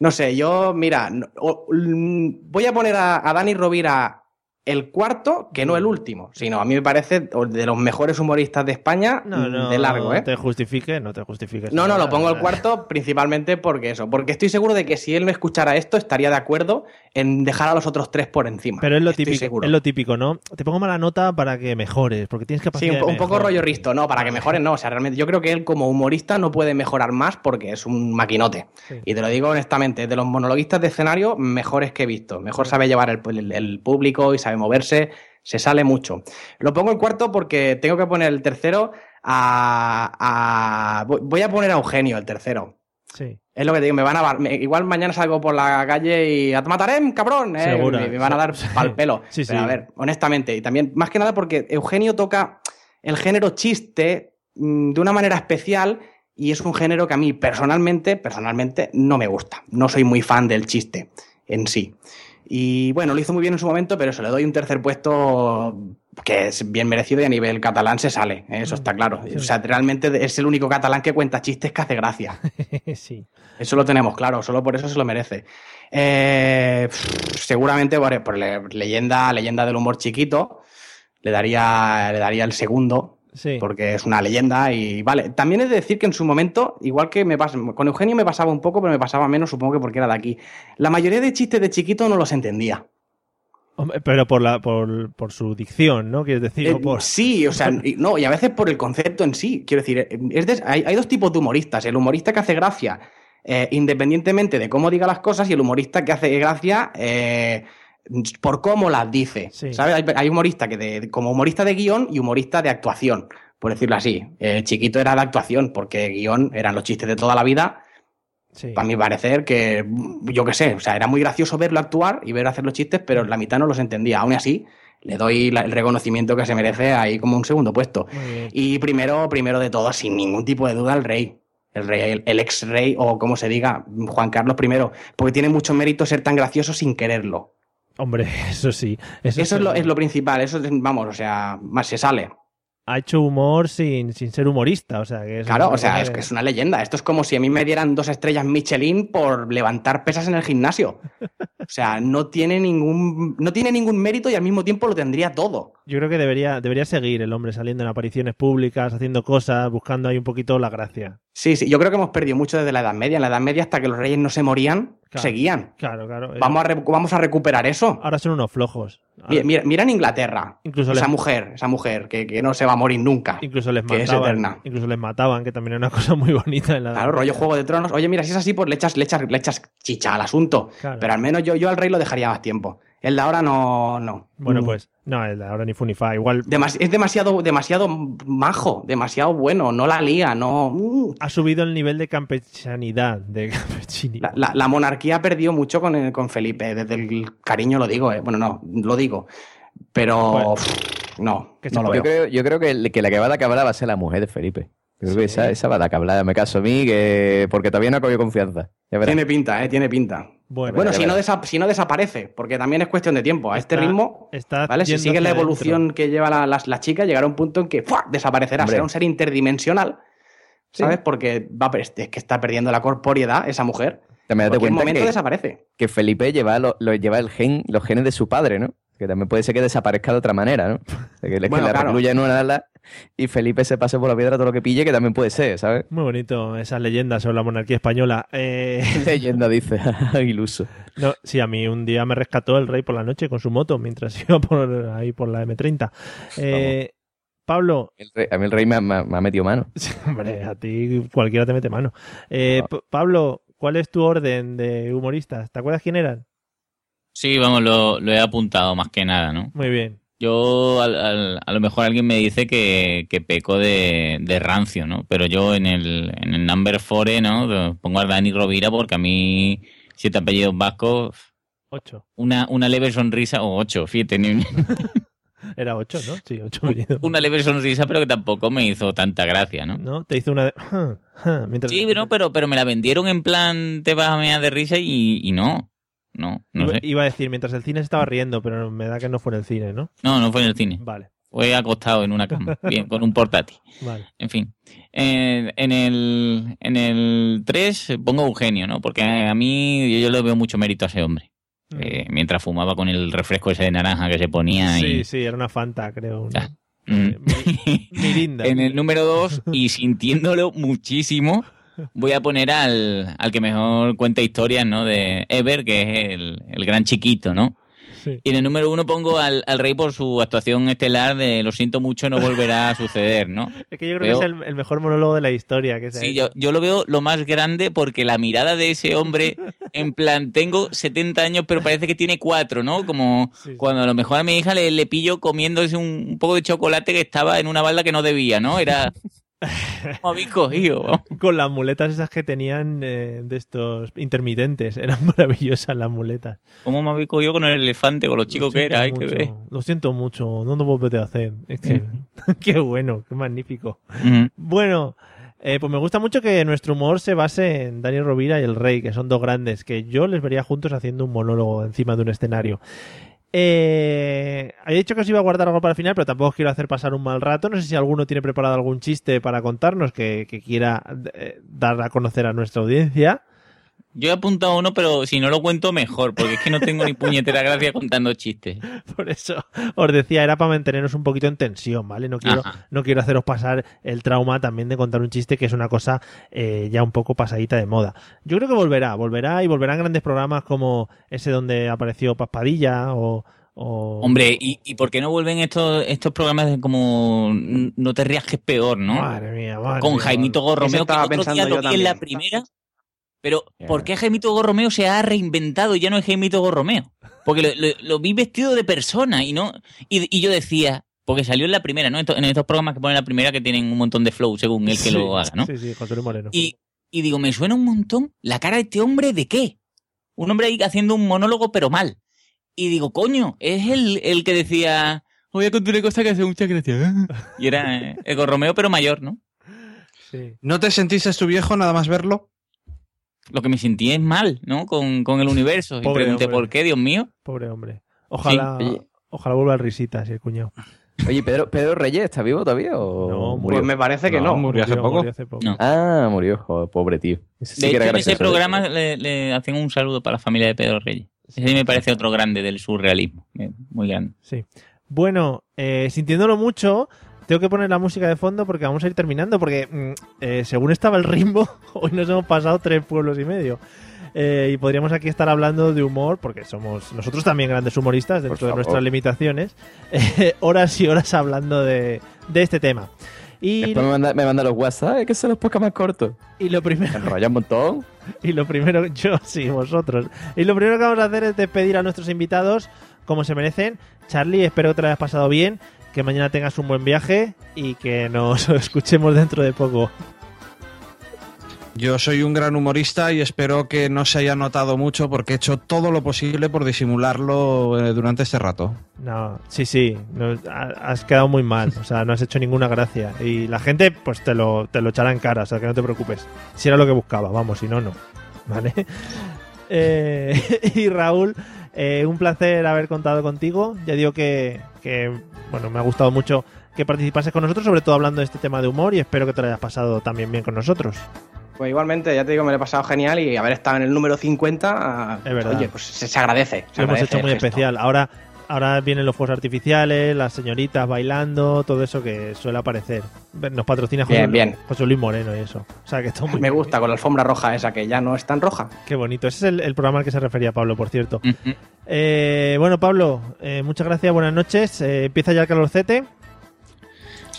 no sé, yo, mira, mm, voy a poner a, a Dani Rovira el cuarto, que no el último, sino a mí me parece de los mejores humoristas de España No, mm, no, de largo, ¿eh? te justifiques, no te justifiques. No, no, lo pongo el cuarto principalmente porque eso, porque estoy seguro de que si él me escuchara esto estaría de acuerdo en dejar a los otros tres por encima. Pero es lo Estoy típico, seguro. es lo típico, ¿no? Te pongo mala nota para que mejores, porque tienes Sí, capacidad un, po- de un poco rollo Risto, no, para que mejore no, o sea, realmente yo creo que él como humorista no puede mejorar más porque es un maquinote. Y te lo digo honestamente, de los monologuistas de escenario, mejores que he visto. Mejor sabe llevar el, el- el público y sabe moverse, se sale mucho. Lo pongo en cuarto porque tengo que poner el tercero a... a- voy- a poner a Eugenio, el tercero. Sí. Es lo que te digo, me van a bar- igual mañana salgo por la calle y a te mataré, cabrón, eh, Segura. me, me van a dar pal pelo. Sí, Pero sí. a ver, honestamente, y también, más que nada porque Eugenio toca el género chiste mm, de una manera especial y es un género que a mí personalmente, personalmente, no me gusta. No soy muy fan del chiste en sí. Y bueno, lo hizo muy bien en su momento, pero se le doy un tercer puesto que es bien merecido y a nivel catalán se sale, ¿eh? eso está claro. O sea, realmente es el único catalán que cuenta chistes que hace gracia. sí. Eso lo tenemos claro, solo por eso se lo merece. Eh, seguramente por, por le- leyenda, leyenda del humor chiquito, le daría, le daría el segundo, Sí. porque es una leyenda y vale. También es de decir que en su momento, igual que me pasa, con Eugenio me pasaba un poco, pero me pasaba menos, supongo que porque era de aquí. La mayoría de chistes de chiquito no los entendía. Pero por, la, por, por su dicción, ¿no? Quieres decir, Eh, o por... Sí, o sea, y- no, y a veces por el concepto en sí. Quiero decir, eh, es de- hay, hay dos tipos de humoristas. El humorista que hace gracia eh, independientemente de cómo diga las cosas y el humorista que hace gracia eh, por cómo las dice. ¿Sabes? Hay, hay humorista que de- como humorista de guion y humorista de actuación, por decirlo así. Eh, chiquito era de actuación, porque guion eran los chistes de toda la vida. Para mi parecer, que yo qué sé, o sea, era muy gracioso verlo actuar y ver hacer los chistes, pero la mitad no los entendía. Aún así, le doy la- el reconocimiento que se merece ahí como un segundo puesto. Y primero, primero de todo, sin ningún tipo de duda, el rey. El rey, el, el ex rey, o como se diga, Juan Carlos I, porque tiene mucho mérito ser tan gracioso sin quererlo. Hombre, eso sí. Eso, Eso, es, lo, es lo principal, eso es, vamos, o sea, más se sale. Ha hecho humor sin, sin ser humorista, o sea que es Claro, o sea, es que es una leyenda. Esto es como si a mí me dieran dos estrellas Michelin por levantar pesas en el gimnasio. O sea, no tiene ningún, no tiene ningún mérito y al mismo tiempo lo tendría todo. Yo creo que debería, debería seguir el hombre saliendo en apariciones públicas, haciendo cosas, buscando ahí un poquito la gracia. Sí, sí, yo creo que hemos perdido mucho desde la Edad Media. En la Edad Media, hasta que los reyes no se morían, Claro. seguían. Claro, claro. eh, Vamos a, vamos a recuperar eso. Ahora son unos flojos. Mira, mira- mira en Inglaterra. Incluso esa les- mujer, esa mujer que, que no se va a morir nunca. Incluso les que es mataban. eterna. Incluso les mataban, que también era una cosa muy bonita en la Claro, rollo Juego de Tronos. Oye, mira, si es así, pues le echas, le echas, le echas chicha al asunto. Claro. Pero al menos yo, yo al rey lo dejaría más tiempo. El de ahora no. no. Bueno, Mm. pues, no, el de ahora ni Funifa. Igual es demasiado, demasiado majo, demasiado bueno, no la lía, no. mm. ha subido el nivel de campechanidad de Campechini. La, la- la monarquía perdió mucho con, el- con Felipe, desde el cariño lo digo, eh. bueno, no, lo digo. Pero pff, no, no lo yo, creo, yo creo que, que la que va a hablar va a ser la mujer de Felipe. Que esa, esa va a dar que hablar, me caso a mí, que, porque todavía no ha cogido confianza. Tiene pinta, eh, tiene pinta. Bueno, Bueno, si no, verás. desa- si no desaparece, porque también es cuestión de tiempo. A este Está- ritmo, está ¿vale? Si sigue la evolución que lleva la, la- la chica, llegará un punto en que ¡fua! desaparecerá. Hombre. Será un ser interdimensional, Sí. ¿sabes? Porque va, es que está perdiendo la corporeidad esa mujer. También En date cuenta momento que, desaparece. que Felipe lleva, lo, lo- lleva el gen, los genes de su padre, ¿no? Que también puede ser que desaparezca de otra manera, ¿no? Que, es que Bueno, la claro. recluya en una ala y Felipe se pase por la piedra todo lo que pille, que también puede ser, ¿sabes? Muy bonito esas leyendas sobre la monarquía española. Eh, Leyenda dice, iluso. no, sí, a mí un día me rescató el rey por la noche con su moto mientras iba por ahí por la M30. Eh, Pablo, El rey- a mí el rey me ha, me ha- me ha metido mano. hombre, a ti cualquiera te mete mano. Eh, P- Pablo, ¿cuál es tu orden de humoristas? ¿Te acuerdas quién eran? Sí, vamos, lo, lo he apuntado más que nada, ¿no? Muy bien. Yo, al- al- a lo mejor alguien me dice que, que peco de, de rancio, ¿no? Pero yo en el, en el number 4, ¿no? Pongo a Dani Rovira porque a mí, siete apellidos vascos, Ocho. una, una leve sonrisa, o ocho, fíjate, ni- Era ocho, ¿no? Sí, ocho apellidos. una leve sonrisa, pero que tampoco me hizo tanta gracia, ¿no? ¿No? Te hizo una de... mientras... Sí, pero, pero, pero me la vendieron en plan, te vas a mear de risa y, y no. No, no iba, sé. iba a decir, mientras el cine se estaba riendo, pero me da que no fue en el cine, ¿no? No, no fue en el cine. Vale, Fue acostado en una cama, bien, con un portátil. vale. En fin. Eh, en el en el 3 pongo Eugenio, ¿no? Porque a mí yo, yo le veo mucho mérito a ese hombre. Eh, mientras fumaba con el refresco ese de naranja que se ponía Sí, y... sí, era una Fanta, creo. una- Mm. Mirinda. en el número 2, y sintiéndolo muchísimo, voy a poner al, al que mejor cuenta historias, ¿no? De Ever, que es el, el gran chiquito, ¿no? Sí. Y en el número uno pongo al, al rey por su actuación estelar de Lo siento mucho, no volverá a suceder, ¿no? Es que yo creo Veo- que es el, el mejor monólogo de la historia. Que Sí, yo, yo lo veo lo más grande porque la mirada de ese hombre, en plan, tengo 70 años, pero parece que tiene cuatro, ¿no? Como cuando a lo mejor a mi hija le, le pillo comiéndose un, un poco de chocolate que estaba en una balda que no debía, ¿no? Era. ¿Cómo habéis cogido? vamos. Con las muletas esas que tenían eh, de estos intermitentes. Eran maravillosas las muletas. ¿Cómo me habéis cogido con el elefante, con los chicos que siento era? Hay que mucho, ver. Lo siento mucho, no lo a hacer. Es que, qué bueno, qué magnífico. Bueno, eh, pues me gusta mucho que nuestro humor se base en Daniel Rovira y el Rey, que son dos grandes, que yo les vería juntos haciendo un monólogo encima de un escenario. Eh, había dicho que os iba a guardar algo para el final, pero tampoco os quiero hacer pasar un mal rato. No sé si alguno tiene preparado algún chiste para contarnos que, que quiera eh, dar a conocer a nuestra audiencia. Yo he apuntado uno, pero si no lo cuento, mejor, porque es que no tengo ni puñetera gracia contando chistes. Por eso os decía, era para mantenernos un poquito en tensión, ¿vale? No quiero, Ajá. no quiero haceros pasar el trauma también de contar un chiste que es una cosa eh, ya un poco pasadita de moda. Yo creo que volverá, volverá y volverán grandes programas como ese donde apareció Paspadilla o... o- Hombre, ¿y, y por qué no vuelven estos, estos programas de como No te rías que es peor, no? Madre mía, madre Con mía, Jaimito. Gorromeo, que estaba otro día pensando lo vi en la primera. Pero, ¿por qué Jaimito Gorromeo se ha reinventado y ya no es Jaimito Gorromeo? Porque lo, lo- lo vi vestido de persona y no. Y, y yo decía, porque salió en la primera, ¿no? En estos programas que ponen la primera que tienen un montón de flow según el que Sí, lo haga, ¿no? Sí, sí, José Luis Moreno. Y, y digo, me suena un montón la cara de este hombre de qué? Un hombre ahí haciendo un monólogo, pero mal. Y digo, coño, es el, el que decía, voy a contar una cosa que hace mucha gracia. Y era eh, Ego Romeo, pero mayor, ¿no? ¿No te sentiste tu viejo nada más verlo? Lo que me sentí es mal, ¿no? Con, con el universo. Pobre y pregunté, hombre. ¿por qué, Dios mío? Pobre hombre. Ojalá, Sí. Ojalá vuelva al risitas, el cuñado. Oye, Pedro, Pedro Reyes, ¿está vivo todavía o No, murió? Pues me parece que no. murió hace poco. murió hace poco. No. Ah, murió, joder, pobre tío. Ese sí De hecho, en ese gracioso, ¿eh? programa le, le hacen un saludo para la familia de Pedro Reyes. Ese me parece otro grande del surrealismo. eh, Muy grande. Sí. Bueno, eh, sintiéndolo mucho, tengo que poner la música de fondo porque vamos a ir terminando. Porque mm, eh, según estaba el ritmo, hoy nos hemos pasado tres pueblos y medio. Eh, y podríamos aquí estar hablando de humor, porque somos nosotros también grandes humoristas dentro de nuestras limitaciones. eh, horas y horas hablando de, de este tema. Y, Después me manda, me manda los WhatsApp, es que son los podcasts más cortos. y lo primero. Me enrolla un montón. Y lo primero, yo sí, vosotros. Y lo primero que vamos a hacer es despedir a nuestros invitados como se merecen. Charlie, espero que te lo hayas pasado bien, que mañana tengas un buen viaje y que nos escuchemos dentro de poco. Yo soy un gran humorista y espero que no se haya notado mucho porque he hecho todo lo posible por disimularlo eh, durante este rato. No, sí, sí, no, has quedado muy mal, o sea, no has hecho ninguna gracia. Y la gente, pues te lo, te lo echará en cara, o sea, que no te preocupes. Si era lo que buscaba, vamos, si no, no. ¿Vale? Eh, y Raúl, eh, un placer haber contado contigo. Ya digo que, que, bueno, me ha gustado mucho que participases con nosotros, sobre todo hablando de este tema de humor, y espero que te lo hayas pasado también bien con nosotros. Pues igualmente, ya te digo, me lo he pasado genial y haber estado en el número 50, Es verdad. oye, pues se, se agradece. se Lo hemos agradece hecho muy especial. Ahora, ahora vienen los fuegos artificiales, las señoritas bailando, todo eso que suele aparecer. Nos patrocina José, Bien, bien. José Luis Moreno y eso. O sea que está muy Me gusta con la alfombra roja esa que ya no es tan roja. Qué bonito. Ese es el, el programa al que se refería Pablo, por cierto. Eh, bueno, Pablo, eh, muchas gracias, buenas noches. Eh, empieza ya el calorcete.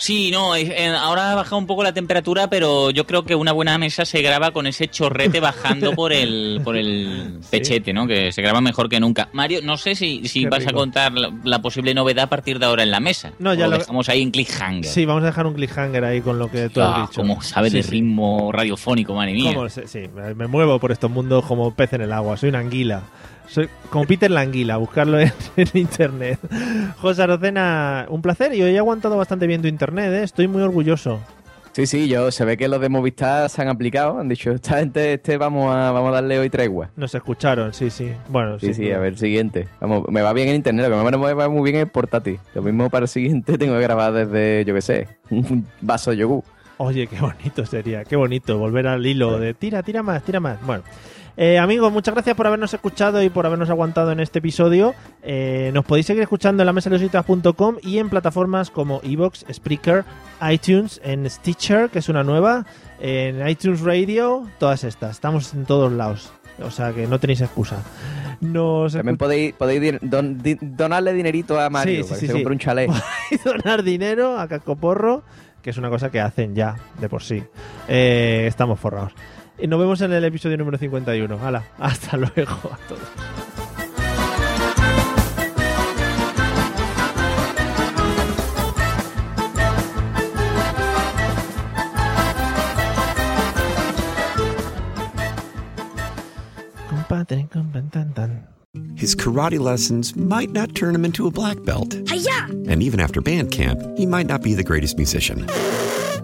Sí, no, eh, ahora ha bajado un poco la temperatura, pero yo creo que una buena mesa se graba con ese chorrete bajando por el, por el pechete, ¿no? Que se graba mejor que nunca. Mario, no sé si, si vas a contar la, la posible novedad a partir de ahora en la mesa. No, ya lo- dejamos ahí en cliffhanger. Sí, vamos a dejar un cliffhanger ahí con lo que tú Ah, has dicho. como sabe Sí, de sí. ritmo radiofónico, madre mía. ¿Cómo se- sí, me muevo por estos mundos como pez en el agua. Soy una anguila. Soy como Peter la anguila, buscarlo en, en internet. José Arocena, un placer. Y hoy he aguantado bastante bien tu internet, ¿eh? Estoy muy orgulloso. Sí, sí, yo se ve que los de Movistar se han aplicado, han dicho, esta gente, este vamos a, vamos a darle hoy tregua. Nos escucharon, sí, sí. Bueno, Sí, sí, duda. a ver, siguiente. Vamos, me va bien en internet, lo que me va muy bien es el portátil. Lo mismo para el siguiente tengo que grabar desde, yo qué sé, un vaso de yogur. Oye, qué bonito sería, qué bonito volver al hilo de tira, tira más, tira más. Bueno, eh, amigos, muchas gracias por habernos escuchado y por habernos aguantado en este episodio. Eh, nos podéis seguir escuchando en la mesa y en plataformas como Evox, Spreaker, iTunes, en Stitcher, que es una nueva, en iTunes Radio, todas estas. Estamos en todos lados. O sea que no tenéis excusa. Nos También podéis, podéis dir- don- di- donarle dinerito a Mario Sí, sí, para que sí, se compre un chalet. Podéis donar dinero a Cascoporro, que es una cosa que hacen ya, de por sí. Eh, estamos forrados. Y nos vemos en el episodio número 51. Hala, hasta luego a todos. Compadre, compadre, tan, tan. His karate lessons might not turn him into a black belt. Hiya! And even after band camp, he might not be the greatest musician.